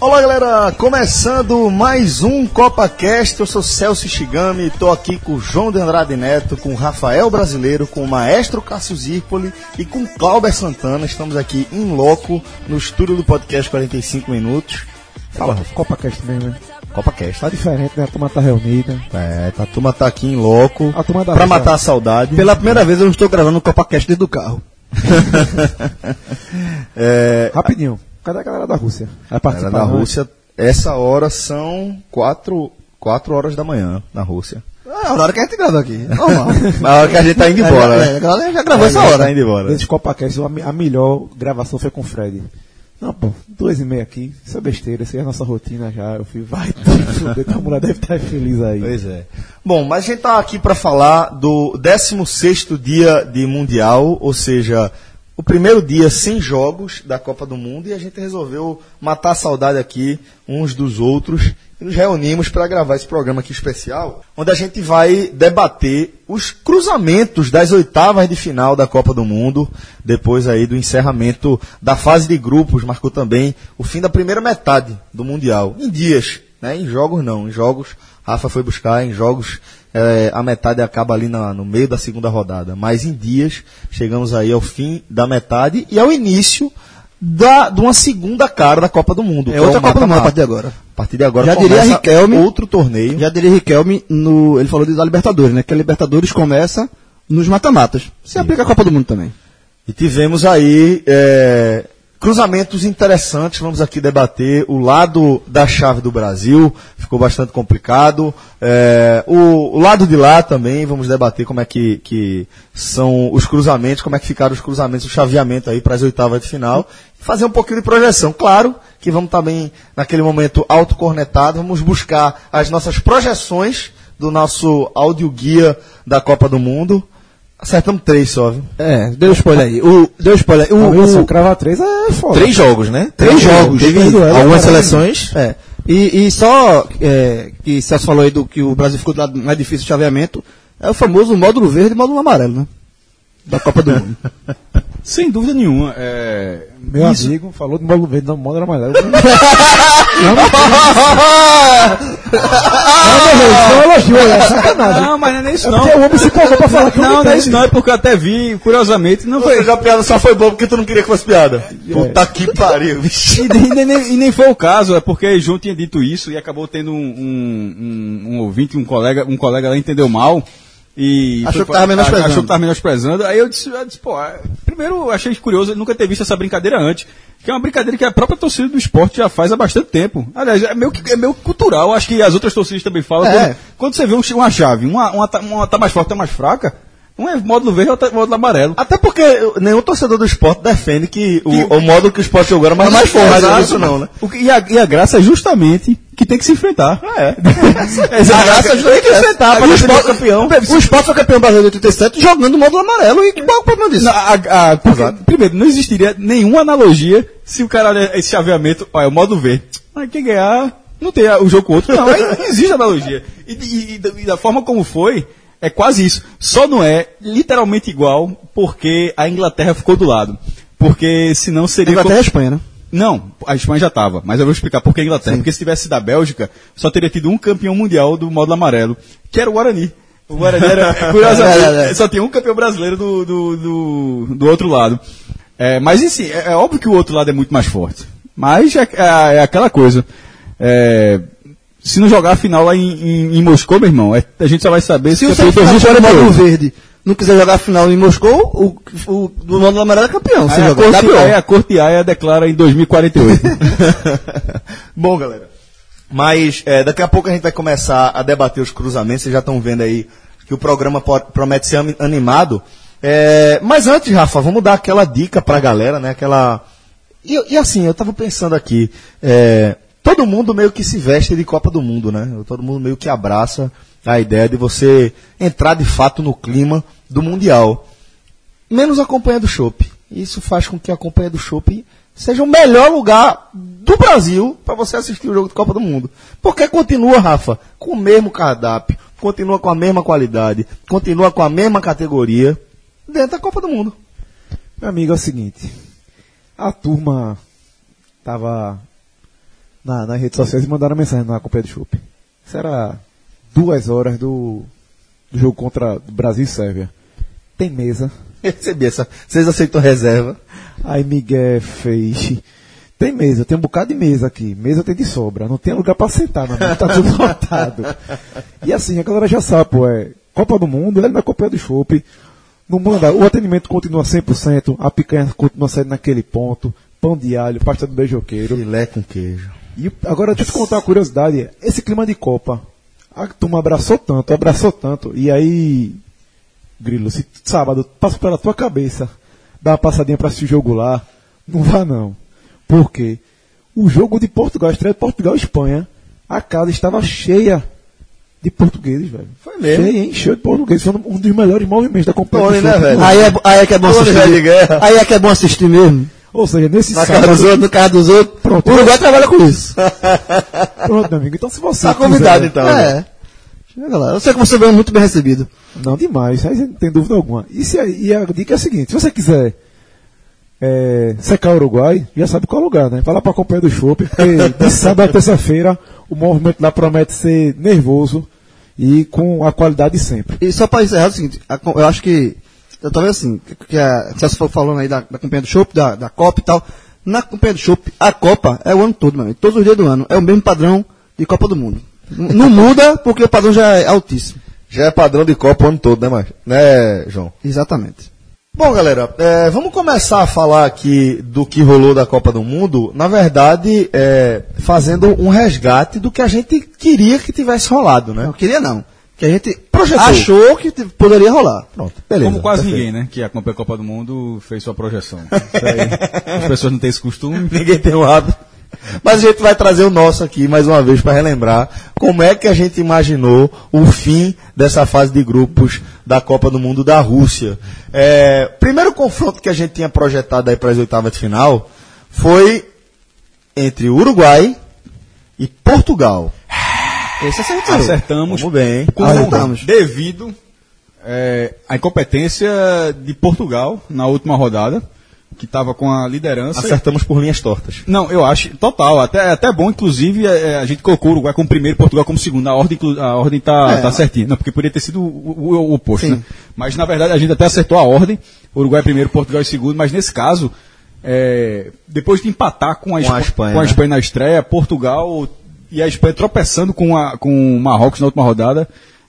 Olá galera, começando mais um CopaCast, eu sou Celso Shigami, estou aqui com o João de Andrade Neto, com o Rafael Brasileiro, com o Maestro Cássio Zirpoli e com o Clauber Santana, estamos aqui em loco no estúdio do podcast 45 Minutos. Fala, CopaCast mesmo, né? CopaCast. Tá diferente, né? A turma tá reunida. É, tá, a turma tá aqui em loco, A turma da pra matar a saudade. Pela primeira vez eu não estou gravando o CopaCast dentro do carro. é, Rapidinho, cadê a galera da Rússia? Vai Era participar na não? Rússia, essa hora são quatro, quatro horas da manhã na Rússia. É a hora que a gente grava aqui. Normal. Na hora que a gente tá indo embora, É, né? a galera já gravou essa A hora. Tá indo embora. Desses CopaCast, a a melhor gravação foi com o Fred. Não, pô, duas e meia aqui, isso é besteira, isso aí é a nossa rotina já. Eu fui, vai, fuder, a mulher deve estar feliz aí. Pois é. Bom, mas a gente tá aqui para falar do 16º dia de Mundial, ou seja, o primeiro dia sem jogos da Copa do Mundo e a gente resolveu matar a saudade aqui uns dos outros e nos reunimos para gravar esse programa aqui especial, onde a gente vai debater os cruzamentos das oitavas de final da Copa do Mundo, depois aí do encerramento da fase de grupos, marcou também o fim da primeira metade do Mundial, em dias, né? Em jogos não, em jogos Rafa foi buscar, em jogos eh, a metade acaba ali na- no meio da segunda rodada, mas em dias chegamos aí ao fim da metade e ao início da, de uma segunda cara da Copa do Mundo. É que outra o Copa do Mundo a partir de agora. A partir de agora Já diria Riquelme- outro torneio. Já diria Riquelme, no, ele falou da Libertadores, né? Que a Libertadores começa nos mata-matas. Se aplica a Copa do Mundo também. E tivemos aí é, cruzamentos interessantes. Vamos aqui debater o lado da chave do Brasil, ficou bastante complicado. É, o, o lado de lá também, vamos debater como é que, que são os cruzamentos, como é que ficaram os cruzamentos, o chaveamento aí para as oitavas de final. Fazer um pouquinho de projeção. Claro que vamos também, naquele momento, autocornetado, vamos buscar as nossas projeções do nosso audioguia da Copa do Mundo. Acertamos três só, viu? É, deu spoiler aí. O, deu spoiler. A O, Wilson o, crava três é foda. Três jogos, né? Três jogos. Teve Três algumas seleções. é. E, e só é, que Celso falou aí do que o Brasil ficou do lado mais difícil de chaveamento, é o famoso módulo verde e módulo amarelo, né? Da Copa do Mundo. Sem dúvida nenhuma. É... Meu isso- amigo falou do módulo verde, não, módulo amarelo. Não, elogio, é sacanagem. Não, mas não é nem isso É não. porque o homem se empolgou pra falar que Não, não é tem. isso não, é porque eu até vi, curiosamente, não foi. a piada só foi boa porque tu não queria que fosse piada. Puta que pariu, bicho. E nem, nem- e nem foi o caso, é porque João tinha dito isso e acabou tendo um, um, um, um ouvinte, um colega, um colega lá entendeu mal. E Achou foi- que tava menosprezando. Achou que tava menosprezando. Aí eu disse, eu disse pô, é, primeiro achei curioso eu nunca ter visto essa brincadeira antes. Que é uma brincadeira que a própria torcida do esporte já faz há bastante tempo. Aliás, é meio, que- é meio cultural, acho que as outras torcidas também falam. É. Quando, quando você vê um- uma chave, uma, uma, tá- uma tá mais forte, tá mais fraca, um é módulo verde, outra é módulo amarelo. Até porque nenhum torcedor do esporte defende que o, o modo que o esporte jogou era mais, mais forte. Exato. isso não, né? O que- e, a, e a graça é justamente que tem que se enfrentar. É. a graça é justamente que se enfrentar para o o campeão. O Sport foi campeão brasileiro de 87 jogando o módulo amarelo. E qual é o problema disso? Não, a- primeiro, não existiria nenhuma analogia se o cara, esse chaveamento, é o modo V. Mas quem ganhar, não tem o jogo com o outro. Não, não existe analogia. E, e- e da- e da forma como foi, é quase isso. Só não é literalmente igual porque a Inglaterra ficou do lado. Porque senão seria. Inglaterra e como- Espanha, né? Não, a Espanha já estava, mas eu vou explicar por que a Inglaterra. Porque se tivesse sido a Bélgica, só teria tido um campeão mundial do módulo amarelo, que era o Guarani. O Guarani era, curiosamente, É, é, é. só tinha um campeão brasileiro do, do, do, do outro lado. É, mas, assim, é, é óbvio que o outro lado é muito mais forte. Mas é, é- aquela coisa. Se não jogar a final lá em, em, em Moscou, meu irmão, é- a gente só vai saber Se o São de for do 2048. módulo verde não quiser jogar a final em Moscou, o, o do módulo amarelo é campeão. Se Aí a, jogar, corte, aí a Corte Aia declara em 2048. Bom, galera. Mas é, daqui a pouco a gente vai começar a debater os cruzamentos. Vocês já estão vendo aí que o programa po- promete ser animado. É, mas antes, Rafa, vamos dar aquela dica pra galera, né? Aquela. E, e assim, eu tava pensando aqui. é, todo mundo meio que se veste de Copa do Mundo, né? Todo mundo meio que abraça a ideia de você entrar de fato no clima do Mundial. Menos a companhia do Chopp. Isso faz com que a companhia do Chopp seja o melhor lugar do Brasil para você assistir o jogo de Copa do Mundo. Porque continua, Rafa, com o mesmo cardápio, continua com a mesma qualidade, continua com a mesma categoria dentro da Copa do Mundo. Meu amigo, é o seguinte. A turma tava na, nas redes sociais e mandaram mensagem na Copa do Chopp. Era duas horas do, do jogo contra Brasil e Sérvia. Tem mesa. Recebi essa. Vocês aceitam reserva? Aí Miguel fez. Tem mesa, tem um bocado de mesa aqui. Mesa tem de sobra. Não tem lugar pra sentar, não. Tá tudo lotado. E assim, a galera já sabe, pô, é Copa do Mundo, é na Copa do Chopp. Não manda, o atendimento continua 100%, a picanha continua saindo naquele ponto, pão de alho, pasta do beijoqueiro. Filé com queijo. E agora deixa eu te contar uma curiosidade. Esse clima de Copa, a turma abraçou tanto, abraçou tanto, e aí, Grilo, se sábado passa pela tua cabeça, dá uma passadinha pra assistir o jogo lá, não vá não. Por quê? O jogo de Portugal, a estreia de Portugal e Espanha, a casa estava cheia de portugueses, velho. Foi mesmo? Cheia, encheu de portugueses. Foi um dos melhores movimentos da competição. Tony, né, velho? Aí é, aí é que é bom Tony assistir. Aí é que é bom assistir mesmo. Ou seja, nesse Na casa dos sábado... outros, no casa dos outros. Pronto. O Uruguai trabalha com isso. Pronto, meu amigo. Então se você Tá convidado, quiser- então. né? É. Chega lá. Eu sei que você veio muito bem recebido. Não, demais, aí não tem dúvida alguma. E, se, e a dica é a seguinte: se você quiser é, secar o Uruguai, já sabe qual lugar, né? Vai lá pra Companhia do Chopp, porque de sábado a terça-feira o movimento lá promete ser nervoso e com a qualidade de sempre. E só para encerrar é o seguinte, a eu acho que, eu vendo assim, que, a Celso falando aí da, da companhia do Chopp, da, da Copa e tal. Na companhia do Chopp, a Copa é o ano todo, meu amigo. Todos os dias do ano. É o mesmo padrão de Copa do Mundo. Não muda porque o padrão já é altíssimo. Já é padrão de Copa o ano todo, né, Marcos? Né, João? Exatamente. Bom, galera, é, vamos começar a falar aqui do que rolou da Copa do Mundo, na verdade, é, fazendo um resgate do que a gente queria que tivesse rolado, né? Não queria não. Que a gente Projetou. achou que poderia rolar. Pronto, beleza. Como quase perfeito. ninguém, né? Que acompanha a Copa do Mundo fez sua projeção. Isso aí, As pessoas não têm esse costume. Ninguém tem um hábito. Mas a gente vai trazer o nosso aqui mais uma vez para relembrar como é que a gente imaginou o fim dessa fase de grupos da Copa do Mundo da Rússia. É, primeiro confronto que a gente tinha projetado aí para as oitavas de final foi entre Uruguai e Portugal. Esse acertou. Acertamos. Vamos bem. com- Acertamos. devido é, à incompetência de Portugal na última rodada, que estava com a liderança. Acertamos por linhas tortas. Não, eu acho, total, até, até bom, inclusive, é, a gente colocou o Uruguai como primeiro e Portugal como segundo. A ordem, a ordem tá, É. tá certinha. Não, porque poderia ter sido o, o- o oposto, Sim. né? Mas, na verdade, a gente até acertou a ordem. Uruguai primeiro, Portugal em segundo, mas nesse caso, é, depois de empatar com a, Com a Espa- Espanha, com a né? Espanha na estreia, Portugal e a Espanha tropeçando com, a, com o Marrocos na última rodada,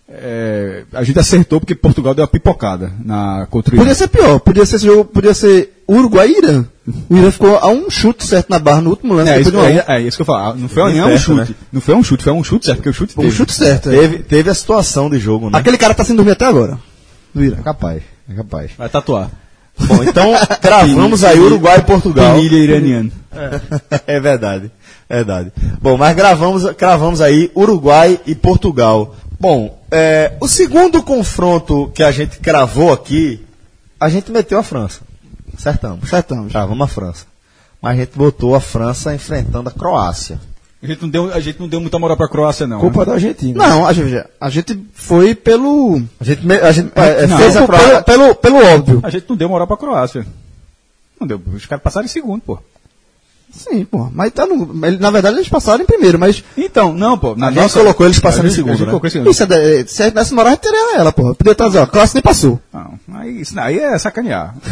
é, a gente acertou porque Portugal deu uma pipocada na, contra o Podia ser pior. Podia ser esse jogo, podia ser Uruguai e Irã. O Irã ficou a um chute certo na barra no último lance. É isso, um é, é isso que eu falo. Não foi nem um chute. né? Não foi um chute, foi um chute certo, porque o chute Foi um teve. chute certo. é. Teve, teve a situação de jogo, né? Aquele cara tá sem dormir até agora. Do Irã. É capaz, é capaz. Vai tatuar. Bom, então gravamos aí Uruguai e Portugal. Penilha iraniano. é verdade, é verdade. Bom, mas gravamos, gravamos aí Uruguai e Portugal. Bom, é, o segundo confronto que a gente cravou aqui, a gente meteu a França. Acertamos. Acertamos. Cravamos a França. Mas a gente botou a França enfrentando a Croácia. A gente não deu, a gente não deu muita moral pra Croácia, não. Culpa né? da Argentina. Não, a gente, a gente foi pelo. A gente, me- a gente é, não. fez a pelo, Croácia. pelo, pelo, pelo óbvio. A gente não deu moral pra Croácia. Não deu. Os caras passaram em segundo, pô. Sim, pô. Mas tá no, na verdade eles passaram em primeiro, mas. Então, não, pô. Na A gente colocou eles passando em segundo, né? colocou em segundo. Isso, é, se a gente desse moral, teria ela, pô. Podia trazer, ó. Classe nem passou. Não, aí, isso aí é sacanear.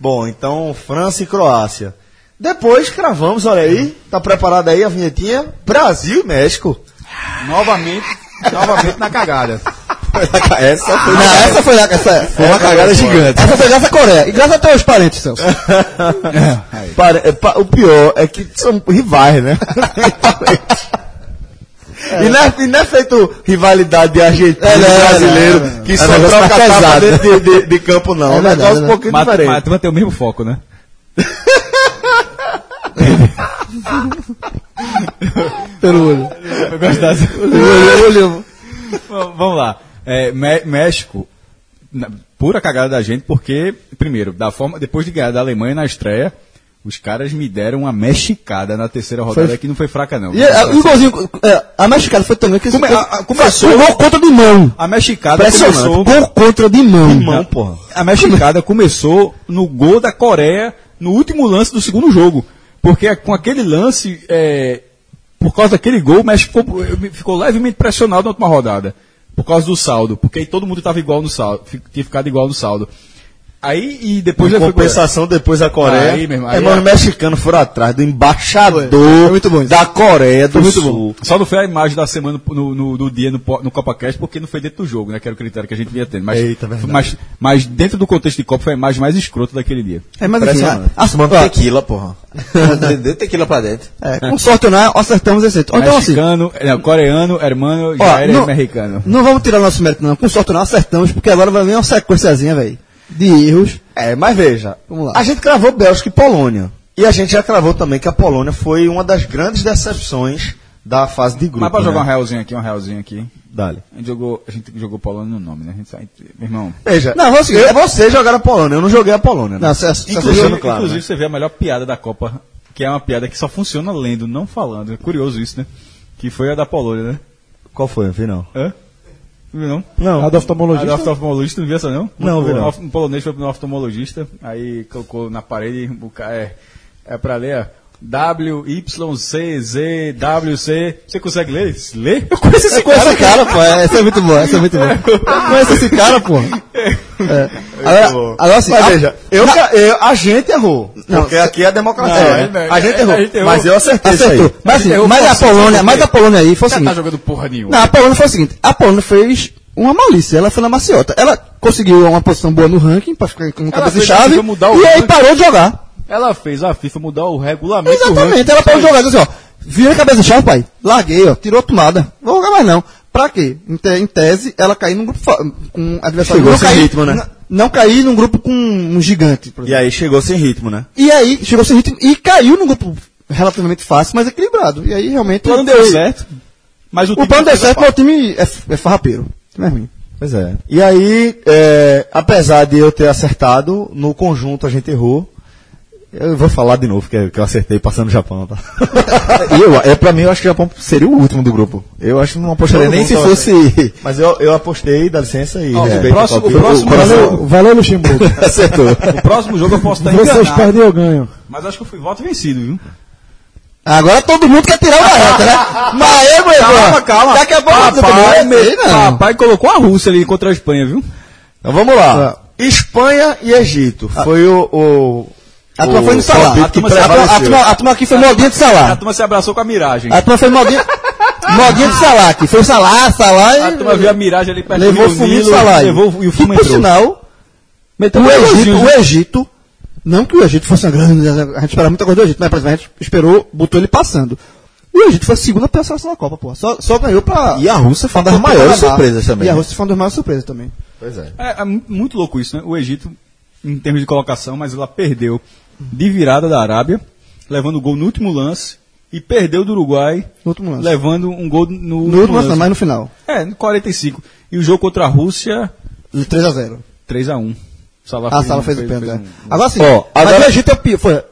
Bom, então França e Croácia. Depois cravamos, olha aí, tá preparada aí a vinhetinha? Brasil e México. novamente, novamente na cagada. Essa foi Não, essa foi, essa foi uma cagada gigante. Essa foi graças à Coreia. E graças até aos parentes, Celso. Pare- é, pa- o pior é que são rivais, né? E, não é, e não é feito rivalidade de argentino É, e brasileiro, não. que É só um troca tapa dentro de, de- de campo, não. É É um verdade, negócio um né? pouquinho Mas, diferente. mas tu vai ter o mesmo foco, né? Pelo olho. Eu gosto olho. Bom, Vamos lá. É, Mé- México, na- pura cagada da gente, porque, primeiro, da forma, depois de ganhar da Alemanha na estreia, os caras me deram uma mexicada na terceira rodada Foi- que não foi fraca, não. E a, o golzinho, é, a mexicana foi tão grande que Come- a- a- começou- Gol contra de mão. A mexicada começou. Gol contra de mão. Irmão, porra. A mexicada começou no gol da Coreia no último lance do segundo jogo. Porque com aquele lance, é, por causa daquele gol, o México ficou, ficou levemente pressionado na última rodada. Por causa do saldo. Porque aí todo mundo estava igual no saldo. Tinha ficado igual no saldo. Aí, e depois já foi- compensação depois da Coreia. Aí, meu irmão, é, aí mas é- os mexicanos foram atrás do embaixador Foi muito bom isso. da Coreia do muito Sul. Só não foi a imagem da semana no, no, no dia no, no Copa Cast, porque não foi dentro do jogo, né? Que era o critério que a gente vinha tendo. Mas, Eita, verdade. mas, mas dentro do contexto de Copa foi a imagem mais escrota daquele dia. É, mas enfim, Impressionante. a, a, Tomando ó, tequila, porra. Deu tequila pra dentro. é, com sorte ou não, acertamos esse. Ou então assim, Mexicano, é, coreano, hermano, já era não- americano. não vamos tirar nosso mérito não, com sorte ou não, acertamos, porque agora vai vir uma sequenciazinha, velho, de erros. É, mas veja, Vamos lá. a gente cravou Bélgica e Polônia. E a gente já cravou também que a Polônia foi uma das grandes decepções da fase de grupo. Mas pra jogar um né? realzinho aqui, um realzinho aqui. Dale. A gente jogou, a gente jogou Polônia no nome, né? A gente, sai- meu irmão. Veja, Não, seguir. eu, você jogaram a Polônia, eu não joguei a Polônia. né? Não, cê- cê- Inclusive, deixando claro, inclusive né? você vê a melhor piada da Copa, que é uma piada que só funciona lendo, não falando. É curioso isso, né? Que foi a da Polônia, né? Qual foi? Afinal? Hã? Não viu não? Não. A do oftalmologista? A do oftalmologista, não viu essa não? Não, o, vi não. Um polonês foi no oftalmologista, aí colocou na parede, cara é, é pra ler, ó, W, Y, C, Z, W, C. Você consegue ler? Lê? Eu conheço esse Eu conheço esse cara, pô, é, essa é muito boa, essa é muito boa. Eu conheço esse cara, pô. É. Agora, agora assim, Mas a- veja, eu, ca- eu- a gente errou. Não, porque aqui é a democracia. Não, né? é, a, gente é, errou, a gente errou. Mas eu acertei isso acertou. aí. Mas assim, Eu mas a Polônia, mas a Polônia aí foi o Você tá seguinte. jogando porra nenhuma. Não, a Polônia foi o seguinte, a Polônia fez uma malícia, ela foi na maciota. Ela conseguiu uma posição boa no ranking, pra ficar com cabeça de a chave, e aí ranking. parou de jogar. Ela fez a FIFA mudar o regulamento Exatamente, ela parou de jogar, disse assim, ó, vira a cabeça de chave, pai, larguei, ó, tirou a tomada, vou jogar mais não. Pra quê? Em, te- em tese, ela caiu num grupo com adversário. Chegou não sem cair- ritmo, né? Não, não cair num grupo com um gigante, E aí chegou sem ritmo, né? E aí, chegou sem ritmo e caiu num grupo relativamente fácil, mas equilibrado. E aí, realmente... O plano deu certo. Mas o, O plano deu certo, mas o time é, é farrapeiro. O time é ruim. Pois é. E aí, é, apesar de eu ter acertado, no conjunto a gente errou. Eu vou falar de novo, que, que eu acertei passando o Japão, tá? Eu, é, pra mim, eu acho que o Japão seria o último do grupo. Eu acho que não apostaria Todo nem se fosse. Mas eu, eu apostei, dá licença, e respeito próximo- o próximo- Valeu, valeu Luxemburgo. Acertou. O próximo jogo eu posso estar Vocês enganado. perdem ou ganham? Mas acho que eu fui voto vencido, viu? Agora todo mundo quer tirar o barreta, né? Mas aí, meu irmão, Daqui a pouco você Papai, não. papai colocou a Rússia ali contra a Espanha, viu? Então vamos lá. Espanha e Egito. Foi o. o A turma o foi no Salah. A que turma, a, turma, a, turma, a aqui foi modinha de A Salah. turma se abraçou com a miragem. A turma foi modinha, modinha de Salah aqui. Foi Salah, Salah A turma viu a miragem ali perto levou o do fuminho de Nilo, Salah. aí. levou e o que, fumo por entrou. sinal, Meteu o Egito, o Egito, não que o Egito fosse uma grande, a gente esperava muita coisa do Egito, mas por exemplo, a gente esperou, botou ele passando. O Egito foi a segunda pior seleção da Copa, pô. Só, só ganhou pra... E a Rússia foi uma das maiores surpresas também. E a né? Rússia foi uma das maiores surpresas também. Pois é. É, é mu- muito louco isso, né? O Egito, em termos de colocação, mas ela perdeu de virada da Arábia, levando o gol no último lance, e perdeu do Uruguai, No último lance. levando um gol no, No último último lance, não, mas no final. É, no 45. E o jogo contra a Rússia, 3x0. 3x1. Salah A Sala fez o pênalti. um- Agora sim, mas agora- o Egito é o pior. Foi,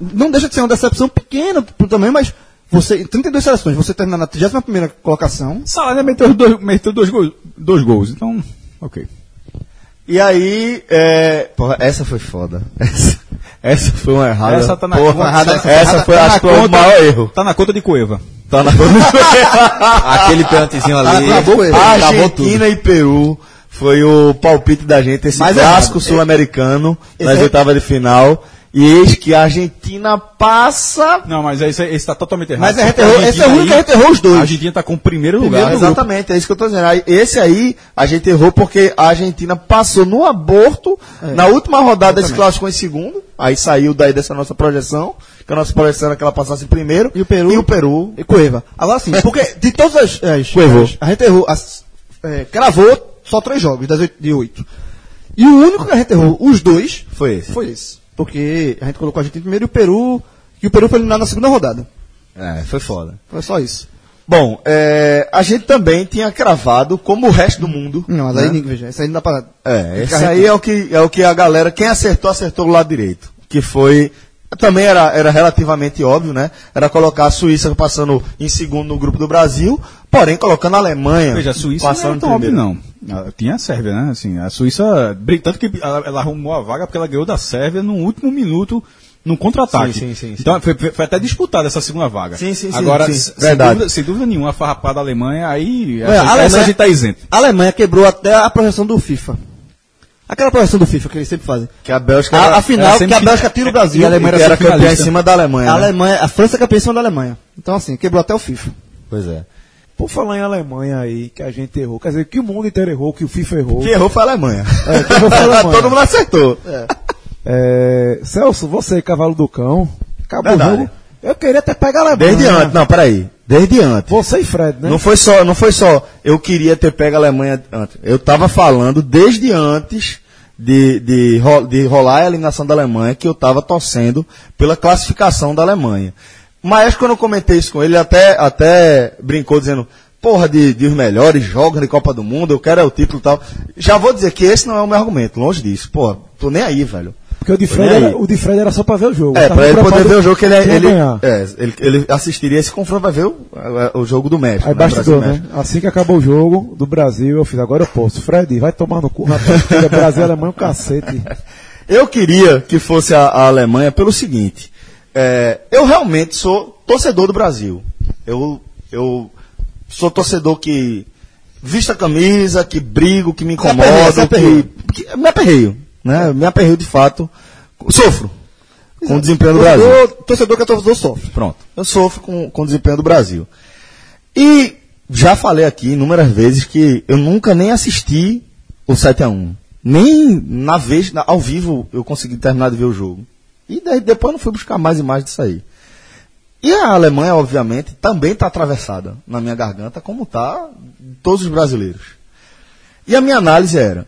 não deixa de ser uma decepção pequena pro tamanho, mas você, em 32 seleções, você terminar na 31 colocação. Salah né, meteu, dois, meteu dois, gols, dois gols, então, ok. E aí, é, porra, essa foi foda. Essa, essa foi uma errada. Essa tá na porra, conta- errada, tá- essa tá- foi, tá acho na que foi o conta- maior erro. Tá na conta de Cueva. Tá na Aquele pênaltizinho ali. Acabou acabou tudo. Argentina e Peru foi o palpite da gente, esse Mais clássico errado. sul-americano nas é- oitavas de final. E eis que a Argentina passa. Não, mas esse, esse tá totalmente errado. Mas a gente Porque errou, a esse é o único que a gente aí- errou os dois. A Argentina tá com o primeiro lugar. Primeiro, no grupo. exatamente, é isso que eu tô dizendo. Esse aí a gente errou porque a Argentina passou no aborto na última rodada desse clássico em segundo. Aí saiu daí dessa nossa projeção. Que a nossa projeção era que ela passasse em primeiro. E o Peru? E o Peru. E Cueva. Agora sim, porque de todas as. as, Cuevou. as- a gente errou. As, é, cravou só três jogos, das oito, de oito. E o único que a gente errou, os dois, Foi esse. foi esse. Porque a gente colocou a Argentina em primeiro e o Peru. E o Peru foi eliminado na segunda rodada. É, foi foda. Foi só isso. Bom, é, a gente também tinha cravado, como o resto do mundo. Não, mas né? aí, ninguém- veja, isso aí não dá pra. É, esse aí é o, que, é o que a galera, quem acertou, acertou do lado direito. Que foi. Também era, era relativamente óbvio, né? Era colocar a Suíça passando em segundo no grupo do Brasil, porém colocando a Alemanha Veja, a Suíça não passando era em tão óbvio, primeiro. não. Tinha a Sérvia, né? Assim, a Suíça. Tanto que ela, ela arrumou a vaga porque ela ganhou da Sérvia no último minuto no contra-ataque. Sim, sim, sim. Então foi, foi- até disputada essa segunda vaga. Sim, sim, sim, Agora, sim. sem, Verdade. dúvida, sem dúvida nenhuma, a farrapada da Alemanha, aí essa, a essa Alemanha- a gente tá isento. A Alemanha quebrou até a projeção do FIFA. Aquela projeção do FIFA que eles sempre fazem. Que a Bélgica A, final, era que a Bélgica tira o Brasil. E a Alemanha que era era campeã em cima da Alemanha. A né? Alemanha, a França é campeã em cima da Alemanha. Então, assim, quebrou até o FIFA. Pois é. Por falar em Alemanha aí, que a gente errou. Quer dizer, que o mundo inteiro errou, que o FIFA errou. Quem errou foi a Alemanha. É, errou foi a Alemanha. Todo mundo acertou. É, Celso, você, cavalo do cão, acabou o Verdade. jogo. Eu queria ter pego a Alemanha. Desde antes. Não, peraí. Desde antes. Você e Fred, né? Não foi só, não foi só eu queria ter pego a Alemanha antes. Eu estava falando desde antes de, de, de rolar a eliminação da Alemanha que eu estava torcendo pela classificação da Alemanha. Mas quando eu comentei isso com ele, ele até, até brincou dizendo, porra, de, de os melhores jogos de Copa do Mundo, eu quero é o título e tal. Já vou dizer que esse não é o meu argumento, longe disso. Porra, tô nem aí, velho. Porque o de, Fred era, o de Fred era só pra ver o jogo. É, pra ele poder ver o jogo que ele, ia ele, é, ele, ele assistiria esse confronto, vai ver o, o jogo do México. Aí né, bastidor, né? Assim que acabou o jogo do Brasil, eu fiz, agora eu posso. Fred, vai tomar no cu, rapaz. é Brasil e Alemanha é um cacete. Eu queria que fosse a, a Alemanha pelo seguinte: é, eu realmente sou torcedor do Brasil. Eu, eu sou torcedor que vista a camisa, que brigo, que me incomodo, se aperreia. que, que me aperreio, né? Me aperreio de fato. Sofro com o desempenho do Brasil. Torcedor, torcedor que é torcedor sofre. Pronto. Eu sofro com, com o desempenho do Brasil. E já falei aqui inúmeras vezes que eu nunca nem assisti o 7x1. Nem na vez, na- ao vivo, eu consegui terminar de ver o jogo. E daí, depois eu não fui buscar mais imagens disso aí. E a Alemanha, obviamente, também está atravessada na minha garganta, como está todos os brasileiros. E a minha análise era,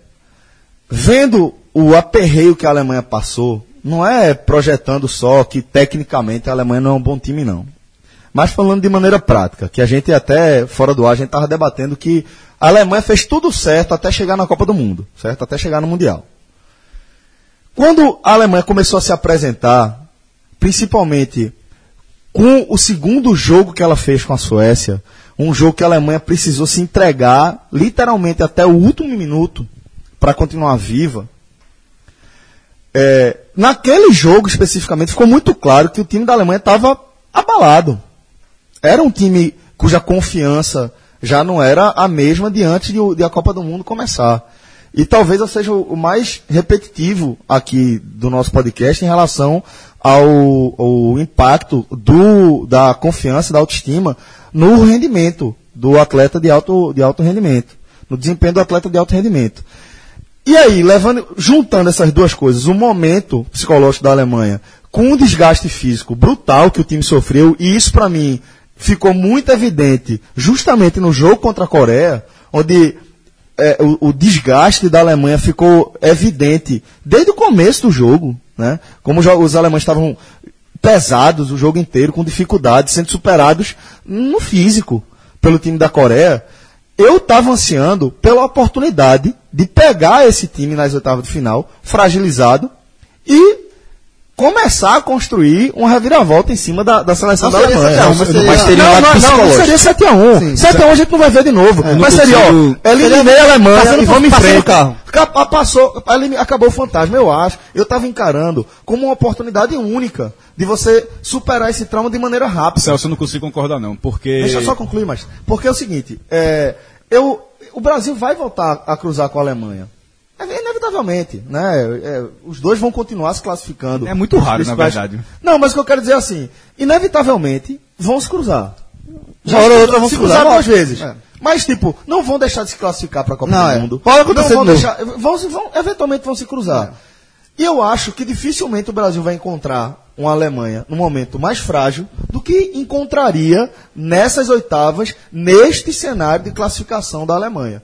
vendo o aperreio que a Alemanha passou, não é projetando só que tecnicamente a Alemanha não é um bom time, não. Mas falando de maneira prática, que a gente até, fora do ar, a gente estava debatendo que a Alemanha fez tudo certo até chegar na Copa do Mundo, certo? Até chegar no Mundial. Quando a Alemanha começou a se apresentar, principalmente com o segundo jogo que ela fez com a Suécia, um jogo que a Alemanha precisou se entregar literalmente até o último minuto para continuar viva. É, naquele jogo especificamente ficou muito claro que o time da Alemanha estava abalado. Era um time cuja confiança já não era a mesma de antes de, de a Copa do Mundo começar. E talvez eu seja o o mais repetitivo aqui do nosso podcast em relação ao, ao impacto do, da confiança, da autoestima no rendimento do atleta de alto, de alto rendimento, no desempenho do atleta de alto rendimento. E aí, levando, juntando essas duas coisas, o momento psicológico da Alemanha com o desgaste físico brutal que o time sofreu, e isso para mim ficou muito evidente justamente no jogo contra a Coreia, onde é, o, o desgaste da Alemanha ficou evidente desde o começo do jogo, né? Como jo- os alemães estavam pesados o jogo inteiro, com dificuldade, sendo superados no físico pelo time da Coreia. Eu estava ansiando pela oportunidade de pegar esse time nas oitavas de final, fragilizado, e começar a construir uma reviravolta em cima da, da seleção Não da seria Alemanha. 7 a 1, mas seria- mas teria Não, um lado não, não, não seria 7x1. Sim, 7x1 a gente não vai ver de novo. não mas seria, consigo- ó, eliminei a Alemanha Passando e vamos em frente. carro. Ca- Passou, acabou o fantasma, eu acho. Eu estava encarando como uma oportunidade única de você superar esse trauma de maneira rápida. Celso, eu não consigo concordar não, porque... Deixa eu só concluir, mas. Porque é o seguinte, é, eu, o Brasil vai voltar a cruzar com a Alemanha. É, inevitavelmente, né? É, os dois vão continuar se classificando. É muito raro, na verdade. Não, mas o que eu quero dizer é assim, inevitavelmente vão se cruzar. Uma hora ou outra vão se se cruzar. duas vezes. É. Mas, tipo, não vão deixar de se classificar para a Copa Não, do é. Mundo. Pode acontecer não vão de novo. deixar, vão, se- vão, eventualmente vão se cruzar. E eu acho que dificilmente o Brasil vai encontrar uma Alemanha no momento mais frágil do que encontraria nessas oitavas, neste cenário de classificação da Alemanha.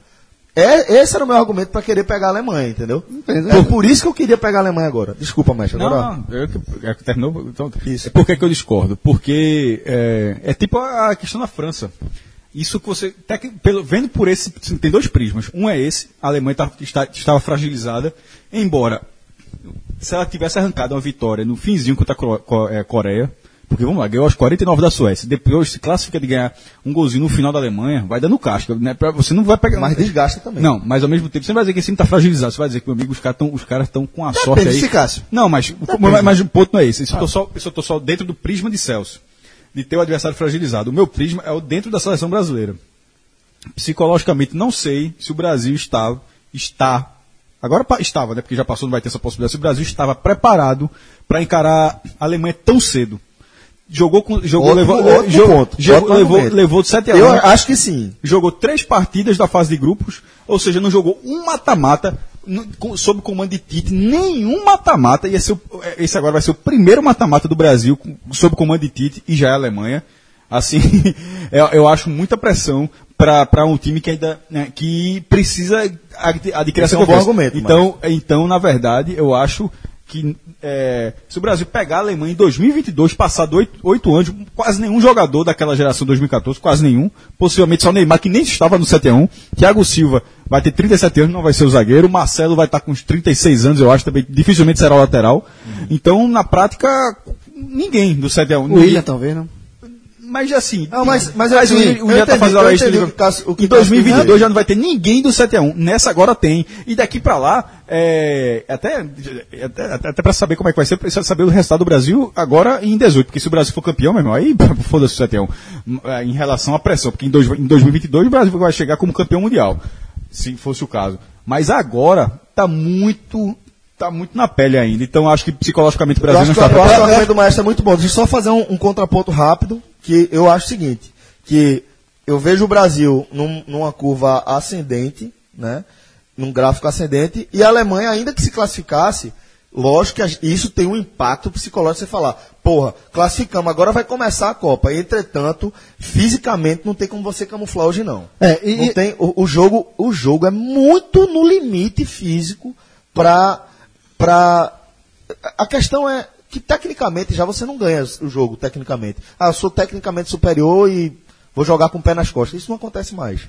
É, esse era o meu argumento para querer pegar a Alemanha, entendeu? Entendo. Por, por isso que eu queria pegar a Alemanha agora. Desculpa, mestre. Não, Agora, não, eu, que- é que terminou. Então, Isso. É por que que eu discordo? Porque é, é tipo a questão da França. Isso que você. tec- pelo- vendo por esse. Tem dois prismas. Um é esse, a Alemanha tá- está- estava fragilizada, embora se ela tivesse arrancado uma vitória no finzinho contra a é, Coreia, Porque vamos lá, ganhou aos 49 da Suécia. Depois se classifica de ganhar um golzinho no final da Alemanha, vai dando casca. Né? Pra- Você não vai pegar. Mas desgasta também. Não, mas ao mesmo tempo, você não vai dizer que esse time tá fragilizado. Você vai dizer que, meu amigo, os caras estão com a sorte Depende, aí. se Cássio. Não, mas, mas, mas o ponto não é esse. Isso eu tô só, isso eu tô só dentro do prisma de Celso. De ter o adversário fragilizado. O meu prisma é o dentro da seleção brasileira. Psicologicamente, não sei se o Brasil está, está, agora estava, né? Porque já passou, não vai ter essa possibilidade. Se o Brasil estava preparado para encarar a Alemanha tão cedo. Jogou com, jogou, Ótimo- levou, ótimo jogou, ponto, jogou- levou, levou de 7 a 1 Eu acho que sim. jogou três partidas da fase de grupos, ou seja, não jogou um mata-mata sob o comando de Tite, nenhum mata-mata, e esse, é esse agora vai ser o primeiro mata-mata do Brasil sob comando de Tite, e já é a Alemanha. Assim, eu, eu acho muita pressão para um time que ainda né, que precisa ad- adquirir essa é um bom argumento, Então, então, na verdade, eu acho que é, se o Brasil pegar a Alemanha em 2022, passado oito, oito anos, quase nenhum jogador daquela geração 2014, quase nenhum, possivelmente só o Neymar, que nem estava no 7x1, Thiago Silva vai ter 37 anos, não vai ser o zagueiro, Marcelo vai estar com uns 36 anos, eu acho, também dificilmente será o lateral. Então, na prática, ninguém do 7x1. O William, talvez, não? Mas assim. Não, mas- mas o assim, eu o William tá fazendo eu hora extra entendi de- o que Cássio- o que Em o Cássio 2022 quis já não vai ter ninguém do 7x1. Nessa agora tem. E daqui pra lá, é, até, até, até, pra saber como é que vai ser, precisa saber o resultado do Brasil agora em 18. Porque se o Brasil for campeão, meu irmão, aí foda-se o 7x1. É, Em relação à pressão. Porque em, dois, em 2022 o Brasil vai chegar como campeão mundial. Se fosse o caso. Mas agora tá muito. Tá muito na pele ainda. Então acho que psicologicamente o Eu Brasil acho, não que, está eu acho que o preparado. argumento do Maestro é muito bom. Deixa eu só fazer um, um contraponto rápido, que eu acho o seguinte, que eu vejo o Brasil num- numa curva ascendente, né? Num gráfico ascendente, e a Alemanha, ainda que se classificasse, lógico que isso tem um impacto psicológico você falar, porra, classificamos, agora vai começar a Copa. Entretanto, fisicamente não tem como você camuflar hoje não. É, e- Não tem, o, o jogo, o jogo é muito no limite físico para para a questão é que tecnicamente já você não ganha o jogo tecnicamente. Ah, eu sou tecnicamente superior e vou jogar com o pé nas costas. Isso não acontece mais.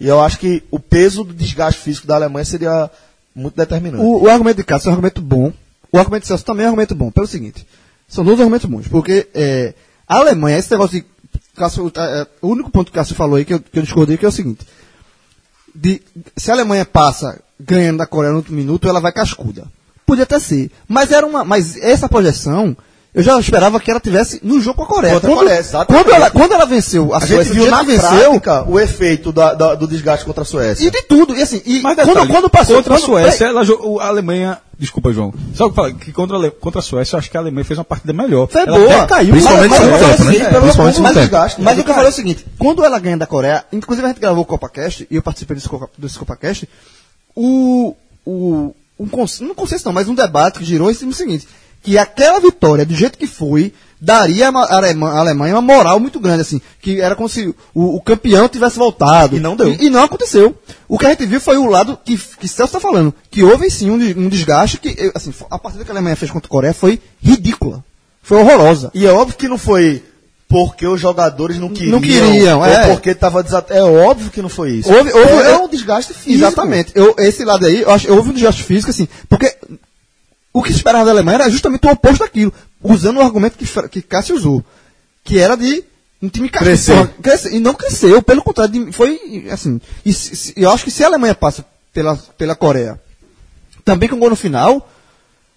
E eu acho que o peso do desgaste físico da Alemanha seria muito determinante. O, o argumento de Cássio é um argumento bom. O argumento de Celso também é um argumento bom. Pelo seguinte, são dois argumentos bons. Porque é, a Alemanha, esse negócio de. Cássio, é, é, o único ponto que Cássio falou aí que eu, que eu discordei que é o seguinte. De, se a Alemanha passa ganhando da Coreia no último minuto, ela vai cascuda. Podia até ser. Mas era uma. Mas essa projeção, eu já esperava que ela tivesse no jogo com a Coreia. Contra a Quando, Coreia, exatamente. quando, ela, quando ela venceu a, a gente Suécia, do viu na venceu, prática o efeito da- da- do desgaste contra a Suécia. e de tudo. E assim, e Mas quando, detalhe, quando passou contra a quando- Suécia, ela a Alemanha. Desculpa, João. Só que falar que contra a, contra a Suécia, eu acho que a Alemanha fez uma partida melhor. Foi ela boa. até caiu. Principalmente mas, mas, mas, né? mas, Principalmente mas, segundo mas, mas o que eu falei é o seguinte: quando ela ganha da Coreia, inclusive a gente gravou o CopaCast, e eu participei desse, Copa, desse CopaCast, o, o, um cons, não consenso não, mas um debate que girou em cima do seguinte: que aquela vitória, do jeito que foi, daria à Alemanha, uma moral muito grande, assim, que era como se o, o campeão tivesse voltado. E não deu. E, e não aconteceu. O que a gente viu foi o lado que, que Celso está falando, que houve sim um, um desgaste que, assim, a partida que a Alemanha fez contra a Coreia foi ridícula. Foi horrorosa. E é óbvio que não foi porque os jogadores não queriam. Não queriam, ou é. porque estava desat... É óbvio que não foi isso. Houve, houve é eu- um desgaste físico. Exatamente. Eu, esse lado aí, eu acho, houve um desgaste físico, assim, porque o que se esperava da Alemanha era justamente o oposto daquilo, usando o argumento que, que Cássio usou, que era de um time. Crescer. Crescer. E não cresceu, pelo contrário, foi assim. E eu acho que se a Alemanha passa pela, pela Coreia, também com gol no final,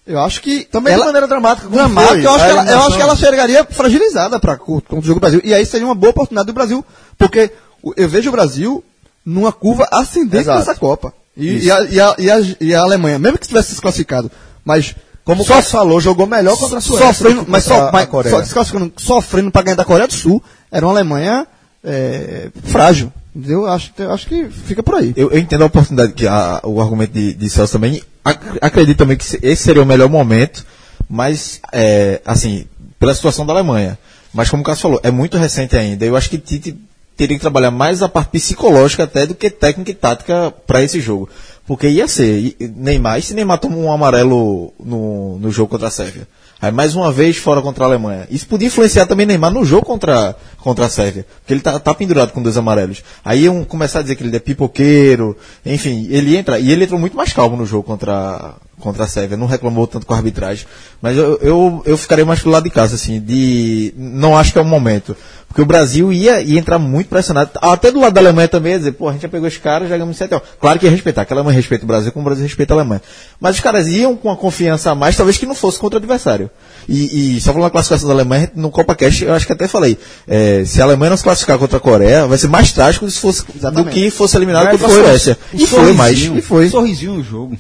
eu acho que. Também de maneira dramática, Dramática, foi eu, acho ela, eu acho que ela chegaria fragilizada para contra o jogo do Brasil. E aí seria uma boa oportunidade do Brasil, porque eu vejo o Brasil numa curva ascendente Exato. nessa Copa. E, e a, e, a, e, a, e a Alemanha, mesmo que tivesse se classificado, mas Como o só- falou, jogou melhor contra a Suécia. sofrendo, mas só, mas só desclassificando, sofrendo para ganhar da Coreia do Sul, era uma Alemanha é, frágil. Entendeu? Eu Acho, eu acho que fica por aí. Eu, eu entendo a oportunidade, que a- o argumento de, de Celso também. Ac- acredito também que se- esse seria o melhor momento, mas, é, assim, pela situação da Alemanha. Mas como o Cássio falou, é muito recente ainda. Eu acho que Tite teria que trabalhar mais a parte psicológica até do que técnica e tática para esse jogo. Porque ia ser Neymar, e se Neymar toma um amarelo no, no jogo contra a Sérvia? Aí mais uma vez fora contra a Alemanha. Isso podia influenciar também Neymar no jogo contra, contra a Sérvia. Porque ele tá, tá pendurado com dois amarelos. Aí iam começar a dizer que ele é pipoqueiro. Enfim, ele entra. E ele entrou muito mais calmo no jogo contra, contra a Sérvia. Não reclamou tanto com a arbitragem. Mas eu, eu, eu ficaria mais pro lado de casa, assim. De, não acho que é o momento. Porque o Brasil ia, ia entrar muito pressionado. Até do lado da Alemanha também, ia dizer, pô, a gente já pegou os caras, já ganhamos 7 a 1. Claro que ia respeitar, que a Alemanha respeita o Brasil como o Brasil respeita a Alemanha. Mas os caras iam com a confiança a mais, talvez que não fosse contra o adversário. E, e só falando da classificação da Alemanha, no Copa Cash, eu acho que até falei, é, se a Alemanha não se classificar contra a Coreia, vai ser mais trágico se fosse, do que fosse eliminado contra a. Suécia. O E foi mais. E foi. Sorrisinho no jogo.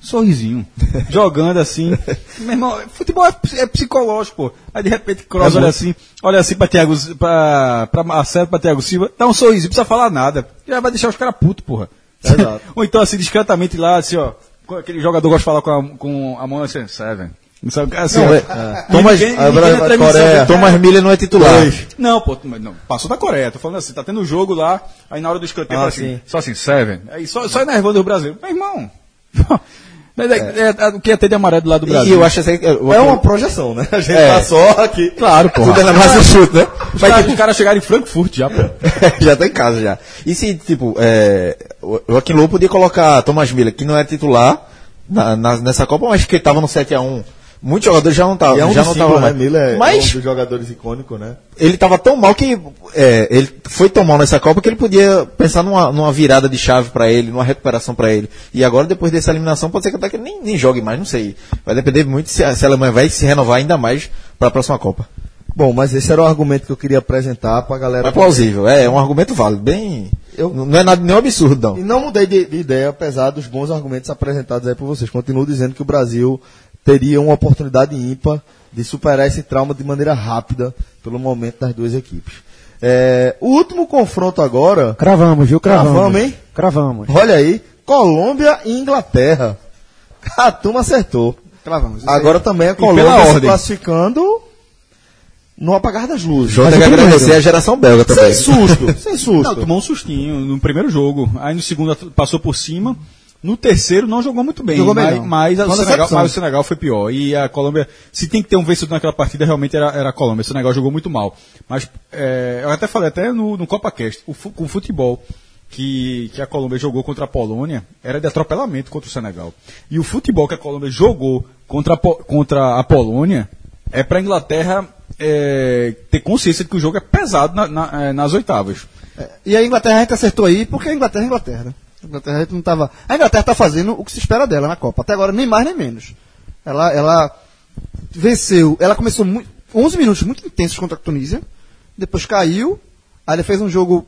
Sorrisinho. Jogando assim. Meu irmão, futebol é, é psicológico, pô. Aí de repente Kroos olha assim, olha assim pra Thiago, pra, pra Marcelo, pra Thiago Silva, dá um sorrisinho, não precisa falar nada. Já vai deixar os caras putos, porra. Exato. Ou então assim, discretamente lá, assim, ó. Aquele jogador gosta de falar com a, com a mão assim, seven. Não sabe, assim, Não, é- Thomas, Ninguém- Coreia, Thomas Miller não é titular. não, pô, mas não, passou da Coreia, tô falando assim, tá tendo jogo lá, aí na hora do escanteio, Ah, assim, sim. só assim, seven, aí só, só enervando o Brasil. Meu irmão, é, é- é o que ia ter de amarelo do lado do E Brasil. eu acho assim, eu- É uma projeção, né? A gente É. tá só aqui. Claro, pô. Tudo é na base do chute, né? Os caras os caras chegaram em Frankfurt já, pô. já tá em casa já. E se, tipo, é, o Joaquim podia colocar Thomas Miller, que não é titular na- na- nessa Copa, mas que tava no 7x1. Muitos jogadores já não estavam. E é um já não símbolos, tavam né? Miller é um mas dos jogadores icônicos, né? ele tava tão mal que é, ele foi tão mal nessa Copa que ele podia pensar numa, numa virada de chave pra ele, numa recuperação pra ele. E agora, depois dessa eliminação, pode ser que até que ele nem, nem jogue mais, não sei. Vai depender muito se a, se a Alemanha vai se renovar ainda mais para a próxima Copa. Bom, mas esse era o argumento que eu queria apresentar pra galera. É plausível, é, é um argumento válido, bem. Eu- Não é nada nenhum absurdo, E não. não mudei de, de ideia, apesar dos bons argumentos apresentados aí por vocês. Continuo dizendo que o Brasil teria uma oportunidade ímpar de superar esse trauma de maneira rápida pelo momento das duas equipes. É, o último confronto agora, Cravamos, viu? Cravamos. Cravamos, hein? Cravamos. olha aí, Colômbia e Inglaterra. A turma acertou. Cravamos. aí. Agora também a Colômbia se ordem. classificando no apagar das luzes. Jota quer agradecer a geração belga também. Sem susto, sem susto. Não, tomou um sustinho no primeiro jogo. Aí no segundo passou por cima. No terceiro não jogou muito bem. Jogou mas, mas, o Senegal, mas o Senegal foi pior. E a Colômbia, se tem que ter um vencedor naquela partida, realmente era, era a Colômbia. O Senegal jogou muito mal. Mas é, eu até falei, até no, no Copa Cast, o, com o futebol que, que a Colômbia jogou contra a Polônia era de atropelamento contra o Senegal. E o futebol que a Colômbia jogou contra a, contra a Polônia é para a Inglaterra é, ter consciência de que o jogo é pesado na- na- é, nas oitavas. É, E a Inglaterra a gente acertou aí, porque a Inglaterra é a Inglaterra. né? A Inglaterra não tava. A Inglaterra tá fazendo o que se espera dela na Copa. Até agora, nem mais nem menos. Ela, ela venceu. Ela começou muito, 11 minutos muito intensos contra a Tunísia. Depois caiu. Aí ela fez um jogo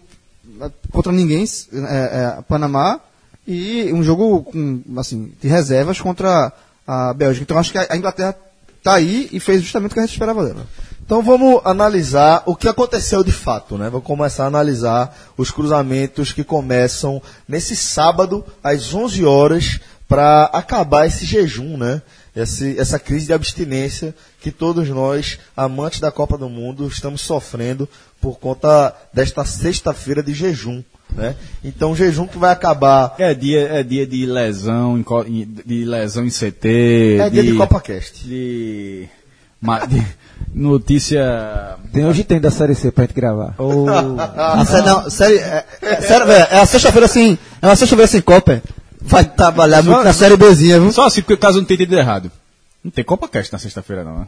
eh, contra ninguém, é, é, Panamá. E um jogo com, assim, de reservas contra a Bélgica. Então acho que a Inglaterra tá aí e fez justamente o que a gente esperava dela. Então vamos analisar o que aconteceu de fato, né? Vamos começar a analisar os cruzamentos que começam nesse sábado às 11 horas para acabar esse jejum, né? Esse- essa crise de abstinência que todos nós, amantes da Copa do Mundo, estamos sofrendo por conta desta sexta-feira de jejum, né? Então jejum que vai acabar É dia, é dia de lesão, de lesão em CT. é dia de CopaCast. De, ma- de notícia. Tem hoje tem da Série C pra gente gravar. A sé- não, série, é, é, sério, velho, é uma sexta-feira assim, é uma sexta-feira sem Copa. é. Vai trabalhar muito na série Bzinha, viu? Só assim, porque caso não tenha entendido errado. Não tem CopaCast na sexta-feira, não, né?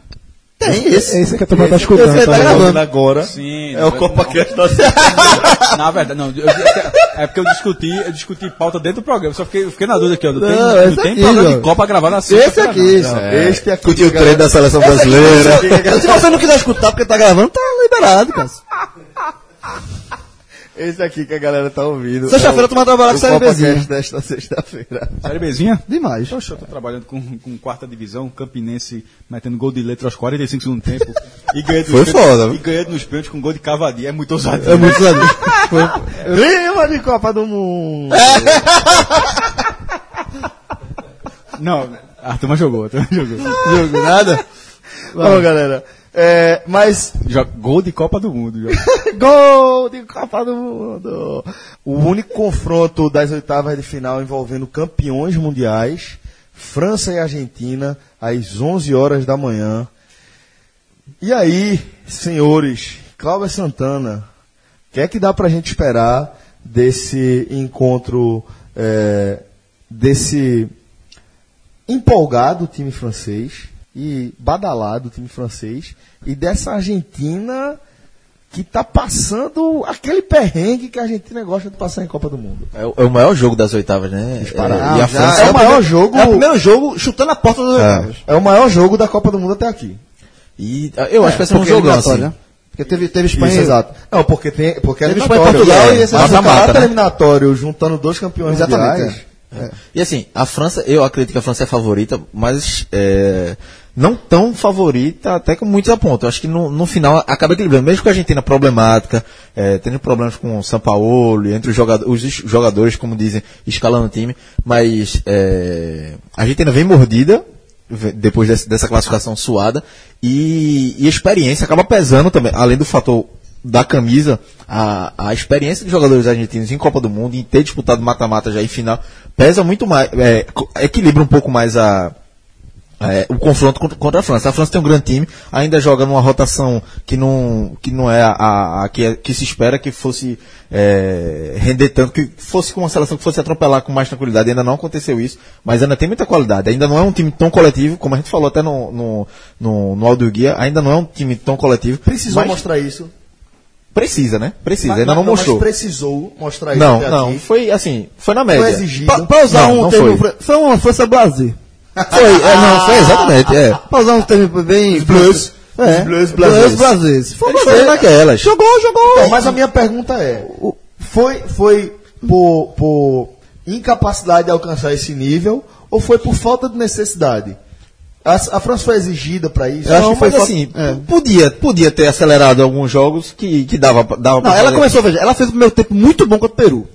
Tem esse. É esse que a turma tá escutando. esse aí tá tá gravando. agora Sim, é o CopaCast da Na verdade, não. eu- é porque eu discuti, eu discuti pauta dentro do programa. Só fiquei, eu fiquei na dúvida aqui, ó. Não tem, Não, tem aqui, programa ó. de Copa gravar na Esse aqui. Não, é. Este aqui, Discutir o treino da seleção brasileira. Se você não quiser escutar porque tá gravando, tá liberado, cara. Esse aqui que a galera tá ouvindo. Sexta-feira é tu vai trabalhar com o Série Bzinha. desta sexta-feira. Série Bzinha? Demais. Poxa, eu tô trabalhando com, com quarta divisão, Campinense metendo gol de letra aos 45 segundos do tempo. E ganhando Foi nos foda? E ganhando nos pênaltis com gol de cavadia. É muito ousado. É muito legal. Clima de Copa do Mundo! Não, a turma jogou, a turma jogou. Jogo, nada. Bom, galera. É, mas Jo- Gol de Copa do Mundo. Gol de Copa do Mundo! O único confronto das oitavas de final envolvendo campeões mundiais, França e Argentina, às 11 horas da manhã, E aí, senhores, Cláudio Santana, o que é que dá pra gente esperar desse encontro, é, desse empolgado time francês e badalado time francês e dessa Argentina que tá passando aquele perrengue que a Argentina gosta de passar em Copa do Mundo. É, o- é o maior jogo das oitavas, né? Disparado. É, e a já França é o o maior primeiro- jogo- É o primeiro jogo chutando a porta dos É. oitavas. É o maior jogo da Copa do Mundo até aqui. E ah, eu acho que vai ser um Porque é jogão eliminatório, assim. né? Porque teve, teve Espanha. Isso, exato. Não, porque tem, porque é Teve Espanha e. Portugal É, e esse o mata-mata, caráter né? eliminatório juntando dois campeões Exatamente, mundiais. E assim, a França, eu acredito que a França é favorita, mas é, não tão favorita até como muitos apontam. Acho que no, no final acaba equilibrando, mesmo com a Argentina problemática, é, tendo problemas com o São Paulo, entre os jogadores, os jogadores, como dizem, escalando o time, mas é, a Argentina vem mordida depois desse- dessa classificação suada. E, e a experiência acaba pesando também, além do fator da camisa, a, a experiência dos jogadores argentinos em Copa do Mundo, em ter disputado mata-mata já em final, pesa muito mais, é, equilibra um pouco mais a, é, o confronto contra, contra a França. A França tem um grande time, ainda joga numa rotação que não, que não é a, a- a que, é- que se espera que fosse é, render tanto, que fosse com uma seleção que fosse atropelar com mais tranquilidade. Ainda não aconteceu isso, mas ainda tem muita qualidade. Ainda não é um time tão coletivo, como a gente falou até no, no, no, no áudio guia, ainda não é um time tão coletivo. Precisou mas mostrar isso. Precisa, né? Precisa, Mas- ainda não mas mostrou. precisou mostrar isso. Não, até não, aqui. foi assim, foi na média. Foi exigido. Pra, pra usar Não, um não termo. foi. Foi uma Brasil. Foi, é, não, foi exatamente, é. Pra usar um termo bem. Blues. É. Os blues brasileiros. Foi foram naquelas. Jogou, jogou. Então, mas a minha pergunta é: foi, foi por, por incapacidade de alcançar esse nível ou foi por falta de necessidade? A, a França foi exigida para isso? Eu acho Não, que foi mas assim, é. podia, podia ter acelerado alguns jogos que, que dava, dava Não, pra ela fazer. começou, veja, ela fez o primeiro tempo muito bom contra o Peru.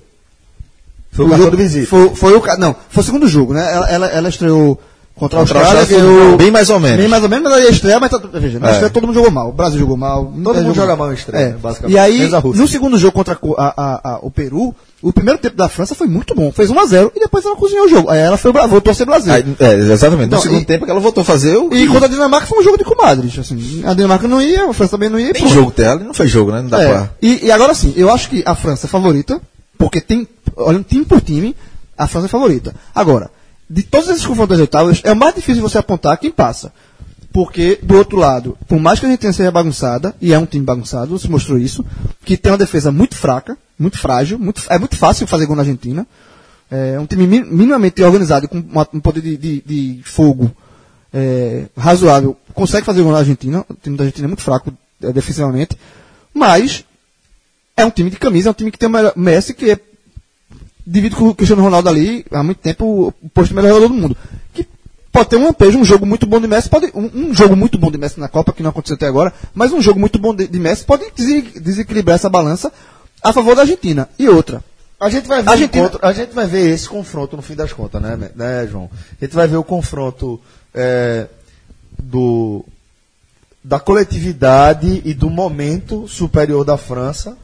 Foi o cartão de visita. Foi, foi o não, foi o segundo jogo, né? Ela, ela, ela estreou contra a Contra a Austrália, ganhou bem mais ou menos. Bem mais ou menos, mas ela ia estrear, mas tá- veja, na É. estreia todo mundo jogou mal. O Brasil jogou mal. Todo é, mundo jogou joga mal em estreia, É. basicamente. E aí, no segundo jogo contra a a- a- o Peru, o primeiro tempo da França foi muito bom. Fez 1x0 e depois ela cozinhou o jogo. Aí ela foi, voltou a ser Brasil. Aí, é, exatamente. Então, no segundo e- tempo que ela voltou a fazer o. E contra a Dinamarca foi um jogo de comadres. Assim, a Dinamarca não ia, a França também não ia. pronto. jogo dela, não foi jogo, né? Não dá É, pra. e, e agora sim, eu acho que a França é favorita, porque tem, olhando time por time, a França é favorita. Agora, de todos esses confrontos das oitavas, é o mais difícil você apontar quem passa. Porque, do outro lado, por mais que a gente seja bagunçada, e é um time bagunçado, se mostrou isso, que tem uma defesa muito fraca, muito frágil, muito, é muito fácil fazer gol na Argentina. É um time mi- minimamente organizado, com um poder de, de- de fogo é, razoável, consegue fazer gol na Argentina. O time da Argentina é muito fraco é, defensivamente. Mas é um time de camisa, é um time que tem o Messi, que é, divide com o Cristiano Ronaldo ali há muito tempo o posto de melhor jogador do mundo. Que pode ter um lampejo, um jogo muito bom de Messi, pode, um, um jogo muito bom de Messi na Copa, que não aconteceu até agora, mas um jogo muito bom de, de Messi pode desequilibrar essa balança a favor da Argentina. E outra, A gente vai ver Argentina- encontro- a gente vai ver esse confronto no fim das contas, né, né João? A gente vai ver o confronto é, do da coletividade e do momento superior da França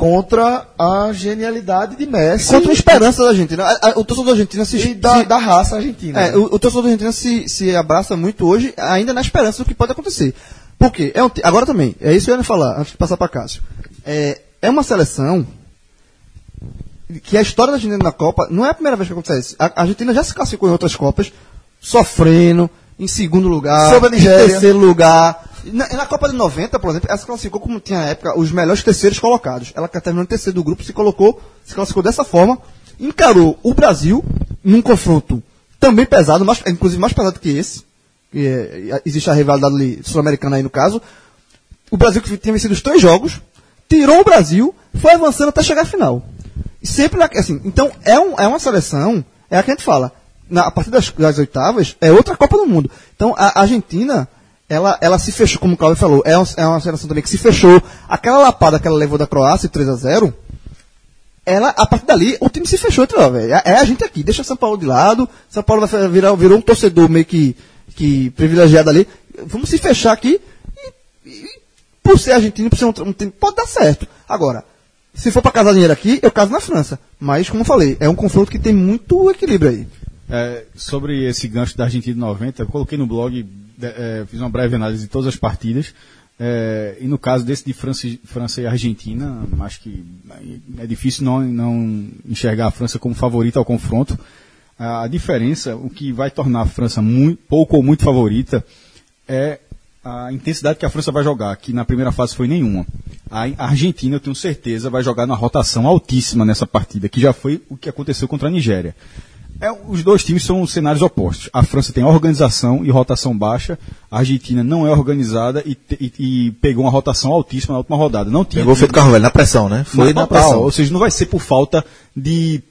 contra a genialidade de Messi contra a esperança da Argentina. O torcedor da Argentina se, e da, se- da raça argentina. É, né? o, o torcedor da Argentina se, se abraça muito hoje, ainda na esperança do que pode acontecer. Por quê? É um agora também, é isso que eu ia falar, antes de passar para Cássio. É, é uma seleção que a história da Argentina na Copa não é a primeira vez que acontece isso. A a Argentina já se classificou em outras Copas, sofrendo, em segundo lugar, Sobre a em Nigéria. terceiro lugar. Na, na Copa de 90, por exemplo, ela se classificou como tinha na época os melhores terceiros colocados. Ela terminou em terceiro do grupo, se colocou, se classificou dessa forma, encarou o Brasil num confronto também pesado, mais, inclusive mais pesado que esse. Que é, existe a rivalidade ali sul-americana aí no caso. O Brasil que tinha vencido os três jogos, tirou o Brasil, foi avançando até chegar à final. Sempre assim, então é, um, é uma seleção, é a que a gente fala, na, a partir das, das oitavas, é outra Copa do Mundo. Então a Argentina, ela, ela se fechou, como o Cláudio falou, é, um- é uma seleção também que se fechou. Aquela lapada que ela levou da Croácia, 3 a 0 ela, a partir dali, o time se fechou, ó, velho, é, é a gente aqui, deixa São Paulo de lado, São Paulo vai virar, virou um torcedor meio que, que privilegiado ali, vamos se fechar aqui e, e por ser argentino, por ser um, um time, pode dar certo. Agora, se for para casar dinheiro aqui, eu caso na França. Mas, como eu falei, é um confronto que tem muito equilíbrio aí. É, sobre esse gancho da Argentina de 90, eu coloquei no blog é, fiz uma breve análise de todas as partidas. é, e no caso desse de França, França e Argentina, acho que é difícil não, não enxergar a França como favorita ao confronto. A diferença, o que vai tornar a França muito, pouco ou muito favorita, é a intensidade que a França vai jogar, que na primeira fase foi nenhuma. A Argentina, eu tenho certeza, vai jogar na rotação altíssima nessa partida, que já foi o que aconteceu contra a Nigéria. É, os dois times são cenários opostos. A França tem organização e rotação baixa, a Argentina não é organizada e, te- e- e pegou uma rotação altíssima na última rodada. Não tinha Pegou feito carro velho, na pressão, né? Foi na na total, pressão. Ou seja, não vai ser por falta de.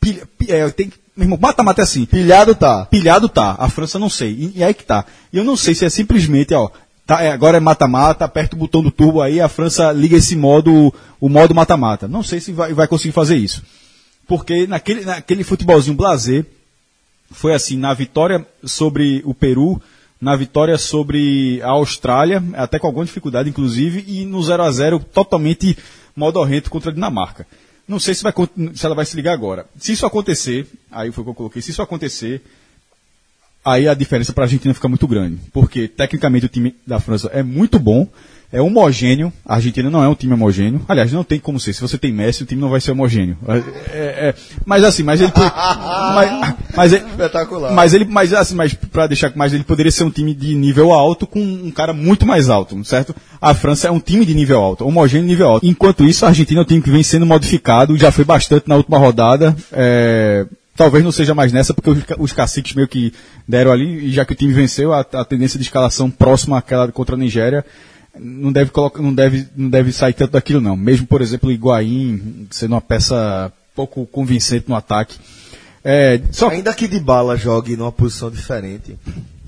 pilha- pi- é, tem, que- meu irmão, mata-mata é assim. Pilhado tá. Pilhado tá, a França não sei. E, e aí que tá. E eu não sei se é simplesmente, ó, tá, é, agora é mata-mata, aperta o botão do turbo aí, a França liga esse modo, o modo mata-mata. Não sei se vai, vai conseguir fazer isso. Porque naquele, naquele futebolzinho blazer, foi assim, na vitória sobre o Peru, na vitória sobre a Austrália, até com alguma dificuldade, inclusive, e no 0 a 0 totalmente modorrento contra a Dinamarca. Não sei se, vai, se ela vai se ligar agora. Se isso acontecer, aí foi o que eu coloquei, se isso acontecer, aí a diferença para a Argentina fica muito grande. Porque, tecnicamente, o time da França é muito bom, é homogêneo. A Argentina não é um time homogêneo. Aliás, não tem como ser. Se você tem Messi, o time não vai ser homogêneo. É, é- é- mas assim, mas ele. mas, mas, ele- Espetacular. mas ele, mas assim, mas para deixar mais, ele poderia ser um time de nível alto com um cara muito mais alto, certo? A França é um time de nível alto, homogêneo nível alto. Enquanto isso, a Argentina é um time que vem sendo modificado, já foi bastante na última rodada. é, talvez não seja mais nessa, porque os, os caciques meio que deram ali, e já que o time venceu, a, a tendência de escalação próxima àquela contra a Nigéria não deve, colocar, não, deve, não deve sair tanto daquilo, não. Mesmo, por exemplo, o Higuaín sendo uma peça pouco convincente no ataque. É, só Ainda que de bala jogue numa posição diferente.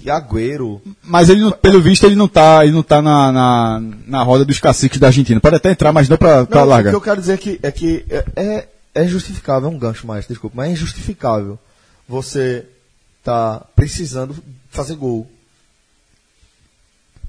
E Agüero. Mas ele, não- pelo visto, ele não tá, ele não tá na, na, na roda dos caciques da Argentina. Pode até entrar, mas não pra Não, o largar. que eu quero dizer é que é, que é, é, é justificável, é um gancho mais, desculpa, mas é injustificável você tá precisando fazer gol.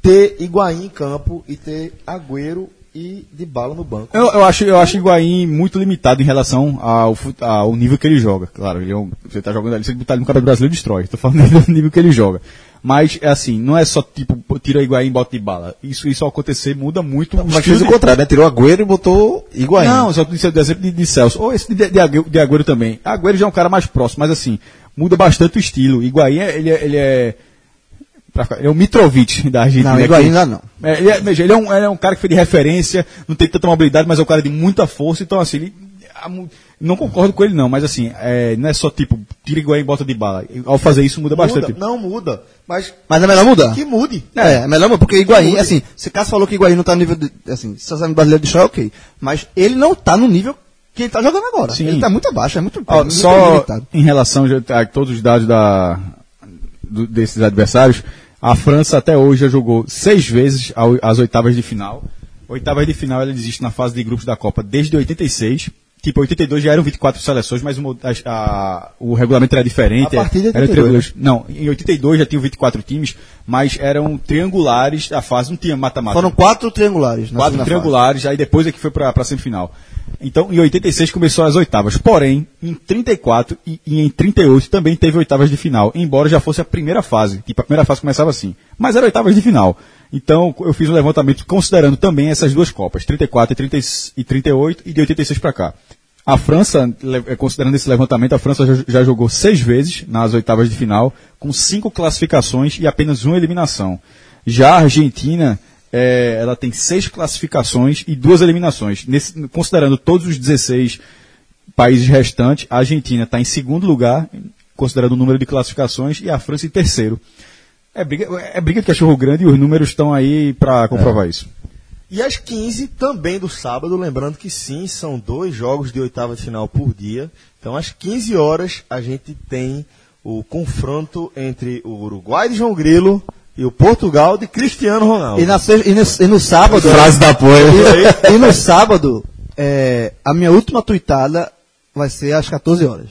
Ter Higuaín em campo e ter Agüero e de bala no banco. Eu, eu acho, eu acho o Higuaín muito limitado em relação ao, ao nível que ele joga. Claro, ele é um- você tá jogando ali, se ele botar ele no cara brasileiro, destrói. Tô falando do nível que ele joga. Mas, é assim, não é só tipo, tira Higuaín e bota de bala. Isso, isso ao acontecer muda muito o Mas fez o contrário, né? Tirou Agüero e botou Higuaín. Não, só disse do exemplo de, de Celso. Ou esse de, de, Agüero- de Agüero também. Agüero já é um cara mais próximo, mas assim, muda bastante o estilo. Higuaín, é- ele é... Ele é ficar- ele é o Mitrovic da Argentina. Não, Higuaín ainda não. é, ele, é, veja, ele, é um, ele é um cara que foi de referência, não tem tanta mobilidade, mas é um cara de muita força, então assim, ele, não concordo com ele não, mas assim, é, não é só tipo, tira igual e bota de bala. Ao fazer isso muda bastante. Muda, não muda, mas Mas é melhor mudar. que mude. É, é melhor mudar, porque Higuaín, assim, se Cássio falou que Higuaín não tá no nível, de, assim, se no brasileiro de show, ok. Mas ele não tá no nível que ele tá jogando agora. Sim. Ele tá muito abaixo, é muito, Ó, muito só limitado. em relação a todos os dados da, do- desses adversários, a França até hoje já jogou seis vezes as oitavas de final. Oitavas de final ela existe na fase de grupos da Copa desde 86. Tipo, 82 já eram 24 seleções, mas o, a- a- o regulamento era diferente. A partir de era 82, triangulares. Não, em 82 já tinham 24 times, mas eram triangulares, a fase não tinha mata-mata. Foram quatro triangulares. Quatro triangulares, aí depois é que foi pra, pra semifinal. Então, em 86 começou as oitavas. Porém, em 34 e, e em 38 também teve oitavas de final, embora já fosse a primeira fase. Tipo, a primeira fase começava assim. Mas era oitavas de final. Então, eu fiz um levantamento considerando também essas duas Copas, 34 e, 30 e 38 e de 86 para cá. A França, eh, considerando esse levantamento, a França já, jogou seis vezes nas oitavas de final, com cinco classificações e apenas uma eliminação. Já a Argentina, eh, ela tem seis classificações e duas eliminações. Nesse- considerando todos os 16 países restantes, a Argentina está em segundo lugar, considerando o número de classificações, e a França em terceiro. É briga, é briga de cachorro grande e os números estão aí para comprovar isso. E às 15 também do sábado, lembrando que sim, são dois jogos de oitava de final por dia. Então às 15 horas a gente tem o confronto entre o Uruguai de João Grilo e o Portugal de Cristiano Ronaldo. E, na e no, e no sábado. Frase da apoio. E, e no sábado, é, a minha última tuitada vai ser às 14 horas.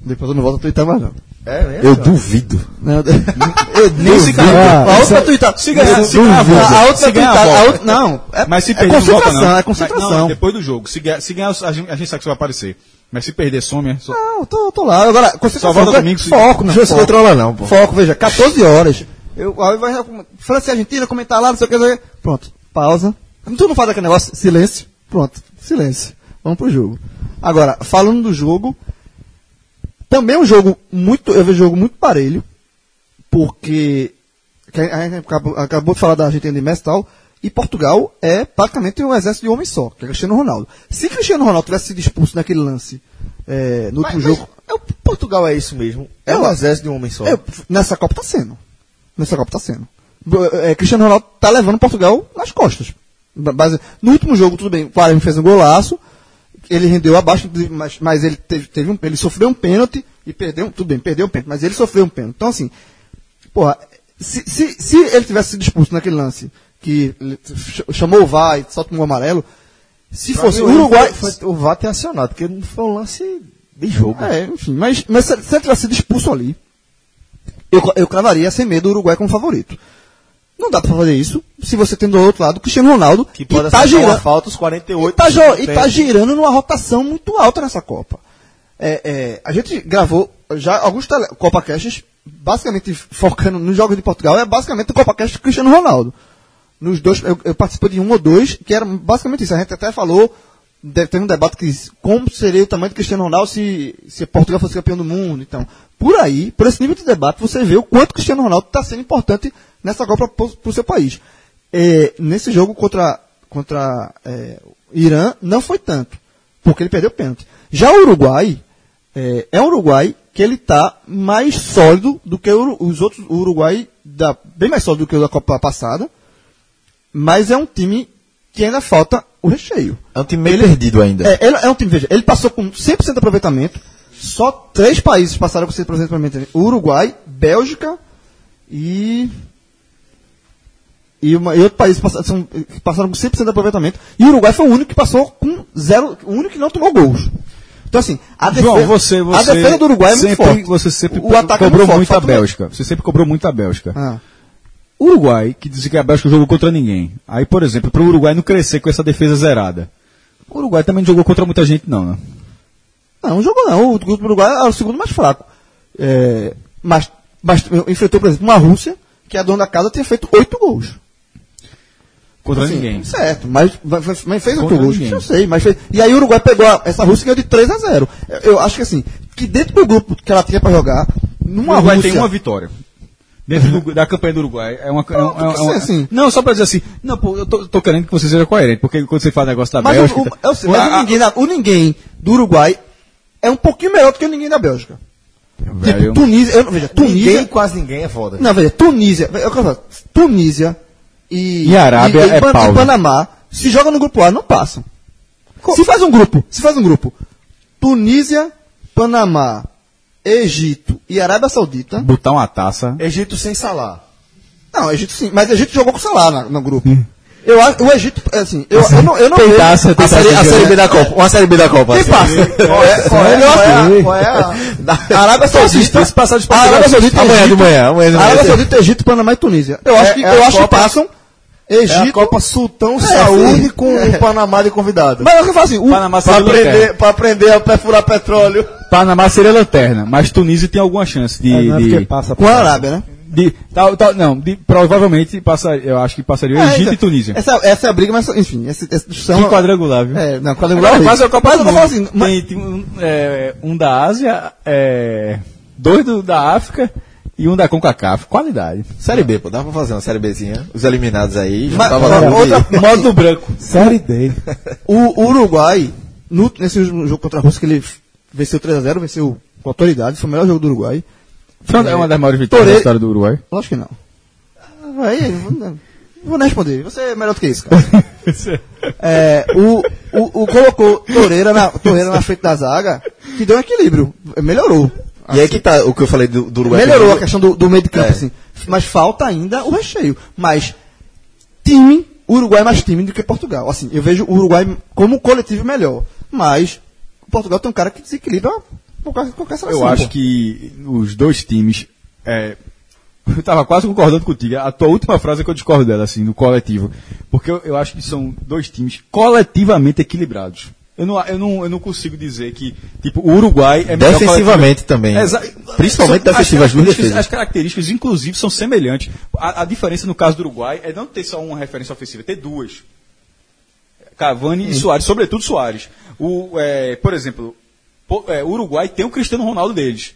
Depois eu não volto a tuitar mais não. É mesmo? Eu duvido. Não, eu nem se ganhar- A outra tuitada. se ganhar- Eu se ganhar a duvido. volta. A outra tuitada. volta. Não. É, Mas se é perder, não volta, concentração. não. É concentração. Mas, não, depois do jogo. Se ganhar, se ganhar a gente, a gente sabe que vai aparecer. Mas se perder, some. é Só... Não, tô, tô lá. Agora, concentração. Só volta se- Foco, não. Foco. controla não, pô. Foco, veja, 14 horas. Eu, aí vai, França e Argentina, comentar lá, não sei o que. não sei o que. Pronto, pausa. Tu não faz aquele negócio, silêncio. Pronto, silêncio. Vamos pro jogo. Agora, falando do jogo, também é um jogo muito, eu vejo um jogo muito parelho, porque que a gente acabou, acabou de falar da Argentina de Messi e tal, e Portugal é praticamente um exército de homem só, que é Cristiano Ronaldo. Se Cristiano Ronaldo tivesse sido expulso naquele lance é, no último Mas- jogo, mas é Portugal é isso mesmo. É acho. exército de um homem só. é, nessa Copa tá sendo. Nessa Copa tá sendo. É, Cristiano Ronaldo tá levando Portugal nas costas. No último jogo, tudo bem, o Quaresma fez um golaço, ele rendeu abaixo, mas, mas ele, teve, teve um, ele sofreu um pênalti e perdeu, tudo bem, perdeu um pênalti, mas ele sofreu um pênalti. Então, assim, porra, se, se, se ele tivesse sido expulso naquele lance, que chamou o VAR e só tomou o amarelo, se Pra fosse o Uruguai. Foi, foi, o VAR ter acionado, porque não foi um lance de jogo. É, enfim, mas, mas se, se ele tivesse sido expulso ali, eu, eu cravaria sem medo o Uruguai como favorito. Não dá pra fazer isso se você tem do outro lado o Cristiano Ronaldo Que pode tá girando, falta os 48 e tá, e tá girando numa rotação muito alta nessa Copa. É, é, a gente gravou já alguns tele, Copa Casts, basicamente focando nos jogos de Portugal, é basicamente o Copa Cast Cristiano Ronaldo. Nos dois, eu, eu participei de um ou dois, que era basicamente isso. A gente até falou, deve ter um debate que como seria o tamanho do Cristiano Ronaldo se, se Portugal fosse campeão do mundo. Então, por aí, por esse nível de debate, você vê o quanto o Cristiano Ronaldo está sendo importante nessa Copa para o seu país. É, nesse jogo contra, contra é, Irã, não foi tanto, porque ele perdeu o pênalti. Já o Uruguai, é, é um Uruguai que ele está mais sólido do que os outros, o Uruguai, da, bem mais sólido do que o da Copa passada, mas é um time que ainda falta o recheio. É um time meio perdido ainda. É, ele é um time, veja, ele passou com 100% de aproveitamento, só três países passaram com 100% de aproveitamento. Uruguai, Bélgica e... E, uma, e outro país passaram, passaram com 100% de aproveitamento. E o Uruguai foi o único que passou com zero, o único que não tomou gols. Então assim, a defesa, João, você, você a defesa do Uruguai é muito sempre, forte. Você sempre o ataque é cobrou forte, muito a um- Bélgica. Você sempre cobrou muito a Bélgica. Ah. O Uruguai, que dizia que a Bélgica jogou contra ninguém. Aí, por exemplo, para o Uruguai não crescer com essa defesa zerada. O Uruguai também não jogou contra muita gente, não, né? Não, não jogou não. O grupo do Uruguai era o segundo mais fraco. É, mas, mas enfrentou, por exemplo, uma Rússia, que a dona da casa tinha feito oito gols. Contra Assim, ninguém. Certo, mas, mas fez Contra gols. ninguém. Eu sei, mas fez. E aí o Uruguai pegou a- essa Rússia e ganhou de 3 a 0. Eu, eu acho que assim, que dentro do grupo que ela tinha pra jogar, O numa Uruguai Rússia. tem uma vitória. Dentro do- da campanha do Uruguai. É uma, é uma- é uma- assim- Não, só pra dizer assim. Não, pô, eu tô, tô querendo que você seja coerente, porque quando você fala negócio da Mas, Bélgica. o, o, eu sei, mas a- o, ninguém da- o ninguém do Uruguai é um pouquinho melhor do que o ninguém da Bélgica. Velho. Tipo, Tunísia, eu, veja, Tunísia. Ninguém, quase ninguém é foda. Não, veja, Tunísia, eu quero falar, Tunísia e, E Arábia é Pan- pau, né? Panamá, se joga no grupo A, não passam. Se faz um grupo, se faz um grupo, Tunísia, Panamá, Egito e Arábia Saudita. botar uma taça. Egito sem salar. Não, Egito sim, mas Egito jogou com Salah na- no grupo. Eu acho, o Egito, é assim, eu, eu não, eu não Tem vejo- taça, tem a série- taça, a série B da Copa. Uma série B da Copa. Quem assim. passa? Qual é, qual é, qual é, qual é a, a Arábia Saudita, Esse passar de a Arábia Saudita, Amanhã de manhã, amanhã de manhã. Arábia Saudita, Egito, Panamá e Tunísia. Eu acho É- que, é eu a acho que Copa- passam É a Egito. Copa Sultão É, Saúde com o Panamá de convidado. Mas é o que eu falo assim, o, Panamá Pra aprender, pra aprender a perfurar petróleo. Panamá seria lanterna, mas Tunísia tem alguma chance de. É, não é de- passa com a Arábia, né? de- tal- tal- não, de- provavelmente passaria, eu acho que passaria É, Egito então, e Tunísia. Essa, essa é a briga, mas enfim, essa, essa discussão. Que quadrangular, viu? É, não, quadrangular. Agora, é a. Copa mas do eu vou falar Mundo. assim, mas- tem, tem um, é, um da Ásia, é, dois do, da África e um da CONCACAF. Qualidade. Série B, pô, dá pra fazer uma série Bzinha. Os eliminados aí, Mas- outra-. Modo branco. Série D. O, o Uruguai, no- nesse jogo contra a Rússia, que ele venceu 3x0, venceu com autoridade, foi o melhor jogo do Uruguai. Foi é uma das maiores vitórias da história do Uruguai. Lógico que não. Aí, não vou- vou nem responder. Você é melhor do que isso, cara. É, o, o, o colocou Torreira na, Torreira na frente da zaga, que deu um equilíbrio. Melhorou. E aí que tá o que eu falei do, do Uruguai. Melhorou a questão do, do meio de campo, É. assim. Mas falta ainda o recheio. Mas, time, o Uruguai é mais time do que Portugal. Assim, eu vejo o Uruguai como um coletivo melhor. Mas, Portugal tem um cara que desequilibra qualquer, qualquer seleção. Eu acho pô. que os dois times. é, eu tava quase concordando contigo. A tua última frase é que eu discordo dela, assim, no coletivo. Porque eu, eu acho que são dois times coletivamente equilibrados. Eu não, eu, não, eu não consigo dizer que, tipo, o Uruguai é melhor Defensivamente também. Exa- Principalmente as duas defesas. As características, inclusive, são semelhantes. A, a diferença no caso do Uruguai é não ter só uma referência ofensiva, ter duas. Cavani e Soares, sobretudo Soares. O, é, por exemplo, é, o Uruguai tem o Cristiano Ronaldo deles.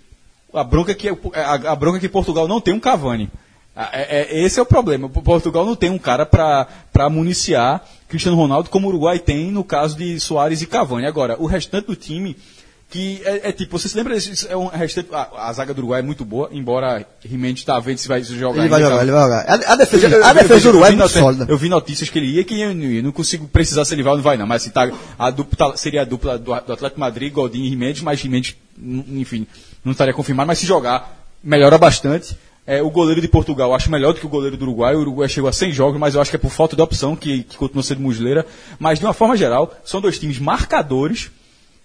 A bronca é que, a, a bronca é que Portugal não tem um Cavani. É- é- esse é o problema. Portugal não tem um cara para municiar Cristiano Ronaldo como o Uruguai tem no caso de Soares e Cavani. Agora, o restante do time, que é, é tipo, você se lembra desse, é um restante, a, a zaga do Uruguai é muito boa, embora Rimendes está vendo se vai jogar. Ele vai ainda, jogar, tá- ele vai jogar. A, a defesa, eu- eu- a defesa do Uruguai é muito sólida. Eu vi notícias que ele ia que eu não, eu não consigo precisar se ele vai ou não vai, não. Mas assim, tá, a dupla, seria a dupla do, do Atlético Madrid, Godinho e Rimendes, mas Rimendes, enfim, não estaria confirmado, mas se jogar, melhora bastante. É, o goleiro de Portugal acho melhor do que o goleiro do Uruguai. O Uruguai chegou a 100 jogos, mas eu acho que é por falta de opção que, que continua sendo Muslera. Mas de uma forma geral, são dois times marcadores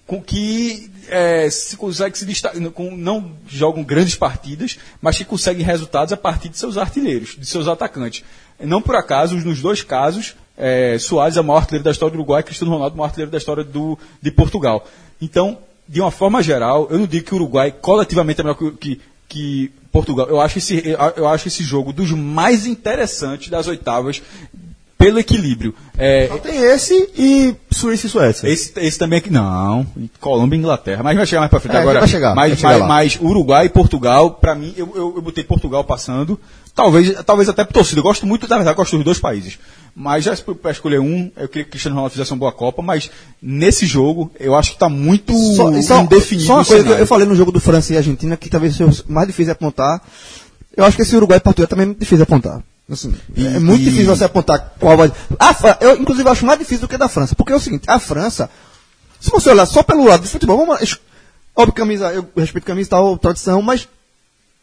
com que é, se consegue se destacar, não jogam grandes partidas, mas que conseguem resultados a partir de seus artilheiros, de seus atacantes. Não por acaso, nos dois casos, é, Soares é o maior artilheiro da história do Uruguai, Cristiano Ronaldo é o maior artilheiro da história do, de Portugal. Então, de uma forma geral, eu não digo que o Uruguai coletivamente é melhor que, que, que Portugal. Eu acho, esse, eu, acho esse jogo dos mais interessantes das oitavas pelo equilíbrio. É, Tem esse e Suíça e Suécia. esse, esse também aqui. Não, Colômbia e Inglaterra. Mas vai chegar mais pra frente É, agora. vai chegar, mas, vai chegar mas, mas Uruguai e Portugal, pra mim, eu, eu, eu botei Portugal passando. Talvez, talvez até por torcida. Eu gosto muito, na verdade, gosto dos dois países. Mas já para escolher um, eu queria que o Cristiano Ronaldo fizesse uma boa Copa, mas nesse jogo, eu acho que tá muito Só, e só, indefinido. só uma coisa que eu, falei no jogo do França e Argentina, que talvez seja mais difícil de apontar. Eu acho que esse Uruguai e Portugal também é muito difícil de apontar. Assim, é muito e- difícil você apontar qual vai. A eu, inclusive, acho mais difícil do que a da França. Porque é o seguinte, a França, se você olhar só pelo lado do futebol, vamos óbvio, camisa, eu respeito camisa e tal, tradição, mas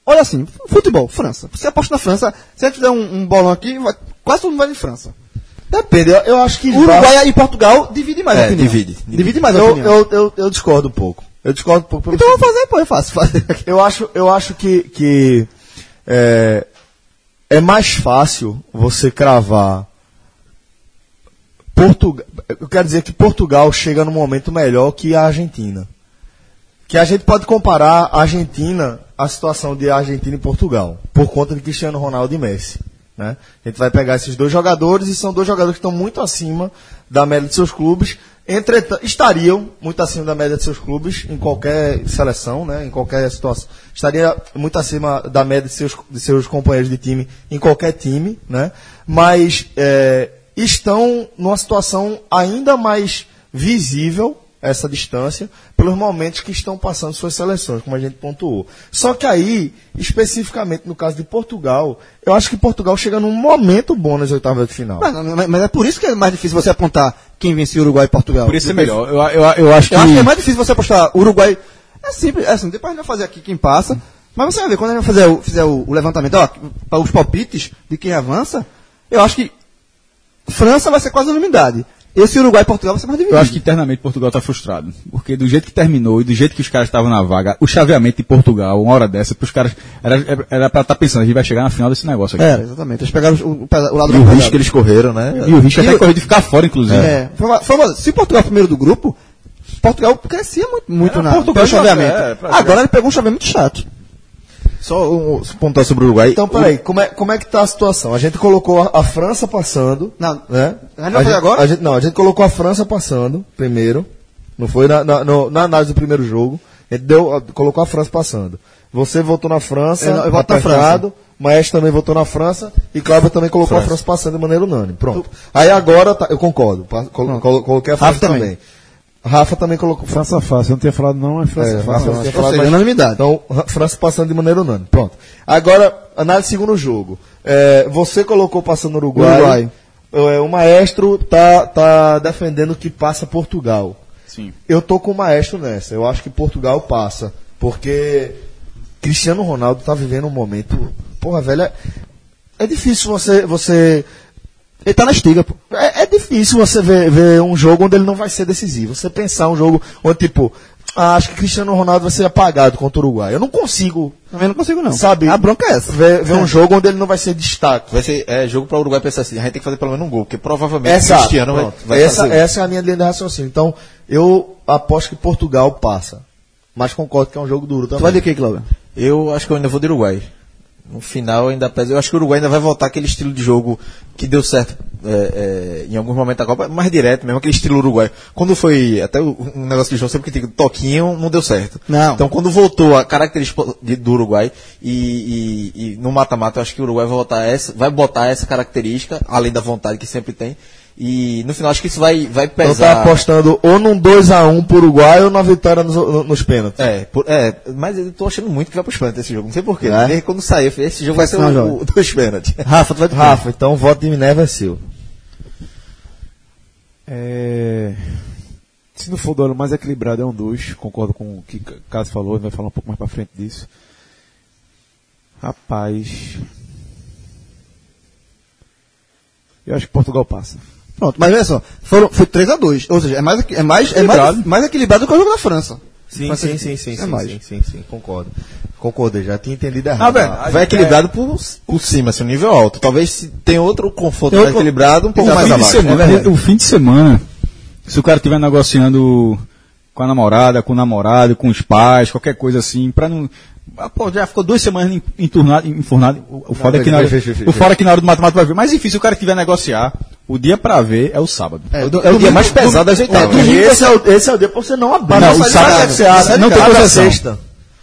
olha assim, futebol, França. Você aposta na França, se a gente fizer um, um bolão aqui, vai- quase todo mundo vai de França. Depende, eu, eu acho que. Uruguai e Portugal divide mais É, a opinião. divide, Divide, mais a eu, opinião. eu, eu, eu discordo um pouco. Eu discordo um pouco. Então vamos fazer, pô, é fácil fazer. Eu acho, eu acho que, que é, é mais fácil você cravar Portugal. Eu quero dizer que Portugal chega num momento melhor que a Argentina. Que a gente pode comparar a Argentina, a situação de Argentina e Portugal, por conta de Cristiano Ronaldo e Messi. Né? A gente vai pegar esses dois jogadores e são dois jogadores que estão muito acima da média de seus clubes. Entretanto, estariam muito acima da média de seus clubes em qualquer seleção, né? em qualquer situação. Estaria muito acima da média de seus, de seus companheiros de time em qualquer time, né? mas é, estão numa situação ainda mais visível essa distância pelos momentos que estão passando suas seleções, como a gente pontuou. Só que aí, especificamente no caso de Portugal, eu acho que Portugal chega num momento bom nas oitavas de final. Mas, mas- mas é por isso que é mais difícil você apontar quem venceu Uruguai e Portugal. Por isso é Depois- melhor. Eu, eu, eu acho que. Eu acho que é mais difícil você apostar Uruguai. É simples, é assim, depois a gente vai fazer aqui quem passa. Mas você vai ver, quando a gente fazer o, fizer o, o levantamento, ó, para os palpites de quem avança, eu acho que França vai ser quase unanimidade. Esse Uruguai e Portugal vai ser mais dividido. Eu acho que internamente Portugal está frustrado. Porque do jeito que terminou e do jeito que os caras estavam na vaga, o chaveamento de Portugal, uma hora dessa, pros caras. Era, pra estar pensando, a gente vai chegar na final desse negócio aqui. Era, exatamente. Eles pegaram o, o, o lado E o risco que eles correram, né? E o risco E até o- correr de ficar fora, inclusive. É, foi uma- foi uma- se Portugal é o primeiro do grupo, Portugal crescia muito, muito Era na, Portugal pelo chaveamento. é, Agora ele pegou um chaveamento chato. Só um, um pontuar sobre o Uruguai. Então, peraí, como é, como é que tá a situação? A gente colocou a, a França passando. Não, né? a gente vai fazer agora? a gente- não, a gente colocou a França passando primeiro. Não foi na, na, no- na análise do primeiro jogo. A gente deu, a- colocou a França passando. Você votou na França, Eu não- eu voto na apertado. Maestro também votou na França e Cláudio também colocou a França passando de maneira unânime. Pronto. Aí agora, tá- eu concordo. pa- colo- colo- coloquei a França Rafa também. também. Rafa também colocou. França fácil, eu não tinha falado não, é França É, fácil. Não tinha falado, seja, mas- unanimidade. Então, Ra- França passando de maneira unânime. Pronto. Agora, análise do segundo jogo. É, você colocou passando Uruguai. Uruguai. É, o maestro tá, tá defendendo que passa Portugal. Sim. Eu tô com o maestro nessa. Eu acho que Portugal passa. Porque Cristiano Ronaldo tá vivendo um momento. Porra, velho. É, é difícil você. você Ele tá na estiga, pô. é, é difícil você ver, ver um jogo onde ele não vai ser decisivo. Você pensar um jogo onde, tipo, Ah, acho que Cristiano Ronaldo vai ser apagado contra o Uruguai. Eu não consigo, Também não consigo, não. sabe? A bronca é essa. Ver, ver um jogo onde ele não vai ser destaque. Vai ser é, jogo para o Uruguai pensar assim, a gente tem que fazer pelo menos um gol, porque provavelmente Essa, o Cristiano vai, pronto. vai essa, fazer. essa é a minha linha de raciocínio. Então, eu aposto que Portugal passa. Mas concordo que é um jogo duro Tu também. vai de quê, Cláudio? Eu acho que eu ainda vou de Uruguai. No final ainda peso. Eu acho que o Uruguai ainda vai voltar aquele estilo de jogo que deu certo é, é, em alguns momentos da Copa, mais direto mesmo, aquele estilo Uruguai. Quando foi até o- um negócio de João sempre que tem toquinho, não deu certo. Não. Então quando voltou a característica do Uruguai e, e- e no mata-mata eu acho que o Uruguai vai voltar essa, vai botar essa característica, além da vontade que sempre tem. E no final acho que isso vai, vai Eu pesar. tá apostando ou num 2x1 pro Uruguai ou na vitória nos, no- nos pênaltis. É, por- é, mas eu tô achando muito que vai pros pênaltis esse jogo. Não sei porquê. É? Quando saiu, eu falei, esse jogo vai ser Não, o, dos pênaltis. Rafa, tu vai de? Rafa, então o voto de Minerva é seu. É... Se não for o duelo mais equilibrado, é um 2. Concordo com o que Caso falou, ele vai falar um pouco mais pra frente disso. Rapaz. Eu acho que Portugal passa. Pronto, mas olha só, foram, foi 3x2. Ou seja, é mais, é mais, é mais, Equilibrado. mais equilibrado do que o jogo da França. Sim, França sim, sim, sim, é sim, mais. sim, sim, sim, concordo. Concordei, já tinha entendido Ah, errado. Vai equilibrado por, por cima, assim, um nível alto. Talvez tem outro conforto mais equilibrado, um pouco o mais fim, de abaixo. é o fim de semana, se o cara estiver negociando com a namorada, com o namorado, com os pais, qualquer coisa assim, pra não. Ah, Pô, já ficou duas semanas entornado, enfurnado. O, o foda é que na hora, veja, veja, o veja. fora é que na hora do matemático vai ver. Mas enfim, se o cara quiser negociar, o dia pra ver é o sábado. É, É o dia mais pesado das oitavas. Domingo, esse, é o, esse é o dia pra você não abrir. Não, Não, o sábado- sábado, não tem abre a sexta.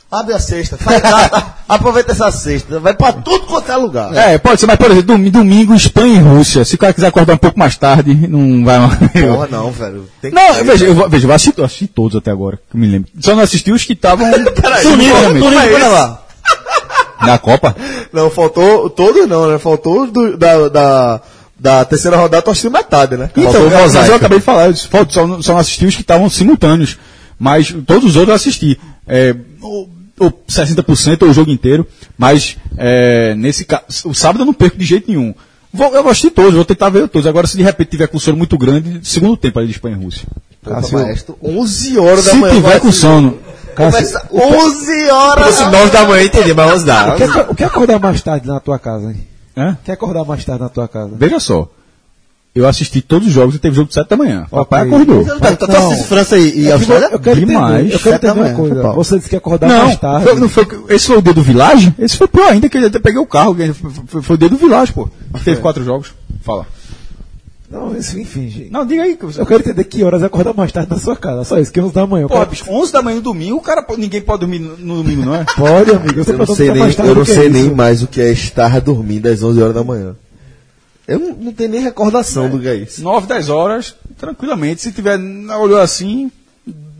Abre a sexta. Faz- aproveita essa sexta. Vai pra tudo quanto é lugar. É, pode ser, mas por exemplo, domingo, Espanha e Rússia. Se o cara quiser acordar um pouco mais tarde, não vai. Porra, não, velho. Tem que Não, ser. veja, eu, veja, eu assisti, eu assisti todos até agora, que eu me lembro. Só não assisti os que estavam Domingo, domingo, olha lá. na Copa. Não, faltou todos não, né? Faltou os da, da, da terceira rodada, tu assistiu metade, né? Então, Faltou o mas eu acabei de falar, eu disse, só, não- só não assisti os que estavam simultâneos. Mas todos os outros eu assisti. É, ou, ou 60% ou o jogo inteiro. Mas é, nesse caso, o sábado eu não perco de jeito nenhum. Vou, eu vou assistir todos, vou tentar ver todos. Agora, se de repente tiver com sono muito grande, segundo tempo ali de Espanha e Rússia. Cássio, maestro, 11 horas da Se manhã. tiver vai com sono. Começa 11 horas. Se 9 da manhã, entendi, mas 11 da o que, é, o que é acordar mais tarde na tua casa, hein? Hã? O que é acordar mais tarde na tua casa? Veja só. Eu assisti todos os jogos e teve jogo de 7 da manhã. Papai Ok. acordou. Você não tá- assiste França e, e Austrália? eu quero Demais. entender, eu quero entender uma coisa. Você disse que ia acordar Não, mais tarde. foi- não foi, esse foi o dia do Village? Esse foi pior ainda, que eu até peguei o carro. foi- foi o dia do Village, pô. Teve quatro jogos. Fala. Não, isso, enfim, gente. Não, diga aí. Que você... Eu quero entender que horas acordar mais tarde na sua casa. Só isso, que 11 da manhã. Eu quero- bicho, 11 da manhã no domingo, o cara, pode- ninguém pode dormir no, domingo, não é? Pode, amigo. Você Eu não sei, nem, eu não sei isso. nem mais o que é estar dormindo às 11 horas da manhã. Eu não, não tenho nem recordação do que é isso. 9, 10 horas, tranquilamente. Se tiver, olhou assim,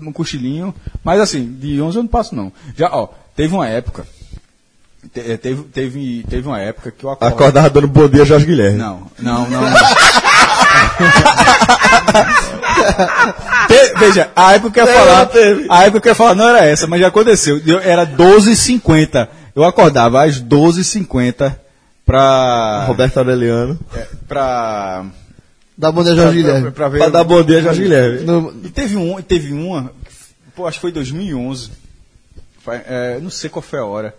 um cochilinho. Mas assim, de 11 eu não passo, não. Já, ó, teve uma época. te- eh, Teve, teve, teve uma época que eu acordava. Acordava dando bom dia, Jorge Guilherme. Não, não, não. não. Te- veja, a época que eu ia falar, teve. a época que eu ia falar não era essa, mas já aconteceu. Eu- era 12h50. Eu acordava às 12h50 pra. Roberto Aureliano. é, pra. Dá bom dia, Jorge Guilherme. pra ver. Pra dar bom dia, Jorge Guilherme. No- E teve um, teve uma, pô, acho que foi em 2011. Foi, é, não sei qual foi a hora.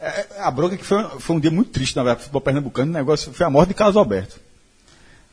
É, a bronca que foi, foi um dia muito triste, na verdade, futebol pernambucano, o negócio foi a morte de Carlos Alberto.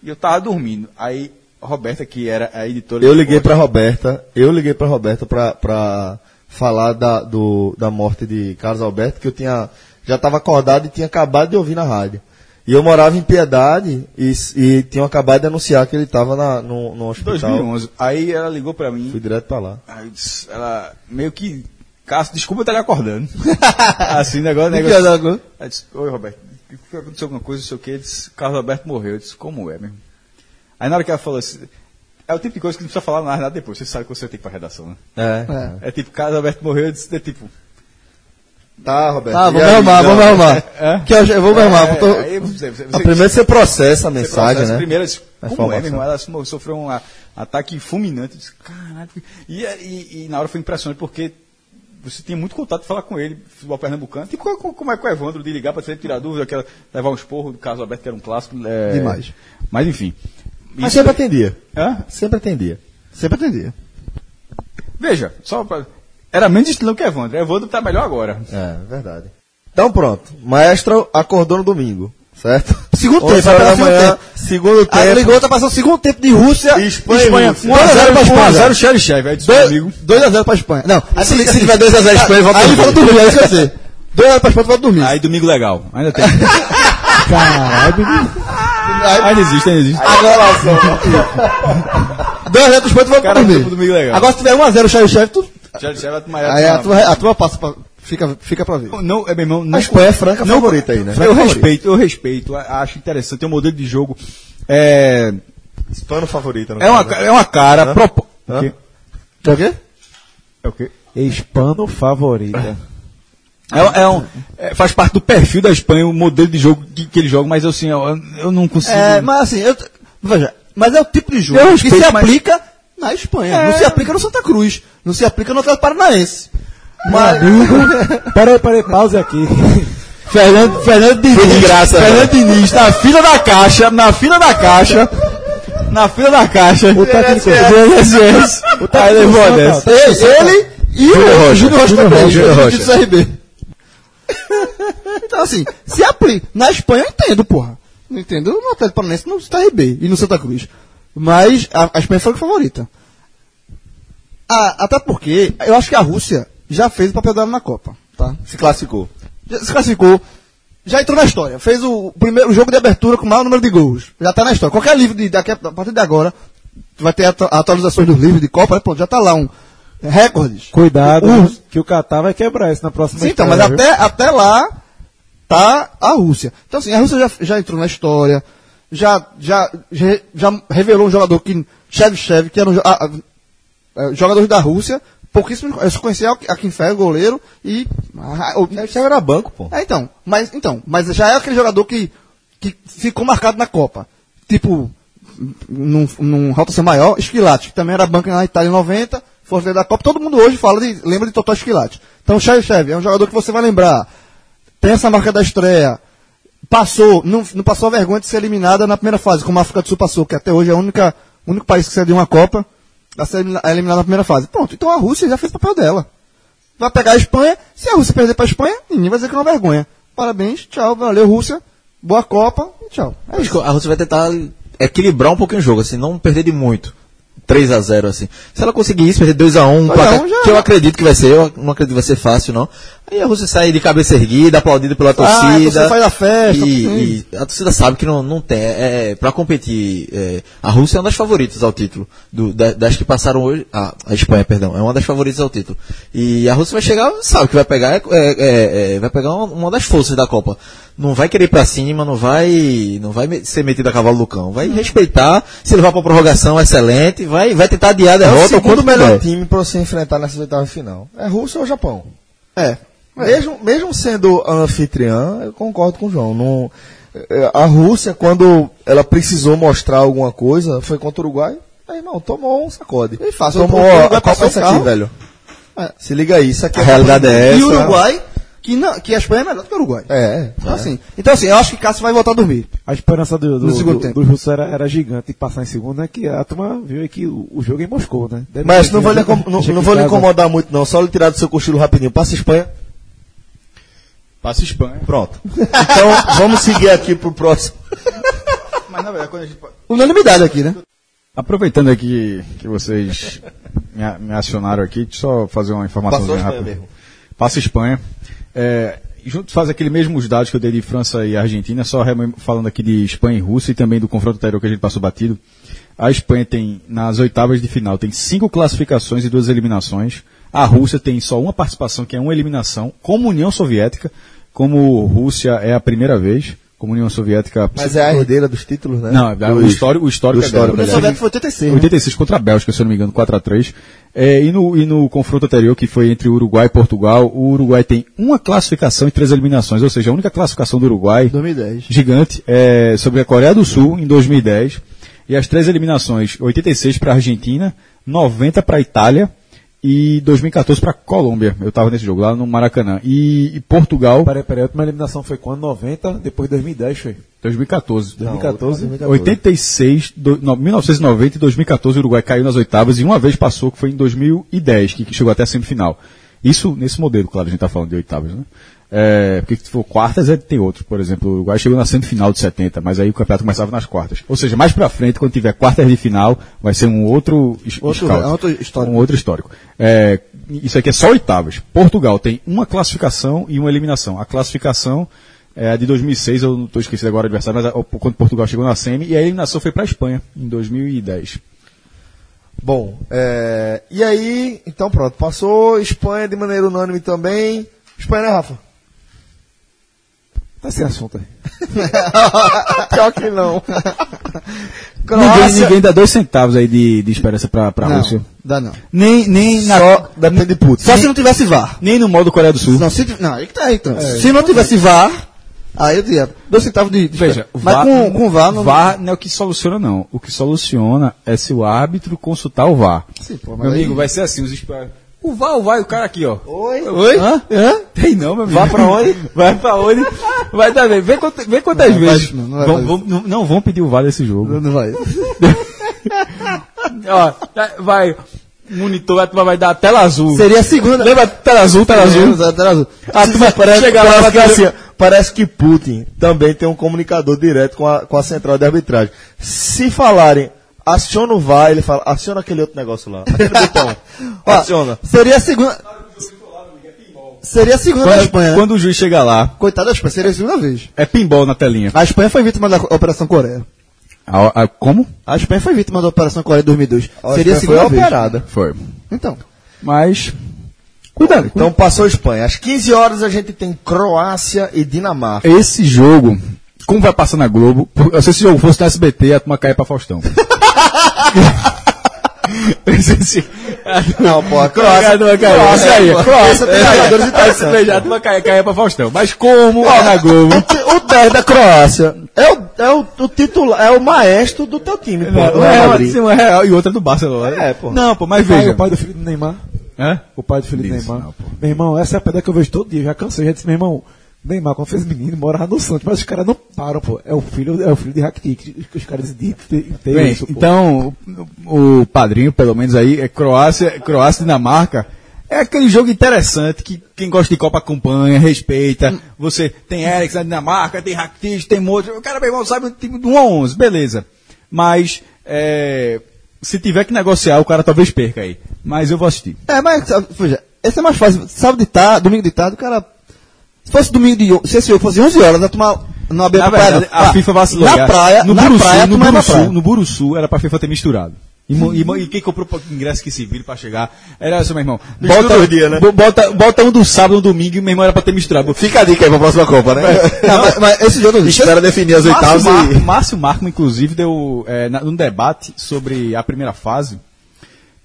E eu tava dormindo. Aí, Roberta, que era a editora. Eu liguei pra Roberta, eu liguei pra Roberta pra, pra falar da, do, da morte de Carlos Alberto, que eu tinha, já estava acordado e tinha acabado de ouvir na rádio. E eu morava em Piedade e, e tinham acabado de anunciar que ele estava no, no hospital. 2011. Aí ela ligou pra mim. Fui direto pra lá. Disse- ela meio que. Cássio, desculpa eu estar lhe acordando. assim, negócio. Negócio é? Aí disse, oi Roberto, aconteceu alguma coisa, não sei o que, disse, Carlos Alberto morreu. Eu disse, como é mesmo? Aí na hora que ela falou assim, é o tipo de coisa que não precisa falar mais nada depois, você sabe que você tem que ir pra redação, né? É. É tipo, Carlos Alberto morreu, eu disse, é tipo, Tá, Roberto. Tá, E vamos arrumar, então? vamos arrumar. É? Que eu, eu vou me arrumar. é, tô- aí você, você, A primeiro você processa a mensagem, processa né? Primeiro, disse, A como é, meu irmão? Ela so- sofreu um ataque fulminante. Eu disse, caralho. E, e, e na hora foi impressionante porque você tinha muito contato de falar com ele, futebol pernambucano. Tipo, como, como é com o Evandro, de ligar para você tirar dúvida, aquela, levar um esporro do caso Alberto, que era um clássico. É, Demais. Mas enfim. Mas sempre atendia. Hã? Sempre atendia. Sempre atendia. Veja, só pra... Era menos estilo que Evandro. Evandro tá melhor agora. É, verdade. Então pronto. Maestro acordou no domingo, certo? Segundo 11 tempo, vai da pegar segundo manhã, tempo. segundo Aí tempo. ligou, tá passando o segundo tempo de Rússia E Espanha e Espanha. Rússia. 1x0 pra Espanha. 1x0 Xerichev. Aí meu amigo. 2x0 pra Espanha. Não, aí Se- liga se assim, tiver 2 a 0 Espanha, volta Aí dormir. volta dormir, é isso eu sei. 2x0 pra Espanha, volta dormir. Aí domingo legal. Ainda tem. Caralho, ainda existe, ainda existe. Dois a zero pro Espanha, pra Cara, dormir. Agora se tiver 1x0 o Xerichev, tu... Xerichev vai tomar Aí a tua, a tua passa pra... Fica, fica pra ver. Não, é, meu irmão, não A Espanha é franca favorita aí, né? Eu respeito, eu respeito, acho interessante, tem um modelo de jogo. É, Hispano favorita. é, uma, caso, é uma cara. Hã? propo- Hã? O quê? Tá o quê? É o quê? Hispano favorita. É, é um, é, faz parte do perfil da Espanha, o modelo de jogo que, que ele joga, mas assim, eu, eu não consigo. É, mas assim, eu, veja, mas é o tipo de jogo Eu que respeito, se mas- aplica na Espanha. É. Não se aplica no Santa Cruz. Não se aplica no Atlético Paranaense. Mas, Peraí, peraí, pause aqui. Fernando, Fernando Diniz. de graça, Fernando Diniz, na fila da caixa, na fila da caixa, na fila da caixa. O técnico do INSS. Aí levou a dessa. Ele, ele e o Júnior Rocha também, Júnior Rocha. do CRB. então assim, se aplica. Na Espanha eu entendo, porra. Não entendo no Atlético Paranaense, no CRB e no Santa Cruz. Mas a, a Espanha foi a favorita. Ah, até porque eu acho que a Rússia já fez o papel dela na Copa, tá? Se classificou. Já se classificou, já entrou na história. Fez o primeiro jogo de abertura com o maior número de gols. Já tá na história. Qualquer livro de, daqui a, a partir de agora, vai ter atu- atualizações dos livros de Copa, né? Pô, já tá lá um recordes. Cuidado, O- que o Catar vai quebrar isso na próxima Sim, então, mas viu? até, até lá tá a Rússia. Então, assim, a Rússia já, já entrou na história, já, já, já, já revelou um jogador que, Shevchev, que era um jo- a- a- é, jogadores da Rússia, pouquíssimos, eu só conhecia a Kinfer, goleiro, e... o- Deve era banco, pô. é, então, mas, então, mas já é aquele jogador que, que ficou marcado na Copa. Tipo, num, num rotação maior, Esquilate, que também era banca na Itália em 90, foi líder da Copa. Todo mundo hoje fala de, lembra de Totó Esquilate. Então, Shevchev é um jogador que você vai lembrar. Tem essa marca da estreia. Passou, não, não passou a vergonha de ser eliminada na primeira fase, como a África do Sul passou, que até hoje é a única, o único país que saiu de uma Copa a ser eliminada na primeira fase. Pronto, então a Rússia já fez o papel dela. Vai pegar a Espanha, se a Rússia perder para a Espanha, ninguém vai dizer que é uma vergonha. Parabéns, tchau, valeu Rússia, boa Copa e tchau. É a Rússia vai tentar equilibrar um pouquinho o jogo, assim, não perder de muito. 3 a 0 assim. Se ela conseguir isso, perder 2 a 1 um, 2 a placar 1 já- que eu acredito que vai ser, eu não acredito que vai ser fácil, não. Aí a Rússia sai de cabeça erguida, aplaudido pela Ah, a torcida. torcida faz a festa, E, e a torcida sabe que não, não tem. É, é, pra competir, é, a Rússia é uma das favoritas ao título. Do, da- das que passaram hoje. A, a Espanha, perdão, é uma das favoritas ao título. E a Rússia vai chegar, sabe que vai pegar, é, é, é, vai pegar uma, uma das forças da Copa. Não vai querer ir pra cima, não vai, não vai ser metido a cavalo do cão. Vai respeitar, se levar pra prorrogação, excelente, vai, vai tentar adiar a É o derrota o segundo quanto melhor puder. time pra você enfrentar nessa oitava final. É Rússia ou Japão? É. Mesmo, mesmo sendo anfitriã, eu concordo com o João. Não, é, a Rússia, quando ela precisou mostrar alguma coisa, foi contra o Uruguai. Aí, irmão, tomou um sacode. E fácil, tomou o a, Copa o essa aqui, velho. É. Se liga aí, isso aqui A realidade é essa. E o Uruguai, que, não, que a Espanha é melhor do que o Uruguai. É, Então, assim, então, assim, eu acho que Cássio vai voltar a dormir. A esperança do, do, No segundo do, tempo. dos russos era, era gigante passar em segundo, né? Que a turma viu aí que o, o jogo é em Moscou, né? Deve Mas não vou, lhe, não, não vou lhe incomodar muito, não. Só lhe tirar do seu cochilo rapidinho. Passa Espanha. Passa Espanha. Pronto. Então, vamos seguir aqui pro próximo. Mas na verdade, quando a gente. Unanimidade aqui, né? Aproveitando aqui que vocês me, a- me acionaram aqui, deixa eu só fazer uma informação Passou a Espanha rápida. mesmo. Passa Espanha. É, junto faz aquele mesmos dados que eu dei de França e Argentina, só falando aqui de Espanha e Rússia e também do confronto anterior que a gente passou batido. A Espanha tem, nas oitavas de final, tem cinco classificações e duas eliminações. A Rússia tem só uma participação, que é uma eliminação, como União Soviética, como Rússia é a primeira vez, como União Soviética. Mas é a herdeira dos títulos, né? Não, o Dos- histórico, o histórico do é dela. histórico, O União né? Soviética foi 86. né? 86 contra a Bélgica, se eu não me engano, 4x3. É, e, no, e no confronto anterior, que foi entre Uruguai e Portugal, o Uruguai tem uma classificação e três eliminações, ou seja, a única classificação do Uruguai, 2010. gigante, é sobre a Coreia do Sul, em 2010. E as três eliminações, 86 para a Argentina, 90 para a Itália e 2014 para Colômbia. Eu tava nesse jogo lá no Maracanã. E, e Portugal, Peraí, peraí, a última eliminação foi quando? 90, depois 2010 foi. 2014. 2014. 86, do, não, 1990 e 2014 o Uruguai caiu nas oitavas e uma vez passou, que foi em 2010, que, que chegou até a semifinal. Isso nesse modelo, claro, a gente está falando de oitavas, né? É, porque se for quartas, é, tem outro. Por exemplo, o Uruguai chegou na semifinal de 70, mas aí o campeonato começava nas quartas. Ou seja, mais pra frente, quando tiver quartas de final, vai ser um outro, Outro- scout. é outro histórico. Um outro histórico. É, isso aqui é só oitavas. Portugal tem uma classificação e uma eliminação. A classificação é a de 2006, eu não estou esquecido agora o adversário, mas a, quando Portugal chegou na semi, e a eliminação foi para a Espanha, em 2010. Bom, é, e aí, então pronto, passou Espanha de maneira unânime também. Espanha, né, Rafa? Tá sem assunto aí. Pior que não. Ninguém, Croácia, ninguém dá dois centavos aí de, de esperança para a Não, Rússia. dá não. Nem, nem, na, só depende de Putin. Só se não tivesse VAR. nem no modo Coreia do Sul. Não, se, não aí que tá aí, então. Se não tivesse VAR, aí eu diria, dois centavos de, de Veja, Mas com, com VAR não... VAR não é o que soluciona, não. O que soluciona é se o árbitro consultar o VAR. Sim, pô, Meu aí- amigo, vai ser assim, os espa- O VAR, o VAR, o cara aqui, ó. Oi? Oi? Hã? Hã? Tem não, meu amigo. Vá pra onde? Vai pra onde? Vai dar bem. Vê, quant- vê quantas Não, vai- vezes. não, não vai vão, vão- não, não vão pedir o VAR desse jogo. Não vai. ó, vai. Monitor, a turma vai dar a tela azul. Seria a segunda... Lembra a tela azul, tela azul? Exato, tela azul. A turma Parece, chega lá, parece, que, vai assim, parece que Putin também tem um comunicador direto com a, com a central de arbitragem. Se falarem, aciona o VAR, ele fala, aciona aquele outro negócio lá. Aquele botão. Aciona. Seria a segunda... Seria a segunda da Quando, Espanha, né? quando o juiz chegar lá, Coitado da Espanha, seria a segunda vez. é pinball na telinha. A Espanha foi vítima da Operação Coreia. A- a- como? A Espanha foi vítima da Operação Coreia de 2002. A seria a segunda foi vez. operada. Foi. Então. Mas. Cuidado. Então passou a Espanha. Às 15 horas a gente tem Croácia e Dinamarca. Esse jogo, como vai passar na Globo, se esse jogo fosse na SBT, a turma caia pra Faustão. Não, pô, a A Croácia. turma caia. Croácia aí, É, Croácia tem é, jogadores é, interessantes. Veja, a turma caia, caia pra Faustão. Mas como é na Globo? O 10 da Croácia é o, é o, o titular, é o maestro do teu time, pô. é, uma real e outra do Barcelona. É, pô. Não, pô, mas Pai, veja. o pai do filho do Neymar. Hã? O pai do filho do Isso, Neymar. não, pô. meu irmão, essa é a pedra que eu vejo todo dia. Eu já cansei. Já disse, meu irmão, Neymar, quando fez menino, morava no Santos. Mas os caras não param, pô. É o filho, é o filho de Rakitic. que Os caras Bem, isso, pô. então, o, o padrinho, pelo menos aí, é Croácia, Croácia e Dinamarca. É aquele jogo interessante que quem gosta de Copa acompanha, respeita. Você tem Eriks na Dinamarca, tem Rakitic, tem Modric. O cara, meu irmão, sabe o time do 1 a 11, beleza. Mas, é, se tiver que negociar, o cara talvez perca aí. Mas eu vou assistir. É, mas, veja, esse é mais fácil. Sábado de tarde, domingo de tarde, o cara. Se fosse domingo de. Se esse fosse 11 horas, a turma abria Na pra praia. verdade, não. a Ah, FIFA vacilou. Na praia, no na Buruçu, praia, a no Buruçu, praia. no Buruçu era pra FIFA ter misturado. E, e, e quem comprou o ingresso que se vira pra chegar era assim, meu irmão. Bota, os dias, né? bo- bota, bota um do sábado, um domingo e meu irmão era pra ter misturado. Fica a dica aí pra próxima Copa, né? Não, mas, mas esse jogo. Espera definir as oitavas Márcio, e. Márcio Marco, inclusive, deu é, na- num debate sobre a primeira fase.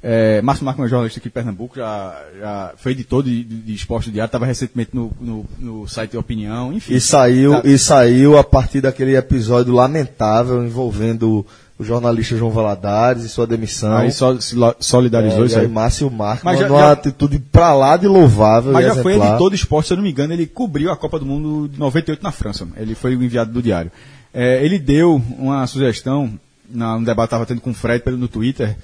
É, Márcio Marco é um jornalista aqui de Pernambuco, já, já foi editor de, de, de esporte do diário, estava recentemente no, no, no site Opinião, enfim. E saiu, Tá. e saiu a partir daquele episódio lamentável envolvendo o jornalista João Valadares e sua demissão. Aí só se solidarizou é, isso aí aí. Márcio Marques Mas já- mandou já- uma atitude pra lá de louvável Mas já foi exemplar. editor de esporte, se eu não me engano, ele cobriu a Copa do Mundo de 98 na França. Ele foi o enviado do diário. É, ele deu uma sugestão, na, no debate que estava tendo com o Fred pelo, no Twitter,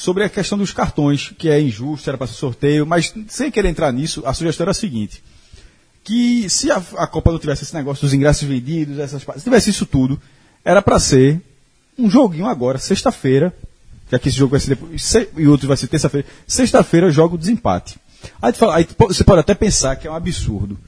sobre a questão dos cartões, que é injusto, era para ser sorteio, mas sem querer entrar nisso, a sugestão era a seguinte. Que se a, a Copa não tivesse esse negócio dos ingressos vendidos, essas, se tivesse isso tudo, era para ser um joguinho agora, sexta-feira, já que esse jogo vai ser depois, se- e outro vai ser terça-feira, sexta-feira jogo desempate. Aí, fala- aí você pode até pensar que é um absurdo.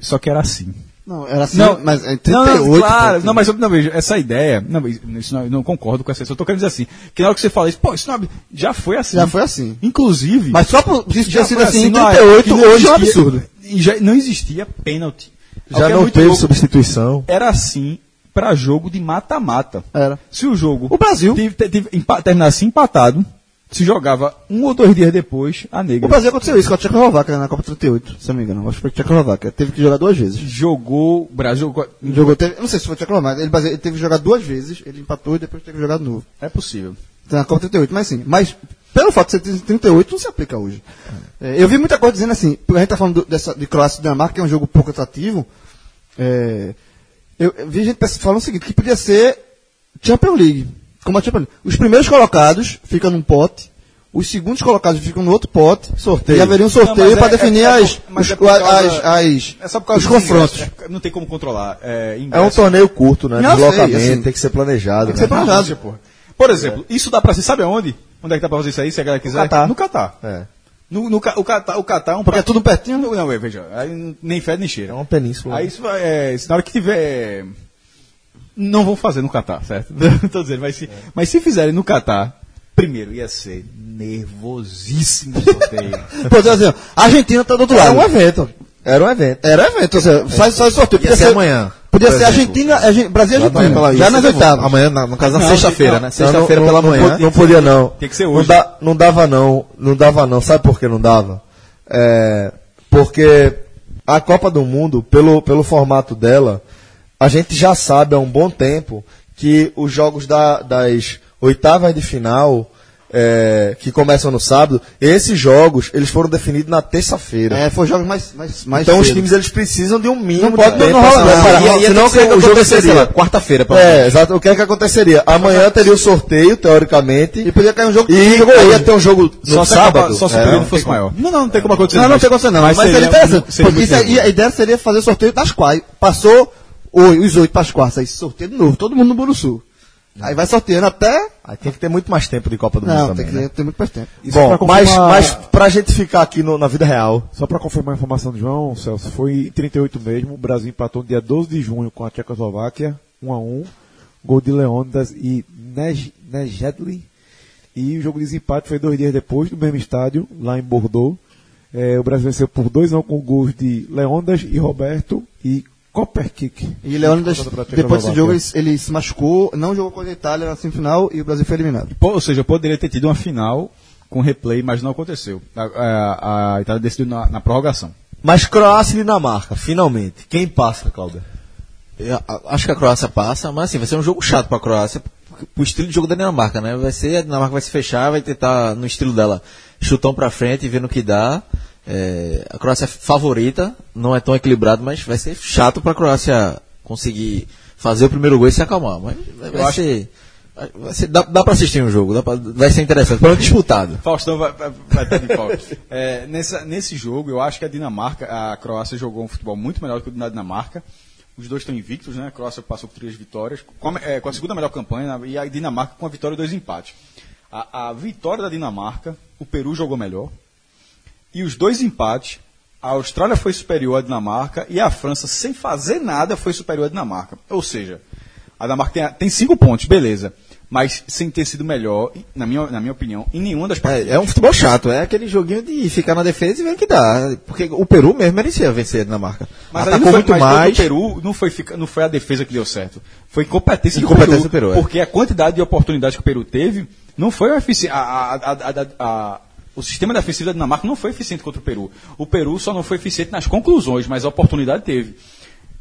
Só que era assim. Não, era assim, Não, mas em não, 38. não, claro, pô, não, mas eu- não, veja, essa ideia, não, isso não, eu não concordo com essa, eu tô querendo dizer assim, que na hora que você fala isso, pô, isso não é já foi assim. Já foi assim. Inclusive, Mas só por isso já sido assim em na 38, época que não hoje é um absurdo. E já não existia pênalti. Já é não muito teve louco. substituição. Era assim para jogo de mata-mata. Era. Se o jogo O Brasil. tive- tive- empa- terminasse empatado, se jogava um ou dois dias depois, a negra O Brasil aconteceu isso com a Tchecoslováquia na Copa 38, se não me engano. Acho que foi a Tchecoslováquia. Teve que jogar duas vezes. jogou, o Brasil jogou, Jogou, teve, não sei se foi a Tchecoslováquia, ele, ele teve que jogar duas vezes, ele empatou e depois teve que jogar de novo. é possível. Então, na Copa 38, mas sim. Mas pelo fato de ser 38, não se aplica hoje. É, eu vi muita coisa dizendo assim, a gente tá falando do- dessa, de Croácia e Dinamarca, que é um jogo pouco atrativo. é, eu, eu vi gente falando o seguinte, que podia ser Champions League. Como a Champions League. Os primeiros colocados ficam num pote, os segundos colocados ficam no outro pote. Sorteio. E haveria um sorteio é- para é- definir é as, os, é causa- as, as- É só por causa os dos confrontos. ingressos, é- não tem como controlar. É, É um torneio curto, né? Não, eu sei, Deslocamento, assim. tem que ser planejado. Tem que né? ser planejado. Porra. Por exemplo, isso dá pra ser, sabe aonde? Onde é que dá pra fazer isso aí, se a galera quiser? Catar. No Catar. É. No, no, o Catar, o Catar é um Porque é tudo pertinho. Não, não, é, veja, aí nem fede nem cheira. É uma península. Aí isso vai, é, se na hora que tiver. Não vão fazer no Catar, certo? Tô dizendo, mas se, mas se fizerem no Catar, primeiro ia ser nervosíssimo o sorteio. Exemplo, assim, a Argentina tá do outro Era lado. um evento. Era um evento. Era evento, ou seja, faz só o sorteio. Ia Podia ser amanhã. Podia ser. Argentina, Argen- Brasil e amanhã Argentina. pela- Já nas ser oitavas. Amanhã, na- no caso, na Não, sexta-feira, não, né? não, Sexta-feira Não, pela não, manhã. Não, não podia, não. Tem que ser Não, hoje. dá- não dava, não. Não dava, não. Sabe por que não dava? É, porque a Copa do Mundo, pelo, pelo formato dela, a gente já sabe há um bom tempo que os jogos da- das oitavas de final, é, que começam no sábado, esses jogos, eles foram definidos na terça-feira. É, foi jogos mais, mais, mais então os cedo. times eles precisam de um mínimo Não pode- de tempo não rola, pra se não. Senão que ser- o jogo acontecer, sei seria lá, quarta-feira, É, exato. O que é que aconteceria? Amanhã teria o sorteio, teoricamente. E podia cair um jogo E que aí ia ter um jogo no Só sábado. Só se o É, período não fosse como. maior. Não, não, não tem como acontecer. Não, não tem condição não. Mas, seria interessante. porque a ideia seria fazer sorteio das quais. Passou oi- os oito para as quartas. Aí sorteio de novo. Todo mundo no Buruçu. Aí vai sorteando até. Aí tem que ter muito mais tempo de Copa do Mundo Não, também, tem que né? ter muito mais tempo. E só Bom, mas, mas pra gente ficar aqui no- na vida real, Só para confirmar a informação do João, Celso, foi em 38 mesmo. O Brasil empatou no dia 12 de junho com a Tchecoslováquia, 1 a 1 Gol de Leônidas e Nej- Nejedli. E o jogo de desempate foi dois dias depois, no mesmo estádio, lá em Bordeaux. É, o Brasil venceu por 2 a 1 com gols de Leônidas e Roberto e Koperkik. E Leônidas, a depois desse jogo, ele, ele se machucou, não jogou contra a Itália na semifinal e o Brasil foi eliminado. Pô, Ou seja, eu poderia ter tido uma final com replay, mas não aconteceu. A, a- a Itália decidiu na, na prorrogação. mas Croácia e Dinamarca, finalmente. Quem passa, Cláudio? Eu a- acho que a Croácia passa, mas assim, vai ser um jogo chato pra Croácia, porque- pro estilo de jogo da Dinamarca, né? Vai ser, a Dinamarca vai se fechar, vai tentar, no estilo dela, chutão pra frente e vendo o que dá. É, a Croácia é favorita, não é tão equilibrado, mas vai ser chato pra Croácia conseguir fazer o primeiro gol e se acalmar. Mas vai, vai acho- ser. Vai ser dá, dá pra assistir um jogo, pra- vai ser interessante, pelo disputado. Faustão vai, vai, vai estar de pau. É, nessa, nesse jogo, eu acho que a Dinamarca, a Croácia jogou um futebol muito melhor que o da Dinamarca. Os dois estão invictos, né? A Croácia passou por três vitórias, com a, é, com a segunda melhor campanha, e a Dinamarca com a vitória e dois empates. A, a vitória da Dinamarca, o Peru jogou melhor. E os dois empates, a Austrália foi superior à Dinamarca e a França, sem fazer nada, foi superior à Dinamarca. Ou seja, a Dinamarca tem, tem cinco pontos, beleza. Mas sem ter sido melhor, na minha, na minha opinião, em nenhuma das partidas. É, é um futebol chato, é aquele joguinho de ficar na defesa e ver o que dá. Porque o Peru mesmo merecia vencer a Dinamarca. Mas aí Atacou não foi, muito mas mais. do Peru não foi, não foi a defesa que deu certo. Foi incompetência, Incompetência do do Peru, é. Porque a quantidade de oportunidades que o Peru teve não foi a, a- a- o sistema defensivo da Dinamarca não foi eficiente contra o Peru. O Peru só não foi eficiente nas conclusões, mas a oportunidade teve.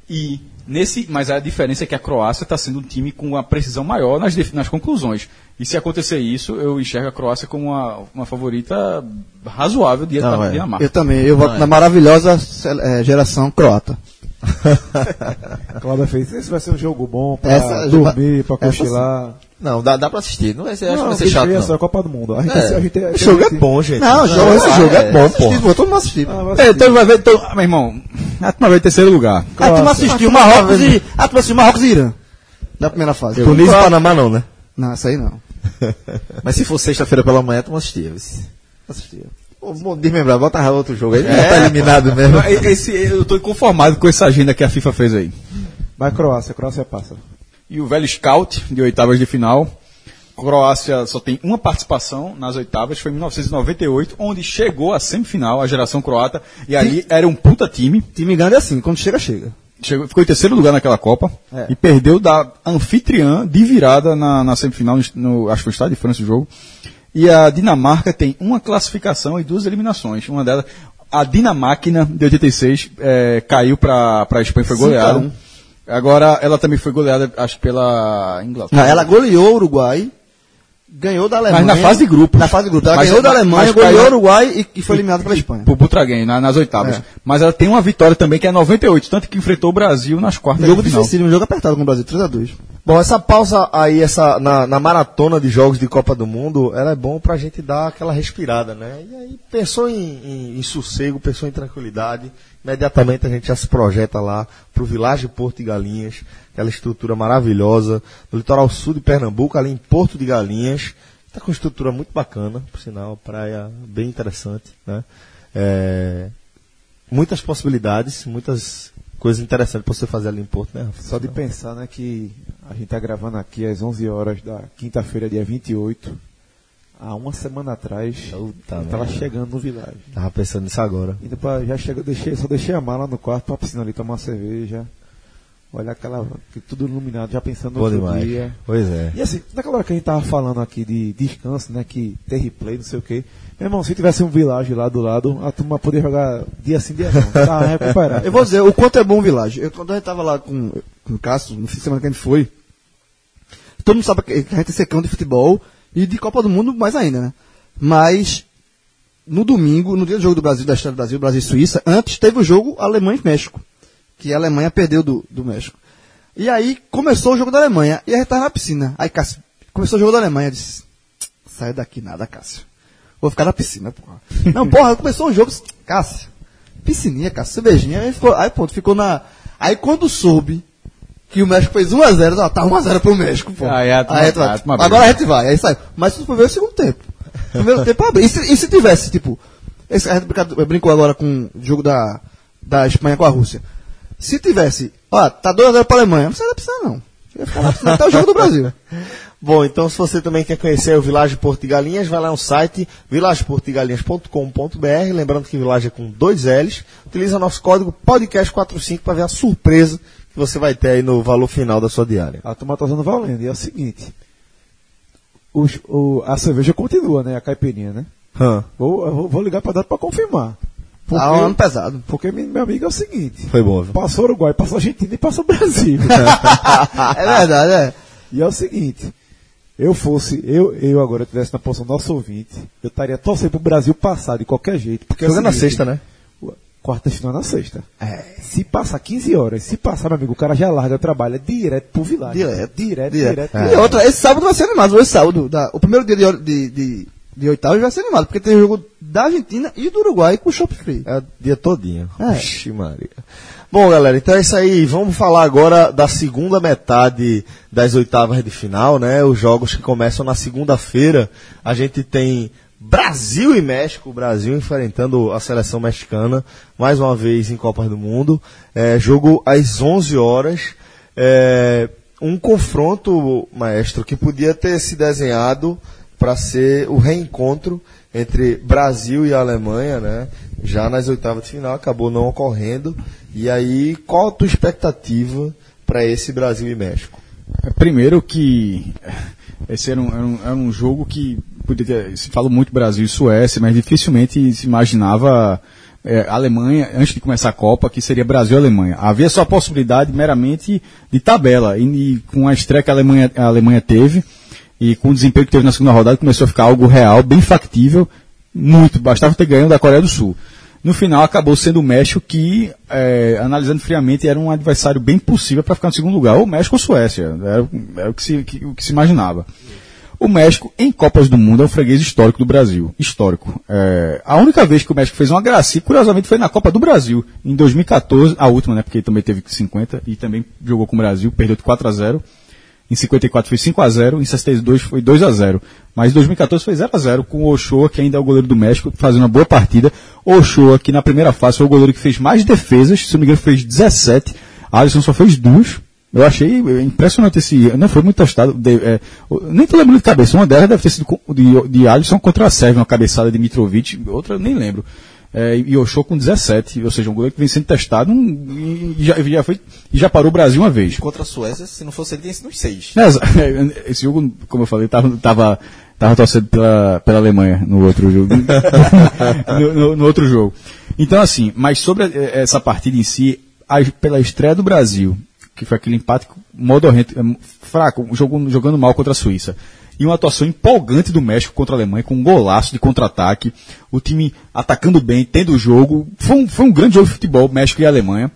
E nesse, mas a diferença é que a Croácia está sendo um time com uma precisão maior nas, nas conclusões. E se acontecer isso, eu enxergo a Croácia como uma, uma favorita razoável diante Não, da é. Dinamarca. Eu também, eu voto na maravilhosa eh, geração croata. A Cláudia fez, esse vai ser um jogo bom Essa- dormir, essa cochilar. Não, dá, dá pra assistir. Não vai ser, acho que Não, vai ser chato. essa é Não. a Copa do Mundo. A gente, É. a gente, a gente, Esse jogo é bom, gente. Não, jogo, esse é, jogo é, é, bom, pô. Todo mundo assistir. Ah, vai É, assistir. então vai ver. Então, meu irmão, a turma vai em terceiro lugar. A turma assistiu Marrocos e. A turma assistiu Marrocos e Irã. Na primeira fase. Tunísia e Panamá não, né? Não, essa aí não. Mas se for sexta-feira pela manhã, tu não assistia. Assistia. Desmembrar, bota outro jogo aí. Já tá eliminado mesmo. Esse, eu estou inconformado com essa agenda que a FIFA fez aí. Mas Croácia, Croácia passa. E o velho Scout, de oitavas de final. Croácia só tem uma participação nas oitavas, foi em 1998, onde chegou à semifinal, a geração croata, e ali era um puta time. Time grande é assim, quando chega, chega. Chegou, ficou em terceiro lugar naquela Copa É. e perdeu da anfitriã de virada na, na semifinal, no, acho que foi o Estado de França o jogo. E a Dinamarca tem uma classificação e duas eliminações. Uma delas, a Dinamáquina de 86 eh, caiu para a Espanha, foi goleada. Agora ela também foi goleada, acho pela Inglaterra. Ela goleou o Uruguai ganhou da Alemanha. Mas na fase de grupos. Na fase de grupos. Ela Mas- ganhou da Alemanha, mas ganhou o Uruguai e, e foi eliminada pela Espanha. Pro Butraguem, na- nas oitavas. É. Mas ela tem uma vitória também que é 98, tanto que enfrentou o Brasil nas quartas Um jogo de final. difícil, um jogo apertado com o Brasil, 3x2. Bom, essa pausa aí, essa, na, na maratona de jogos de Copa do Mundo, ela é bom pra gente dar aquela respirada, né? E aí, pensou em, em, em sossego, pensou em tranquilidade, imediatamente a gente já se projeta lá pro Vilagem Porto de Galinhas, aquela estrutura maravilhosa, no litoral sul de Pernambuco, ali em Porto de Galinhas. Tá com estrutura muito bacana, por sinal, praia bem interessante, né? É, muitas possibilidades, muitas coisas interessantes pra você fazer ali em Porto, né? Só de pensar, né, que a gente tá gravando aqui às 11 horas da quinta-feira, dia 28. Há uma semana atrás, eu tava merda. chegando no Vilagem. Tava pensando nisso agora. Indo pra, já chega, deixei, só deixei a mala no quarto pra piscina ali tomar uma cerveja. Olhar aquela. que tudo iluminado, já pensando no outro demais. dia. Pois é. E assim, naquela hora que a gente tava falando aqui de descanso, né? Que tem replay, não sei o quê. Meu irmão, se tivesse um Village lá do lado, a turma poderia jogar dia sim, dia não. Tá recuperado. Eu vou dizer o quanto é bom o Village. Eu, quando a gente tava lá com, com o Cássio, no fim de semana que a gente foi, todo mundo sabe que a gente é secão de futebol e de Copa do Mundo mais ainda, né? Mas, no domingo, no dia do jogo do Brasil, da história do Brasil, Brasil e Suíça, antes teve o jogo Alemanha e México, que a Alemanha perdeu do, do México. E aí começou o jogo da Alemanha, e a gente tava na piscina. Aí Cássio, começou o jogo da Alemanha, eu disse, sai daqui nada, Cássio. Vou ficar na piscina, porra. Não, porra, começou o jogo, Cássio, piscininha, Cássio, cervejinha, aí, ficou, aí pronto, ficou na... Aí quando soube que o México fez 1x0, ó, tá 1x0 pro México, pô. Aí a Aí a gente vai, a turma abriu. agora a gente vai, aí sai. Mas isso foi ver o segundo tempo. Primeiro tempo abriu. E se, e se tivesse, tipo, esse, a gente brincou agora com o jogo da, da Espanha com a Rússia. Se tivesse, ó, tá 2x0 pra Alemanha, não precisa da piscina, não. Ia ficar piscina até o jogo do Brasil. Bom, então se você também quer conhecer o Vilagem Porto de Galinhas, vai lá no site vilageportodegalinhas.com.br, lembrando que Vilagem é com dois L's. Utiliza nosso código podcast45 para ver a surpresa que você vai ter aí no valor final da sua diária. A turma tá usando valendo. E é o seguinte: os- o- a cerveja continua, né? A caipirinha, né? Hã, Vou, vou, vou ligar pra dar pra confirmar. Porque, Tá um ano pesado. porque meu amigo é o seguinte: foi bom, viu? passou Uruguai, passou Argentina e passou Brasil. É verdade, é. e é o seguinte: eu fosse, eu, eu agora estivesse na posição do nosso ouvinte, eu estaria torcendo pro Brasil passar de qualquer jeito. Porque é o Jogando na sexta, né? Quarta final na sexta. Se passar 15 horas, se passar, meu amigo, o cara já larga o trabalho, é direto pro Vilagem. Direto. Direto, Direto. direto. E outra, esse sábado vai ser animado. Esse sábado, da- o primeiro dia de, de, de, de oitavos vai ser animado, porque tem jogo da Argentina e do Uruguai com o Shop Free. É o dia todinho. É. Vixe Maria. Bom, galera, então é isso aí. Vamos falar agora da segunda metade das oitavas de final, né? Os jogos que começam na segunda-feira. A gente tem Brasil e México. O Brasil enfrentando a seleção mexicana, mais uma vez em Copas do Mundo. É, jogo às 11 horas. É, um confronto, maestro, que podia ter se desenhado para ser o reencontro entre Brasil e Alemanha, né? Já nas oitavas de final acabou não ocorrendo. E aí, qual a tua expectativa para esse Brasil e México? É, Primeiro que esse era um, era um, era um jogo que se fala muito Brasil e Suécia, mas dificilmente se imaginava é, Alemanha, antes de começar a Copa, que seria Brasil e Alemanha. Havia só a possibilidade meramente de tabela, e, e com a estreia que a Alemanha, a Alemanha teve, e com o desempenho que teve na segunda rodada, começou a ficar algo real, bem factível, muito, bastava ter ganho da Coreia do Sul. No final acabou sendo o México que, é, analisando friamente, era um adversário bem possível para ficar no segundo lugar, ou México ou Suécia, era, o- era o, que se, que- o que se imaginava. O México, em Copas do Mundo, é um freguês histórico do Brasil. Histórico. É, a única vez que o México fez uma gracinha, curiosamente, foi na Copa do Brasil, em 2014, a última, né, porque ele também teve 50 e também jogou com o Brasil, perdeu de 4 a 0 em 54 foi 5 a 0 em 62 foi 2 a 0 Mas em 2014 foi 0 a 0 com o Ochoa, que ainda é o goleiro do México, fazendo uma boa partida. Ochoa, que na primeira fase foi o goleiro que fez mais defesas, se não me engano fez 17. Alisson só fez duas. Eu achei impressionante esse. Não foi muito testado. de- é, nem tô lembrando de cabeça. Uma delas deve ter sido de, de Alisson contra a Sérvia, uma cabeçada de Mitrovic. Outra nem lembro. É, e Ochoa com 17, ou seja, um goleiro que vem sendo testado um, e, já, já foi, e já parou o Brasil uma vez. Contra a Suécia, se não fosse ele, tinha sido uns seis. É, exa- Esse jogo, como eu falei, tava, tava, tava torcendo pela, pela Alemanha no outro jogo. no, no- no outro jogo. Então, assim, mas sobre eh, essa partida em si, a- pela estreia do Brasil, que foi aquele empate modorrento, eh, fraco, jogo, jogando mal contra a Suíça. E uma atuação empolgante do México contra a Alemanha, com um golaço de contra-ataque, o time atacando bem, tendo o jogo. Foi um, foi um grande jogo de futebol, México e Alemanha.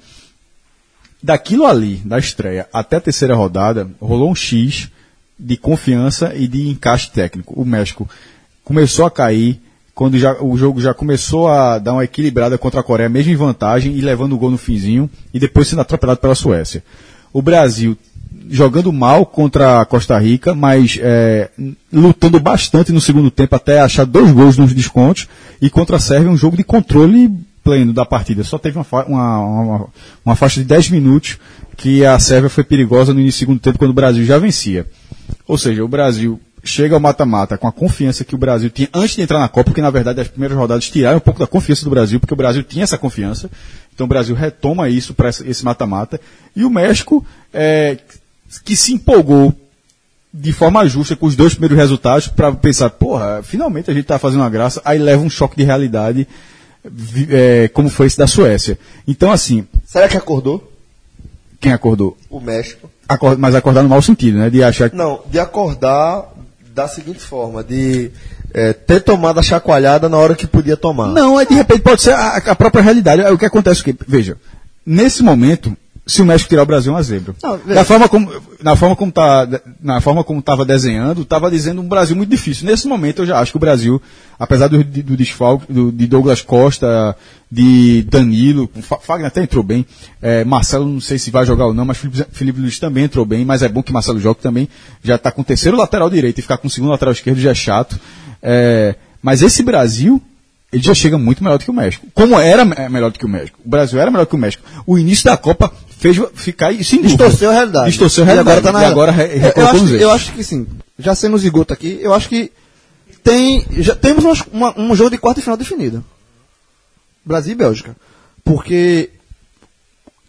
Daquilo ali, da estreia até a terceira rodada, rolou um X de confiança e de encaixe técnico. O México começou a cair, quando já, o jogo já começou a dar uma equilibrada contra a Coreia, mesmo em vantagem, e levando o gol no finzinho, e depois sendo atropelado pela Suécia. O Brasil jogando mal contra a Costa Rica, mas é, lutando bastante no segundo tempo até achar dois gols nos descontos, e contra a Sérvia um jogo de controle pleno da partida. Só teve uma, fa- uma, uma, uma faixa de 10 minutos que a Sérvia foi perigosa no início do segundo tempo, quando o Brasil já vencia. Ou seja, o Brasil chega ao mata-mata com a confiança que o Brasil tinha antes de entrar na Copa, porque na verdade as primeiras rodadas tiraram um pouco da confiança do Brasil, porque o Brasil tinha essa confiança. Então o Brasil retoma isso para esse mata-mata. E o México, é, que se empolgou de forma justa com os dois primeiros resultados para pensar, porra, finalmente a gente está fazendo uma graça, aí leva um choque de realidade, é, como foi esse da Suécia. Então, assim, Será que acordou quem acordou? o México? Acor- mas acordar no mau sentido, né? De achar que Não, de acordar da seguinte forma, de é, ter tomado a chacoalhada na hora que podia tomar. Não, é de repente pode ser a, a própria realidade. É O que acontece é que, veja, nesse momento, se o México tirar o Brasil é uma zebra. Não, veja. da forma como, na forma como tá, na forma como estava desenhando, estava dizendo um Brasil muito difícil. Nesse momento eu já acho que o Brasil, apesar do, do desfalque do, de Douglas Costa, de Danilo, Fagner até entrou bem, é, Marcelo não sei se vai jogar ou não, mas Felipe, Felipe Luiz também entrou bem, mas é bom que Marcelo jogue também, já está com o terceiro lateral direito e ficar com o segundo lateral esquerdo já é chato. É, mas esse Brasil, ele já chega muito melhor do que o México. Como era melhor do que o México? O Brasil era melhor que o México. O início da Copa fez ficar isso em dúvida. Distorceu a realidade. Distorceu a E realidade. agora tá na E agora re- eu, acho, eu acho que sim. Já sendo zigoto aqui, eu acho que tem. Já temos uma- um jogo de quarta e final definido. Brasil e Bélgica. Porque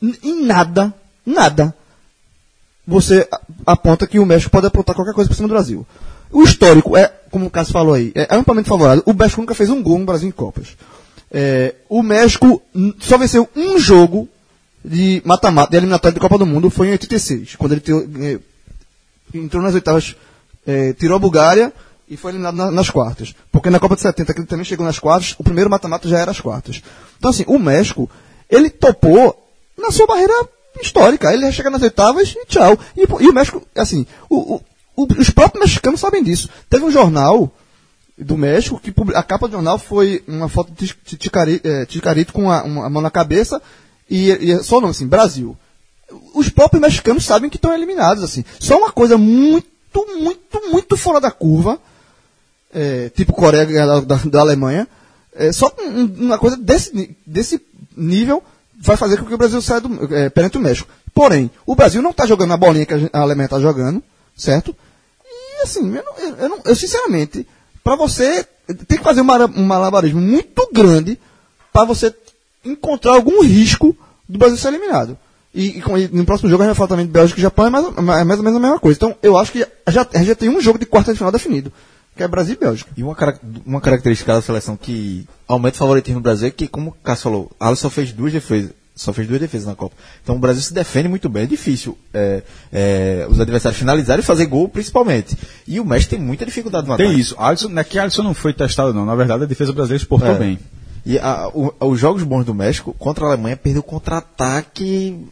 em nada, nada, você aponta que o México pode apontar qualquer coisa por cima do Brasil. O histórico é, como o Cássio falou aí, é, é amplamente favorável. O México nunca fez um gol no Brasil em Copas. É, o México só venceu um jogo de mata-mata, de eliminatória de Copa do Mundo, foi em 86, quando ele eh, entrou nas oitavas, eh, tirou a Bulgária e foi eliminado na- nas quartas. Porque na Copa de 70, que ele também chegou nas quartas, o primeiro mata-mata já era as quartas. Então, assim, o México, ele topou na sua barreira histórica. Ele ia chegar nas oitavas e tchau. E, e o México, assim, o- os próprios mexicanos sabem disso. Teve um jornal do México que a capa do jornal foi uma foto de eh, Ticarito com a, uma- a mão na cabeça e, e só o nome assim, Brasil os próprios mexicanos sabem que estão eliminados, assim. Só uma coisa muito, muito, muito fora da curva, é, tipo Coreia da, da, da Alemanha, é, só um- uma coisa desse, desse nível vai fazer com que o Brasil saia do, é, perante o México. Porém, o Brasil não está jogando a bolinha que a Alemanha está jogando, certo? Assim, eu, não- eu, não- eu, sinceramente, para você, tem que fazer um malabarismo muito grande para você encontrar algum risco do Brasil ser eliminado. E, e e no próximo jogo a gente vai falar também de Bélgica e Japão, é mais, é mais ou menos a mesma coisa. Então, eu acho que já, já tem um jogo de quarta de final definido, que é Brasil e Bélgica. E uma, uma característica da seleção que aumenta o favoritismo do Brasil é que, como o Cássio falou, Alisson fez duas defesas. Só fez duas defesas na Copa. Então o Brasil se defende muito bem. É difícil é, é, os adversários finalizarem e fazer gol, principalmente. E o México tem muita dificuldade no Tem ataque. isso. Alisson, não é que Alisson não foi testado, não. Na verdade, a defesa brasileira exportou É. bem. E a- o- os jogos bons do México contra a Alemanha perdeu contra-ataque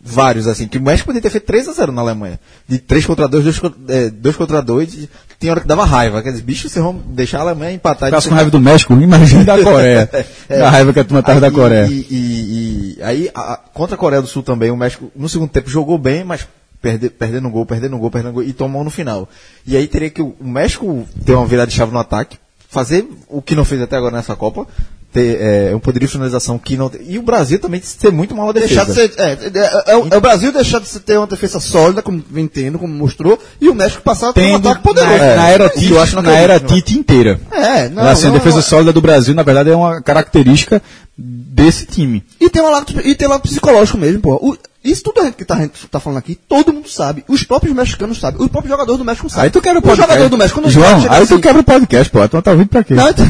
vários, assim, que o México podia ter feito 3 a 0 na Alemanha. De 3 contra 2, 2 contra, é, 2 contra 2, e tem hora que dava raiva. Quer dizer, bicho, vocês vão deixar a Alemanha empatar. Ficasse com raiva do México, imagina da Coreia. A raiva que a turma tava da Aí, Coreia. E, e- e- aí, a- contra a Coreia do Sul também, o México, no segundo tempo, jogou bem, mas perde, perdendo um gol, perdendo um gol, perdendo um gol, e tomou no final. E aí teria que o, o México ter uma virada de chave no ataque, fazer o que não fez até agora nessa Copa, ter é, um poderio de finalização que não. E o Brasil também ser muito mal defesa. Deixar de ser, é, é, é o- é o Brasil deixar de ter uma defesa sólida, como vem tendo, como mostrou, e o México passar a ter um ataque poderoso. na, É. na era Tite, eu acho não na era não. Tite inteira. É, não, assim, não, a defesa não. sólida do Brasil, na verdade, é uma característica desse time. E tem um lado, e tem um lado psicológico mesmo, pô. O- isso tudo a gente que tá, a gente tá falando aqui, todo mundo sabe. Os próprios mexicanos sabem. Os próprios jogadores do México sabem. Aí tu quebra o o podcast. jogador do México quando João, aí assim- tu quebra o podcast, pô. Tu tá ouvindo pra quê? Não, então,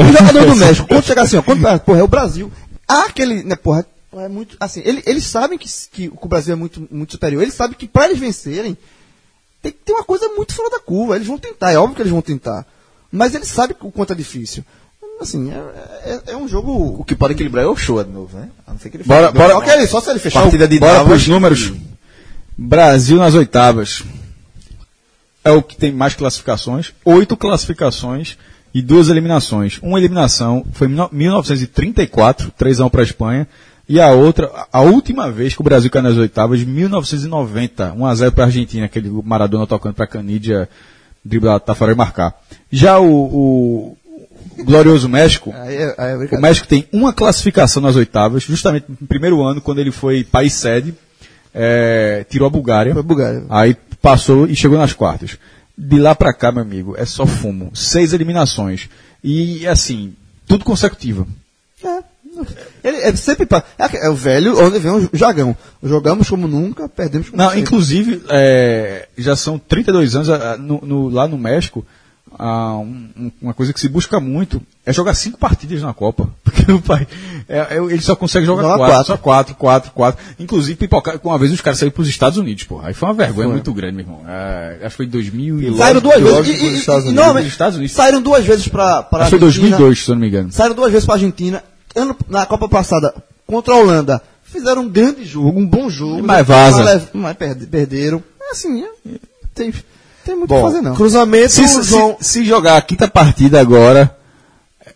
o jogador do México, quando chegar assim, ó, quando, porra, é o Brasil. Há aquele, né, porra, é muito, assim, ele- eles sabem que, que o Brasil é muito, muito superior. Eles sabem que para eles vencerem, tem que ter uma coisa muito fora da curva. Eles vão tentar, é óbvio que eles vão tentar. Mas eles sabem o quanto é difícil. Assim, é, é- é um jogo. O que pode equilibrar é o show de novo, né? A não ser que ele Bora- bora- Não, Só, se ele fechar Partida de Bora Davos, pros números. Brasil nas oitavas. É o que tem mais classificações. Oito classificações e duas eliminações. Uma eliminação foi em 1934, 3x1 para a Espanha. E a outra, a última vez que o Brasil caiu nas oitavas, 1990, 1x0 para a Argentina, aquele Maradona tocando para Canidia driblar, tá fora de marcar. Já o, o glorioso México, Aí é, aí é o. México tem uma classificação nas oitavas, justamente no primeiro ano, quando ele foi país sede, é, tirou a Bulgária. Foi a Bulgária. Aí passou e chegou nas quartas. De lá pra cá, meu amigo, é só fumo. Seis eliminações. E, assim, tudo consecutivo. É. Ele é sempre. pa- É, o velho onde vem o jogão. Jogamos como nunca, perdemos como Não, sempre. inclusive, é, já são 32 anos ah, no- no- lá no México. Ah, um- um- uma coisa que se busca muito é jogar cinco partidas na Copa. Porque o pai, é, é, ele só consegue jogar Joga quatro, quatro. Só quatro, quatro, quatro. Inclusive, pipocar, uma vez os caras saíram para os Estados Unidos, pô. Aí foi uma vergonha muito grande, meu irmão. É, acho que foi em 2000 e... Saíram duas vezes. E, e, Estados Unidos. Estados. Saíram duas vezes para para foi 2002, se eu não me engano. Saíram duas vezes para Argentina. Ano, na Copa passada, contra a Holanda, fizeram um grande jogo, um bom jogo. Mas vaza. Mas, mas perde- perderam. É assim, é, tem, tem muito o que Bom, fazer não. cruzamento, Se, se- João, se jogar a quinta partida agora,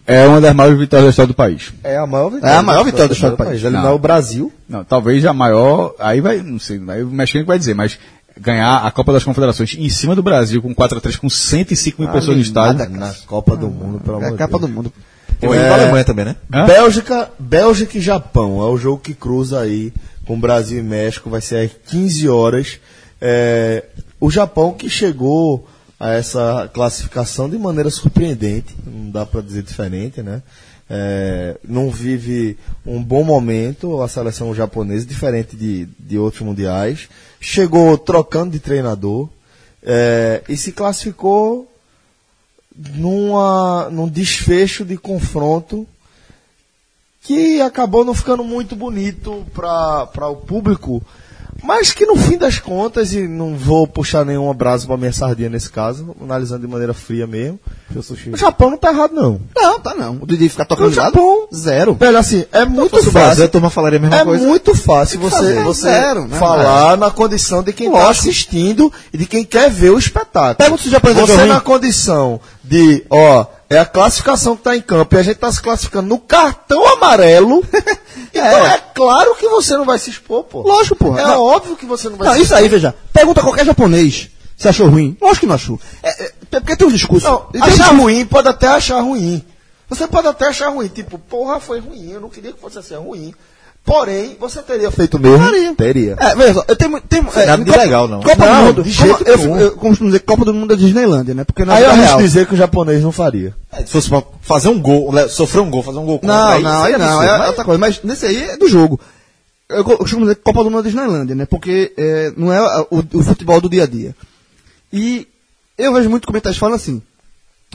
é uma das maiores vitórias da história do país. é a maior vitória. É a maior vitória da história do país. Eliminar Não. o Brasil. Não, talvez a maior. Aí vai, não sei, aí o mexicano vai dizer, mas ganhar a Copa das Confederações em cima do Brasil com 4x3 com 105 mil pessoas no estádio. Na Copa do Mundo, pelo É amor a de Deus. do mundo. Tem da Alemanha também, né? Hã? Bélgica, Bélgica e Japão. É o jogo que cruza aí com Brasil e México. Vai ser às 15 horas. É, o Japão que chegou a essa classificação de maneira surpreendente. Não dá para dizer diferente, né? É, não vive um bom momento a seleção japonesa, diferente de, de outros mundiais. Chegou trocando de treinador é, e se classificou numa, num desfecho de confronto que acabou não ficando muito bonito para o público, mas que no fim das contas, e não vou puxar nenhum abraço para minha sardinha nesse caso, analisando de maneira fria mesmo, o Japão não tá errado não. Não, tá não. O Didi ficar tocando O Japão- zero. Velho, assim, é muito fosse o Brasil, fácil. a turma falaria a mesma É coisa. muito fácil você, fazer você zero, né? falar na condição de quem está Lógico. assistindo e de quem quer ver o espetáculo. Pergunta se o japonês é Você na condição de, ó, é a classificação que está em campo e a gente está se classificando no cartão amarelo. então é claro que você não vai se expor, pô. Lógico, pô. É Não. óbvio que você não vai Não, se isso aí, veja. Pergunta a qualquer japonês se achou ruim. Lógico que não achou. É, é, porque tem um discurso. Não, tem achar discurso- ruim pode até achar ruim. Você pode até achar ruim, tipo, porra, foi ruim, eu não queria que fosse assim ruim. Porém, você teria feito mesmo? Faria. Teria. É, veja só, eu tenho. tenho é, nada de Copa- legal, não. Copa Não, do Mundo. de jeito eu, nenhum. eu costumo dizer Copa do Mundo é Disneylandia, né? Porque Aí eu arrisco dizer que o japonês não faria. É, Se fosse pra fazer um gol, sofrer um gol, fazer um gol contra, Não, não, aí não, absurdo, é mas- outra coisa. Mas nesse aí é do jogo. Eu co- eu costumo dizer Copa do Mundo é Disneylandia, né? Porque é, não é o, o futebol do dia a dia. E eu vejo muito comentários falando assim.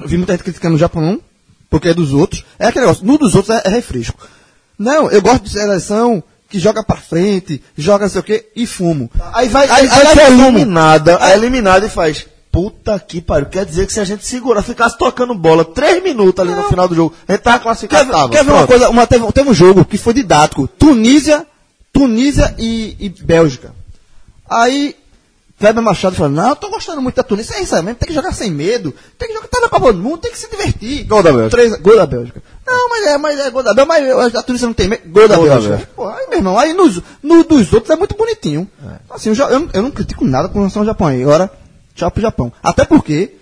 Eu vi muita gente criticando o Japão, porque é dos outros. É aquele negócio, no dos outros é, é refresco. Não, eu gosto de seleção que joga pra frente, joga não sei o quê, e fumo. Aí vai, Aí- aí, aí vai ser fumo. eliminada, é eliminada e faz. Puta que pariu. Quer dizer que se a gente segura, ficasse tocando bola três minutos ali no final do jogo, a gente tava Quer, classificado. tava, quer ver uma coisa? Uma, teve, teve um jogo que foi didático. Tunísia, Tunísia e, e Bélgica. Aí, Kleber Machado falou, não, eu tô gostando muito da Tunísia. É isso aí mesmo, tem que jogar sem medo. Tem que jogar, tá na Copa do Mundo, tem que se divertir. Gol da Bélgica. Três, gol da Bélgica. Não, mas é, mas é gol da Bélgica, mas a Tunísia não tem medo. Gol da Gol da Bélgica. Bélgica. Pô, aí, meu irmão, aí nos, no dos outros é muito bonitinho. Assim, eu, já- eu, não- eu não critico nada com relação ao Japão aí. Agora, tchau pro Japão. Até porque,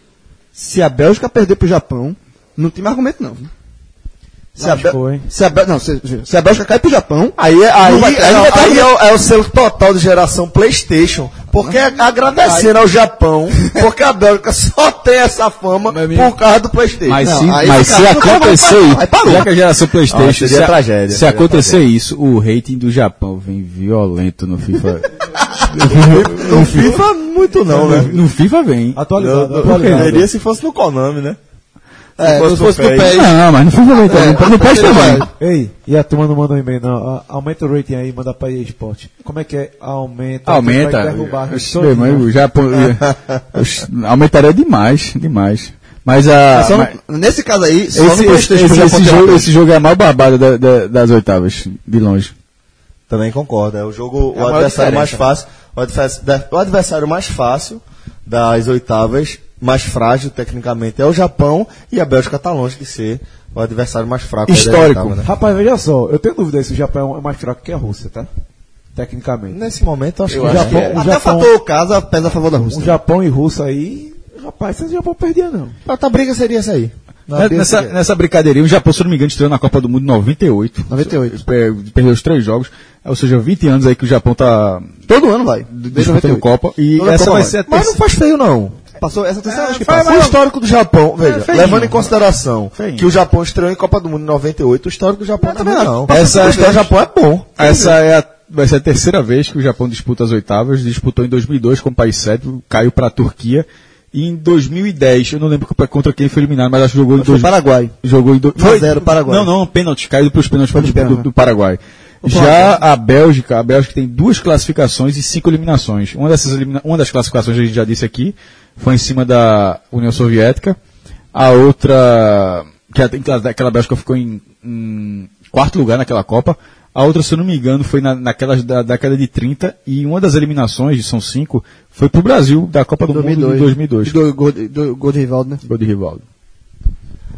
se a Bélgica perder pro Japão, não tem mais argumento não. viu? Se a, foi. se a não, se, se a Bélgica cai pro Japão, Aí, é- aí, aí, ter aí é, argumento. o, é o selo total de geração Playstation. Porque é agradecendo ao Japão, porque a Bélgica só tem essa fama amigo. por causa do Playstation. Mas, Não, se, mas se não, acontecer não, não, isso, parou. já que a geração Playstation, Ah, seria se, a- tragédia, se seria acontecer isso, o rating do Japão vem violento no FIFA. No FIFA, muito não, né? No FIFA vem. Atualizado, Eu- eu- atualizado. Deveria se fosse no Konami, né? É, se fosse PES. PES. Não, mas não foi momento, É, não, não pode também. mais. Ei, e a turma não manda um e-mail, não. Aumenta o rating aí, manda pra EA Sport. Como é que é? Aumenta. Aumenta. Vai derrubar. Eu já, aumentaria demais, demais. Mas a. Só mas- nesse caso aí, só esse, no esse, esse, esse jogo, esse jogo é a mais barbada da- da- das oitavas, de longe. Também concordo. É o jogo, É o maior adversário mais diferença. fácil. O adversário, o adversário mais fácil das oitavas, mais frágil tecnicamente, é o Japão e a Bélgica está longe de ser o adversário mais fraco. Histórico. né? Rapaz, veja só, eu tenho dúvida se o Japão é mais fraco que a Rússia, tá? Tecnicamente. Nesse momento, eu acho Eu que o Japão. que é. O Até Japão, fator casa pesa a favor da Rússia. o Japão e Rússia aí, rapaz, se o Japão perdia não. A briga seria essa aí. Nessa, nessa brincadeirinha, o Japão, se eu não me engano, estreou na Copa do Mundo em 98. 98. Per- Perdeu os três jogos. Ou seja, 20 anos aí que o Japão tá Todo ano vai. Desde disputando 98. Copa. E Toda essa Copa vai ser a Mas não terceira. faz feio, não. Passou essa terceira vez que passa. o histórico do Japão, veja, feinho. levando em consideração Feinho. que o Japão estreou em Copa do Mundo em 98, o histórico do Japão não é ruim, não. Essa- o histórico do Japão é bom. Essa é a, vai ser a terceira vez que o Japão disputa as oitavas. Disputou em 2002 como país sede, caiu para a Turquia. E em 2010, eu não lembro contra quem foi eliminado, mas acho que jogou em Foi dois, Paraguai. jogou em do... 1 a 0 Paraguai. Não, não, pênalti, caiu para os pênaltis Foi do, do- do Paraguai. Já a Bélgica, a Bélgica tem duas classificações e cinco eliminações. Uma dessas elimina... uma das classificações a gente já disse aqui, foi em cima da União Soviética. A outra, que a- aquela Bélgica ficou em, em quarto lugar naquela Copa. A outra, se eu não me engano, foi na, naquela da década de 30 e uma das eliminações, são cinco, foi pro Brasil da Copa do Mundo de 2002. Do, gol, do, gol de Rivaldo, né? Gol de Rivaldo.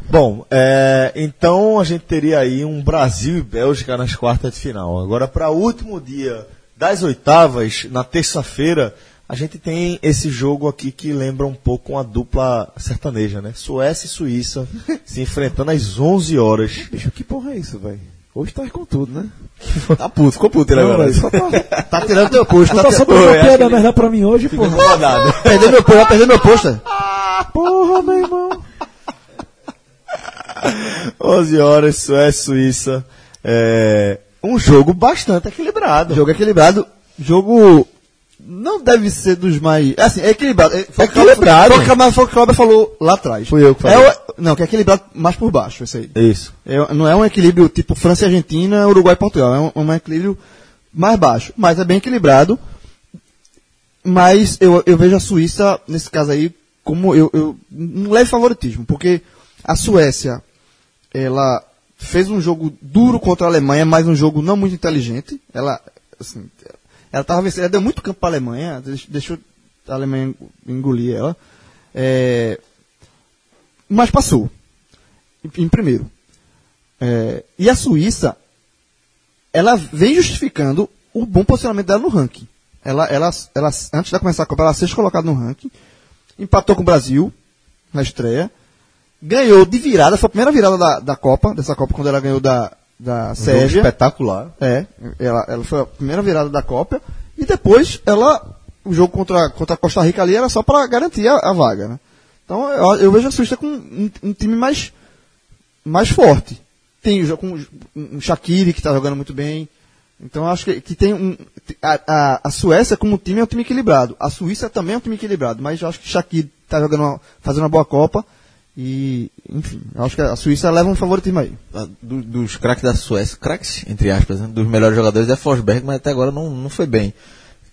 Bom, é, então a gente teria aí um Brasil e Bélgica nas quartas de final. Agora, para o último dia das oitavas, na terça-feira, a gente tem esse jogo aqui que lembra um pouco uma dupla sertaneja, né? Suécia e Suíça se enfrentando às 11 horas. Bicho, que porra é isso, velho? Hoje tá com tudo, né? Tá puto, ficou puto ele agora. tá, Tá tirando teu posto. tá Tá Oi, uma piada que- merda pra mim hoje, porra. Perdeu meu posto, vai perder meu posto. Porra, meu irmão. 11 horas, Suécia e Suíça. É, um jogo bastante equilibrado. Jogo equilibrado. Jogo não deve ser dos mais. Assim, é equilibrado. É, foi Equilibrado. Foi a- foi o que o Cláudio falou lá atrás. Fui eu que falei. É não, que é equilibrado mais por baixo, esse aí. Isso. É- não é um equilíbrio tipo França e Argentina, Uruguai e Portugal. É um, um equilíbrio mais baixo. Mas é bem equilibrado. Mas eu, eu vejo a Suíça, nesse caso aí, como eu, eu um leve favoritismo. Porque a Suécia, ela fez um jogo duro contra a Alemanha, mas um jogo não muito inteligente. Ela, assim, ela tava vencendo, ela deu muito campo para a Alemanha, deix- deixou a Alemanha engolir ela. É, mas passou. Em, em primeiro. É, e a Suíça, ela vem justificando o bom posicionamento dela no ranking. Ela, ela, ela, antes de começar a Copa, ela sexta colocada no ranking, empatou com o Brasil na estreia, ganhou de virada, foi a primeira virada da, da Copa, dessa Copa, quando ela ganhou da, da Um Sérvia. espetacular. É, ela, ela foi a primeira virada da Copa. E depois, ela, o jogo contra, contra a Costa Rica ali era só para garantir a, a vaga, né? Então, eu, eu vejo a Suíça com um, um time mais, mais forte. Tem com um Shaqiri que está jogando muito bem. Então, eu acho que, que tem um. A, a, a Suécia, como time, é um time equilibrado. A Suíça também é um time equilibrado. Mas eu acho que Shaqiri está jogando uma- fazendo uma boa Copa. E, enfim, acho que a Suíça leva um favoritismo aí. Ah, do- dos craques da Suécia, craques, entre aspas, né? dos melhores jogadores é Forsberg, mas até agora não, não foi bem.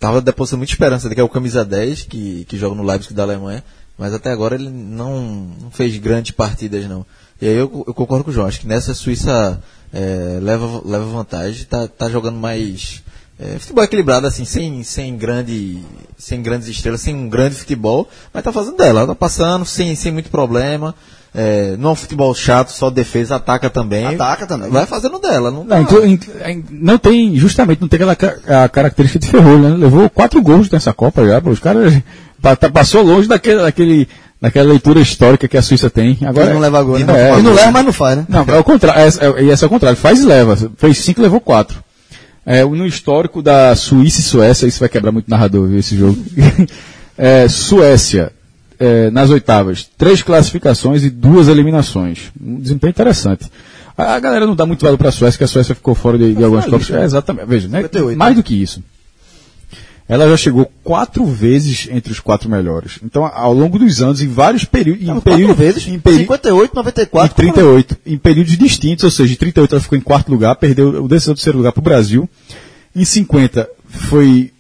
Tava depositando muita esperança que é o camisa 10, que, que joga no Leipzig da Alemanha, mas até agora ele não, não fez grandes partidas, não. E aí eu, eu concordo com o João, acho que nessa a Suíça é, leva, leva vantagem, tá, tá jogando mais é, futebol equilibrado, assim, sem, sem, grande, sem grandes estrelas, sem um grande futebol, mas tá fazendo dela, tá passando sem, sem muito problema. É, não é um futebol chato, só defesa, ataca também. Ataca também. Vai fazendo dela. Não, Não, tá- in- in- não tem, justamente, não tem aquela a característica de ferrolho, né? Levou quatro gols nessa Copa já. Os caras tá- passou longe daquele, daquele, daquela leitura histórica que a Suíça tem. Agora, Ele não leva gol, e né? não- é, e não leva, mas não faz, né? Não, é o contrário. É, é, e esse é o contrário. Faz e leva. Fez cinco, levou quatro. É, no histórico da Suíça e Suécia, isso vai quebrar muito narrador, viu, esse jogo. É, Suécia, é, nas oitavas, três classificações e duas eliminações. Um desempenho interessante. A, a galera não dá muito valor para a Suécia, que a Suécia ficou fora de, de algumas Copas. É, exatamente. Veja, né? 58, mais do que isso. Ela já chegou quatro vezes entre os quatro melhores. Então, ao longo dos anos, em vários períodos. Em período, vezes, Em, peri 58, em 94. 38. Em períodos distintos, ou seja, em 38 ela ficou em quarto lugar, perdeu o terceiro lugar para o Brasil. Em 50 foi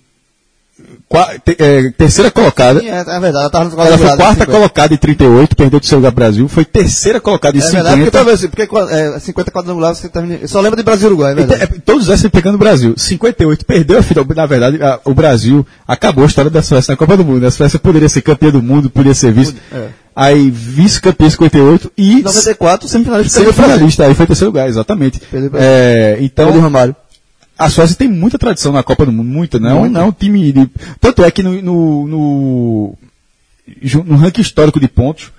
é, terceira colocada. Sim, é, é verdade, ela Ela foi quarta 50. colocada em 38, perdeu do seu lugar Brasil. Foi terceira colocada em É verdade, porque 50. talvez, porque é, 50 quadrangulares você termina. Eu só lembro de Brasil e Uruguai, é E te- verdade. é, todos esses pegando o Brasil. 58 perdeu a final. Na verdade, a- o Brasil acabou a história da Suécia na Copa do Mundo. A Suécia poderia ser campeã do mundo, poderia ser vice. É. Aí vice-campeã em 58 e 94, semifinalista. semifinalista. Aí foi terceiro lugar, exatamente. Perdeu É, então, Então, de Romário. A Suécia tem muita tradição na Copa do Mundo, muita, não, é um time de, tanto é que no, no, no, no ranking histórico de pontos,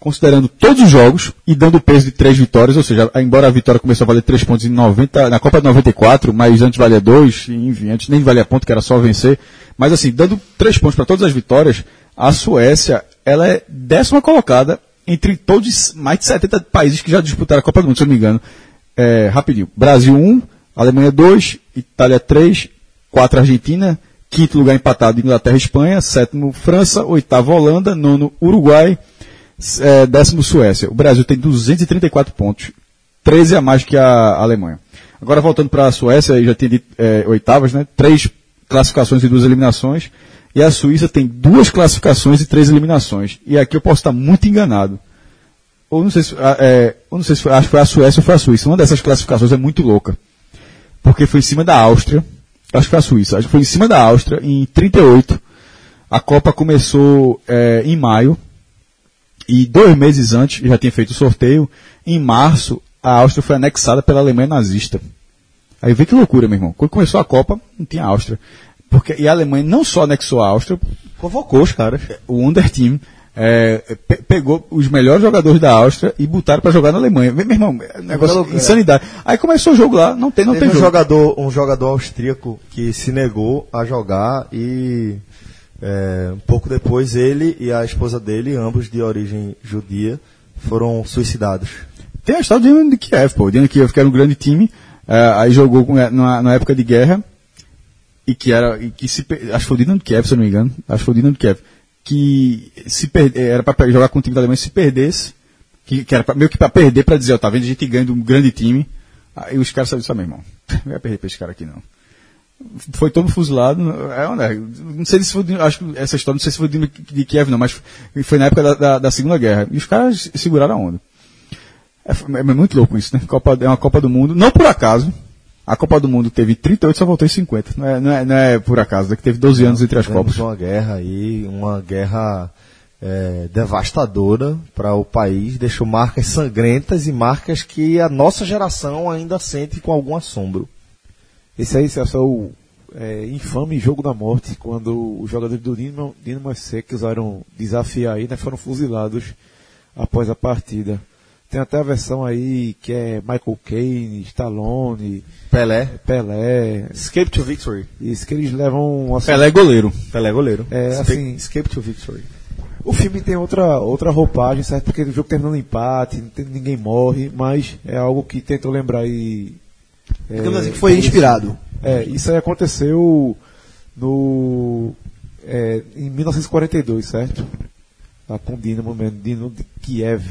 considerando todos os jogos e dando peso de três vitórias, ou seja, embora a vitória começou a valer três pontos em 90, na Copa de 94, mas antes valia dois, enfim, antes nem valia ponto, que era só vencer, mas assim, dando três pontos para todas as vitórias, a Suécia, ela é décima colocada entre todos mais de 70 países que já disputaram a Copa do Mundo, se eu não me engano. É, rapidinho. Brasil 1, Alemanha 2, Itália 3, 4 Argentina, quinto lugar empatado Inglaterra e Espanha, sétimo França, oitavo Holanda, nono Uruguai, é, décimo Suécia. O Brasil tem 234 pontos, 13 a mais que a Alemanha. Agora voltando para a Suécia, já dito é, oitavas, né? Três classificações e duas eliminações. E a Suíça tem duas classificações e três eliminações. E aqui eu posso estar muito enganado. Ou não sei se, ah, é, não sei se foi, acho que foi a Suécia ou foi a Suíça. Uma dessas classificações é muito louca. Porque foi em cima da Áustria. Acho que foi a Suíça. Acho que foi em cima da Áustria, em 38. A Copa começou é, em maio. E dois meses antes, já tinha feito o sorteio. Em março, a Áustria foi anexada pela Alemanha nazista. Aí vê que loucura, meu irmão. Quando começou a Copa, não tinha Áustria. Porque, e a Alemanha não só anexou a Áustria, convocou os caras. O Underteam é, pe- pegou os melhores jogadores da Áustria e botaram pra jogar na Alemanha. Meu irmão, é negócio loucura. insanidade. Aí começou o jogo lá, não tem, não Teve tem um jogo. jogador, um jogador austríaco que se negou a jogar e é, um pouco depois ele e a esposa dele, ambos de origem judia, foram suicidados. Tem a história do Dinamo de Kiev, pô. O Dinamo de Kiev que era um grande time, eh, aí jogou eh, na, na época de guerra, e que era, e que se, acho que foi o Dinamo de Kiev, se eu não me engano, acho que foi o Dinamo de Kiev, que se per, eh, era para jogar com o time da Alemanha, se perdesse, que, que era pra- meio que para perder, para dizer, ó, tá vendo, a gente ganha de um grande time, aí os caras sabiam, meu irmão, não vai perder pra esse cara aqui não. Foi todo fuzilado, é, né, não sei se foi, acho que essa história, não sei se foi Dinamo de Kiev não, mas foi na época da, da, da Segunda Guerra, e os caras seguraram a onda. É, é muito louco isso, né? Copa, é uma Copa do Mundo. Não por acaso. A Copa do Mundo teve 38 só voltou em 50. Não é, não é, não é por acaso, é que teve 12 anos entre as Copas. uma guerra aí, uma guerra é, devastadora para o país, deixou marcas sangrentas e marcas que a nossa geração ainda sente com algum assombro. Esse aí Celso, é o é, infame jogo da morte, quando os jogadores do Dinamo, Dinamo FC que usaram desafiar aí, né, foram fuzilados após a partida. Tem até a versão aí que é Michael Caine, Stallone, Pelé. Pelé, Escape to Victory. isso que eles levam assim, Pelé é goleiro. Pelé é goleiro. É, Escape, assim- Escape to Victory. O filme tem outra, outra roupagem, certo? Porque o jogo terminou no empate, tem- ninguém morre, mas é algo que tentou lembrar aí. É, Digamos assim que foi inspirado. É, isso aí aconteceu no, é, em 1942, certo? Lá com o Dinamo mesmo, Dinamo de Kiev.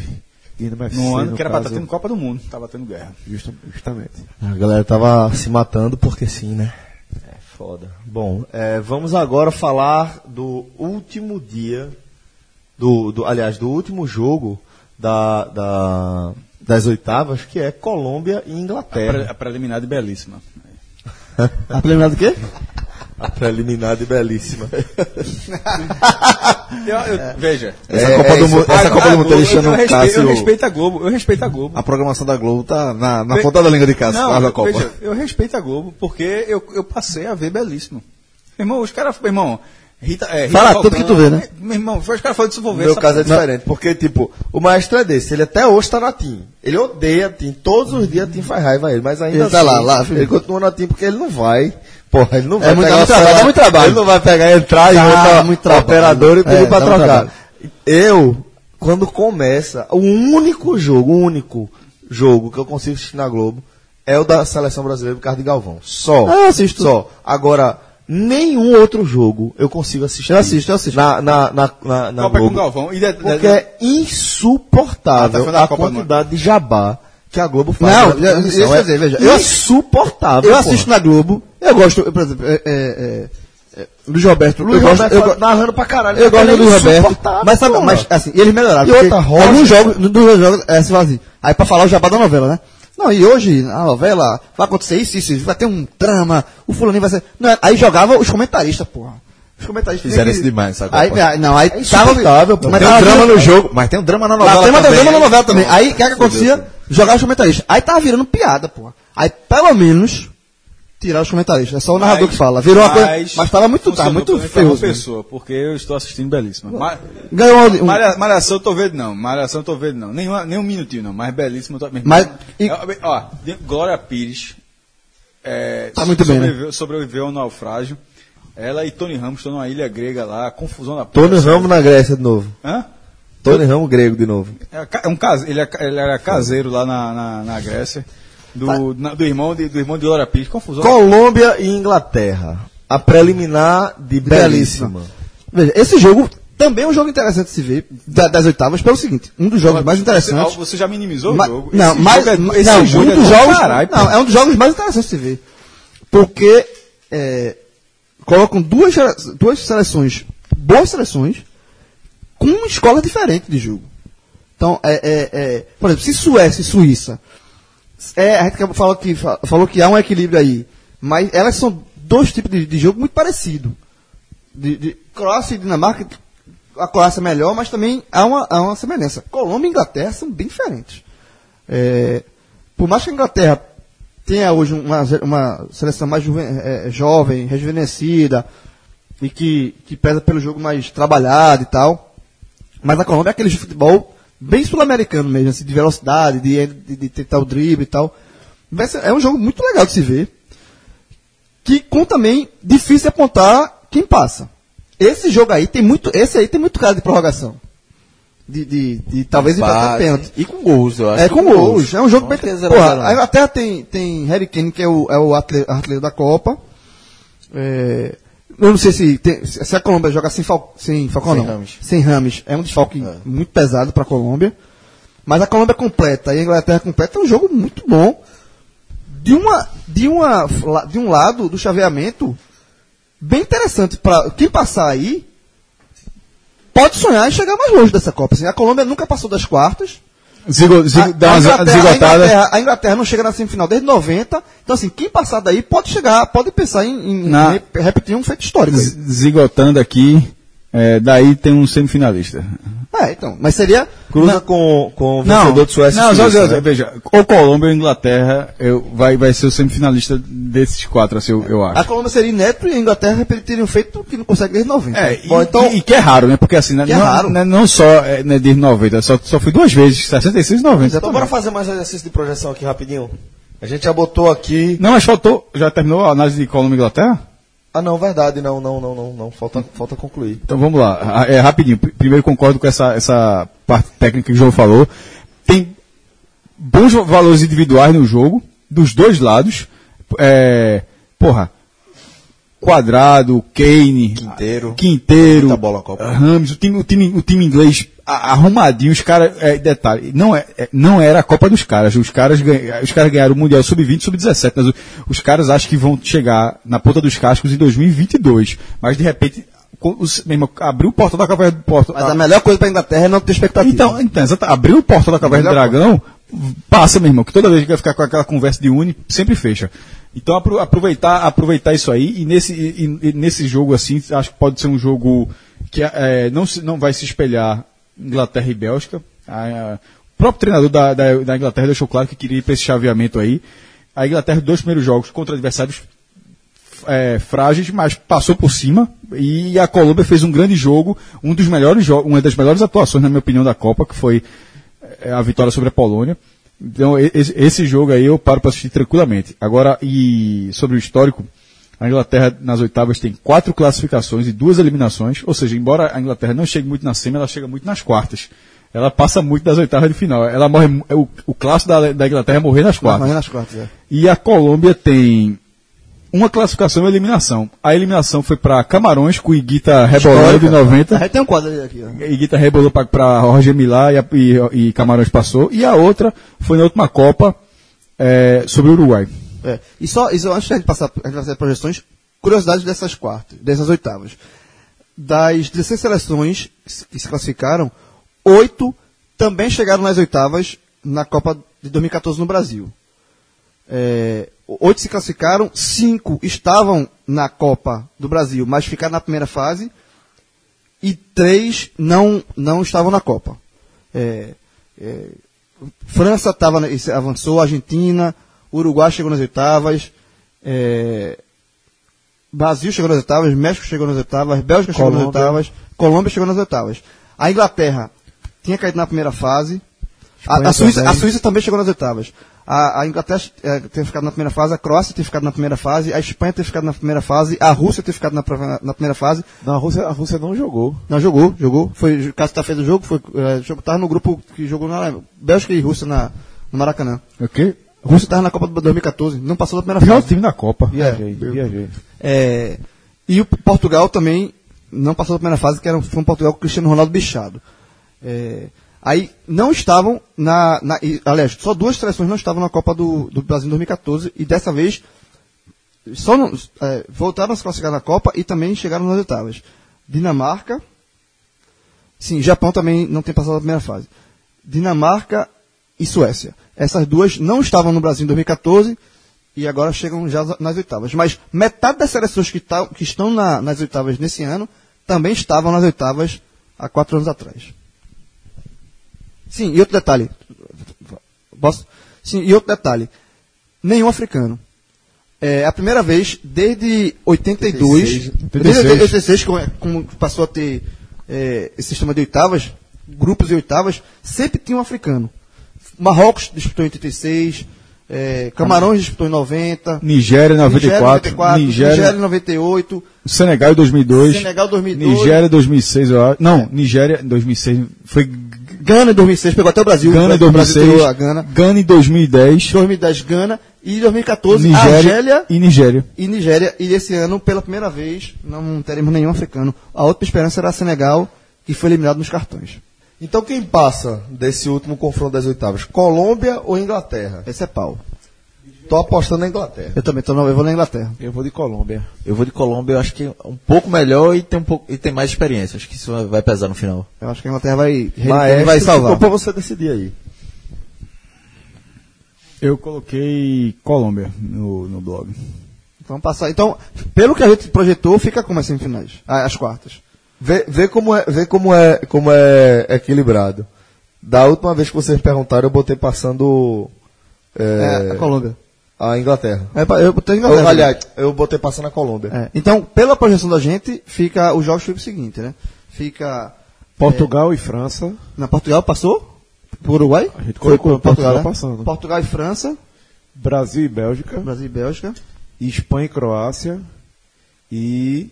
Dinamo FC, No ano no que era pra caso, estar tendo Copa do Mundo. Tava tendo guerra. justa- justamente. A galera tava se matando porque sim, né? É foda. Bom, é, vamos agora falar do último dia, do, do aliás, do último jogo da, da- das oitavas, que é Colômbia e A, Inglaterra. pre- a preliminar de belíssima. A preliminar do quê? A preliminar e belíssima. Veja. Essa É, Copa é do isso. Mundo, essa Copa do Mundo tá eu, deixando eu, Cássio. eu respeito a Globo. Eu respeito a Globo. A programação da Globo tá na, na Ve- ponta da língua de Cássio, Não, faz a Copa. veja, eu respeito a Globo porque eu, eu passei a ver belíssimo. Meu irmão, os caras, meu irmão, Rita, é, Rita Fala Falcão, tudo que tu vê, né? Meu irmão, foi os caras falando disso, vou No ver. meu caso é diferente, porque, tipo, o maestro é desse. Ele até hoje tá na TIM. Ele odeia a TIM. Todos os dias a TIM faz raiva a ele, mas ainda Ele tá assim, lá, lá, filho. ele continua na TIM porque ele não vai. Porra, ele não vai É muito- pegar muito trabalho, celular, dá muito trabalho. Ele não vai pegar, entrar Dá e outra muito trabalho. operador e pedir É, pra trocar. Eu, quando começa, o único jogo, o único jogo que eu consigo assistir na Globo é o da seleção brasileira do Carlos de Galvão. Só. Ah, eu assisto. Só. Agora, nenhum outro jogo eu consigo assistir. Eu assisto, eu assisto. Na, na, na, na, na Copa é com Globo. Galvão. E de- de- Porque é insuportável Ah, tá a Copa quantidade de jabá que a Globo faz. Não, na eu- eu- eu- é veja, insuportável. Eu porra. assisto na Globo, eu gosto, por exemplo, é, é, é, é, Luiz Roberto, Luiz eu gosto, Roberto eu, fala- go- narrando pra caralho. eu gosto do é Luiz Roberto, mas sabe, porra. mas assim, eles melhoraram. E outra, Rocha- alguns jogos, nos dois jogos, é, assim, aí pra falar o jabá da novela, né? Não, e hoje, a novela, vai acontecer isso, isso, isso, vai ter um drama, o fulaninho vai ser... Não, aí jogava os comentaristas, porra. Os comentaristas... Fizeram isso demais, sabe? Aí, aí- não, aí É insuportável, pô. mas tem um tava drama no jogo, mas tem um drama na novela tem também. drama na novela também. Aí o que, é que acontecia? Jogar os comentaristas. Aí tava virando piada, porra. Aí pelo menos tirar os comentaristas. É só o narrador que fala. Virou uma coisa. Mas tava muito, funcionou muito feio. pessoa, porque eu estou assistindo belíssima. Ma- Ganhou um. Malha- Malhação eu tô vendo não, Malhação eu tô vendo não, Nenhuma, nem um minutinho não, mas belíssimo. eu Tô, Mas- e- é, ó, Glória Pires é, Tá muito bem, né? sobreviveu, sobreviveu ao naufrágio. Ela e Tony Ramos estão numa ilha grega lá, confusão na Tony porra, Ramos na Grécia de novo. Hã? Tony Ramos grego de novo. É, é um ele, é ele era caseiro lá na, na, na Grécia, do, na- do, irmão de, do irmão de Glória Pires, confusão. Colômbia e Inglaterra. A preliminar de Belíssima. Veja, esse jogo também é um jogo interessante de se ver. da- das oitavas, pelo seguinte: um dos jogos mais interessantes. Você, já minimizou Ma- o jogo? Não, Esse mas, jogo é- não, jogo um é dos do jogos, caralho, não, é um dos jogos mais interessantes de se ver. Porque é, colocam duas, duas seleções, boas seleções, com escolas diferentes de jogo. Então, é, é, é, por exemplo, se Suécia e Suíça, é, a gente falou que, fa- falou que há um equilíbrio aí, mas elas são dois tipos de, de jogo muito parecidos. De, de Croácia e Dinamarca, a Croácia é melhor, mas também há uma, há uma semelhança. Colômbia e Inglaterra são bem diferentes. É, por mais que a Inglaterra tenha hoje uma, uma seleção mais juven- é, é, jovem, rejuvenescida, e que, que pesa pelo jogo mais trabalhado e tal, mas a Colômbia é aquele futebol bem sul-americano mesmo, assim, de velocidade, de, de, de tentar o drible e tal. Ser- É um jogo muito legal de se ver, que com também difícil apontar quem passa. Esse jogo aí tem muito, esse aí tem muito cara de prorrogação. De, de, de talvez Empate. pênalti. E com gols, eu acho. É com gols. É um jogo bem. é zero Porra, a zero, não. a Inglaterra tem, tem Harry Kane, que é o, é o artilheiro da Copa. É, eu não sei se, tem- se a Colômbia joga sem, Fal, sem Falcão, Sem não. Rames. Sem Rames. É um desfalque muito pesado para a Colômbia. Mas a Colômbia completa e a Inglaterra completa é um jogo muito bom. De, uma, de, uma, de um lado do chaveamento, bem interessante. para Quem passar aí pode sonhar em chegar mais longe dessa Copa. Assim, a Colômbia nunca passou das quartas. Zigo, zigo, A- dá uma Inglaterra- a zigotada. Inglaterra, a Inglaterra não chega na semifinal desde 90. Então, assim, quem passar daí pode chegar, pode pensar em, em Na- re- repetir um feito histórico. aí. Zigotando aqui, é, daí tem um semifinalista. É, então. Mas seria. Cruza com, com o Não, vencedor de Suécia não, e Suíça, só- né? veja, ou Colômbia ou Inglaterra eu, vai, vai ser o semifinalista desses quatro, assim, eu, eu A acho. Colômbia seria inédito e a Inglaterra um feito que não consegue desde 90. É, e, Bom, então, e- e que é raro, né? Porque assim, né, é não, raro. né, não só é, né, desde 90, só, só fui duas vezes, 66 e 90. Então bora fazer mais exercício de projeção aqui rapidinho. A gente já botou aqui. Não, mas faltou, já terminou a análise de Colômbia e Inglaterra? Ah, não, verdade, não, não, não, não, não. Falta, falta concluir. Então vamos lá, Ra- é, rapidinho. Primeiro concordo com essa, essa parte técnica que o João falou. Tem bons valores individuais no jogo, dos dois lados. É, porra, Quadrado, Kane, Quinteiro. Quinteiro, bola Copa. Ramos, o time, o time, o time inglês arrumadinho, os caras, é, detalhe, não, é, é- não era a Copa dos caras, os caras, ganha- os caras ganharam o Mundial Sub-20 Sub-17, mas o- os caras acham que vão chegar na ponta dos cascos em 2022, mas de repente, os- meu irmão, abriu o portão da Caverna do Porto. mas a melhor coisa para a Inglaterra é não ter expectativa. Então, então abriu o portão da Caverna do Dragão, passa, meu irmão, que toda vez que vai ficar com aquela conversa de uni, sempre fecha. Então, apro- aproveitar, aproveitar isso aí, e nesse, e- e nesse jogo, assim, acho que pode ser um jogo que eh, não, se- não vai se espelhar Inglaterra e Bélgica. A- a- o próprio treinador da, da, da Inglaterra deixou claro que queria ir para esse chaveamento aí. A Inglaterra, dois primeiros jogos contra adversários é, frágeis, mas passou por cima. E a Colômbia fez um grande jogo, um dos melhores uma das melhores atuações, na minha opinião, da Copa, que foi é, a vitória sobre a Polônia. Então, esse, esse jogo aí eu paro para assistir tranquilamente. Agora, e sobre o histórico, a Inglaterra nas oitavas tem quatro classificações e duas eliminações, ou seja, embora a Inglaterra não chegue muito na semi, ela chega muito nas quartas. Ela passa muito das oitavas de final. Ela morre, mu- o, o clássico da, da Inglaterra é morrer nas quartas. Mas nas quartas, é. E a Colômbia tem uma classificação e uma eliminação. A eliminação foi para Camarões, com Iguita rebolando em A 90. gente tem um quadro ali aqui, ó. Iguita rebolou para Jorge Milá e, a- e- e Camarões passou. E a outra foi na última Copa é, sobre o Uruguai. É. E só, e só antes de a gente passar, a gente fazer projeções, curiosidades dessas quartas, dessas oitavas. Das 16 seleções que se- classificaram, oito também chegaram nas oitavas na Copa de 2014 no Brasil. É, oito se classificaram, cinco estavam na Copa do Brasil, mas ficaram na primeira fase, e três não, não estavam na Copa. É, é, França tava, avançou, Argentina, Uruguai chegou nas oitavas, é, Brasil chegou nas oitavas, México chegou nas oitavas, Bélgica chegou nas oitavas, Colômbia chegou nas oitavas. A Inglaterra tinha caído na primeira fase, a, a Suíça, também. a Suíça também chegou nas oitavas. A, a Inglaterra eh, tinha ficado na primeira fase, a Croácia tinha ficado na primeira fase, a Espanha tinha ficado na primeira fase, a Rússia tinha ficado na, na primeira fase. Na Rússia, a Rússia não jogou. Não, jogou, jogou. Foi, o Cássio tá fez o jogo, foi, eh, jogo tava no grupo que jogou na Bélgica e Rússia na, no Maracanã. Ok? A Rússia estava na Copa de 2014, não passou da primeira Pior fase. time na Copa. Viajei, viajei. É, e o Portugal também não passou da primeira fase, que era, foi um Portugal com o Cristiano Ronaldo bichado. É, aí não estavam na, na. e, Aliás, só duas seleções não estavam na Copa do, do Brasil em 2014 e dessa vez só não- é, voltaram a se classificar na Copa e também chegaram nas oitavas. Dinamarca. Sim, Japão também não tem passado da primeira fase. Dinamarca e Suécia. Essas duas não estavam no Brasil em 2014 e agora chegam já nas oitavas. Mas metade das seleções que, tá- que estão na- nas oitavas nesse ano também estavam nas oitavas há quatro anos atrás. Sim, e outro detalhe. Posso? Sim, e outro detalhe. Nenhum africano. É a primeira vez desde 82, 86. desde 86, como, como passou a ter é, esse sistema de oitavas, grupos e oitavas, sempre tinha um africano. Marrocos disputou em 86, é, Camarões disputou em 90, Nigéria 94, Nigéria, Nigéria, Nigéria em 98, Senegal em 2002, Senegal 2002, Nigéria em 2006, eu acho. Não, Nigéria em 2006 foi Gana em 2006, pegou até o Brasil. Gana em o Brasil 2006, tirou a Gana. Gana em 2010, 2010 Gana e em 2014 Nigéria Argélia e Nigéria. e Nigéria. E esse ano, pela primeira vez, não teremos nenhum africano. A outra esperança será Senegal, que foi eliminado nos cartões. Então quem passa desse último confronto das oitavas? Colômbia ou Inglaterra? Esse é pau. Tô apostando na Inglaterra. Eu também tô, eu vou na Inglaterra. Eu vou de Colômbia. Eu vou de Colômbia, eu acho que um pouco melhor e tem, um pouco, e tem mais experiência. Acho que isso vai- pesar no final. Eu acho que a Inglaterra vai, Maestro, vai salvar. ficou pra você decidir aí. Eu coloquei Colômbia no, no blog. Então, passar. então, pelo que a gente projetou, fica como as semifinais? As quartas. Vê, vê como, é, vê como, é, como é equilibrado. Da última vez que vocês perguntaram, eu botei passando É, é, a Colômbia. a Inglaterra. É, eu botei a Eu, Inglaterra. aliás, eu botei passando a Colômbia. É, Então, pela projeção da gente, fica os jogos ficam o seguinte, né? Fica Portugal e França. na Portugal passou pro Uruguai? A gente Foi colocou pro Portugal, Portugal né? passando. Portugal e França, Brasil e Bélgica. Brasil e Bélgica. Espanha e Croácia. E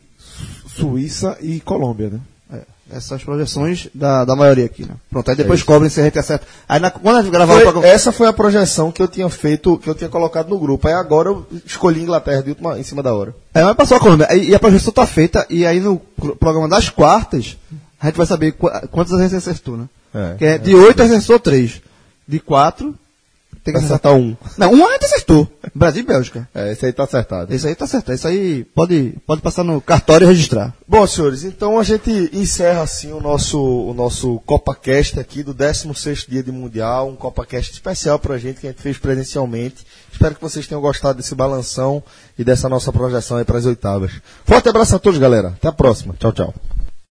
Suíça e Colômbia, né? É, essas projeções da, da maioria aqui, né? Pronto, aí depois cobrem se a gente acerta. Aí na, quando a gente gravar Foi- programa. essa foi a projeção que eu tinha feito, que eu tinha colocado no grupo. Aí agora eu escolhi Inglaterra de última, em cima da hora. É, mas passou a Colômbia. E a projeção tá feita, e aí no pro- programa das quartas, a gente vai saber qua- quantas a gente acertou, né? É. Que é de oito a gente acertou três. De quatro, tem que acertar. acertar um. Não, um a gente acertou. Brasil e Bélgica. É, esse aí tá acertado. Esse aí tá certo. Esse aí pode, pode passar no cartório e registrar. Bom, senhores, então a gente encerra assim o nosso, o nosso CopaCast aqui do 16º dia de Mundial, um CopaCast especial pra gente que a gente fez presencialmente. Espero que vocês tenham gostado desse balanção e dessa nossa projeção aí para as oitavas. Forte abraço a todos, galera. Até a próxima. Tchau, tchau.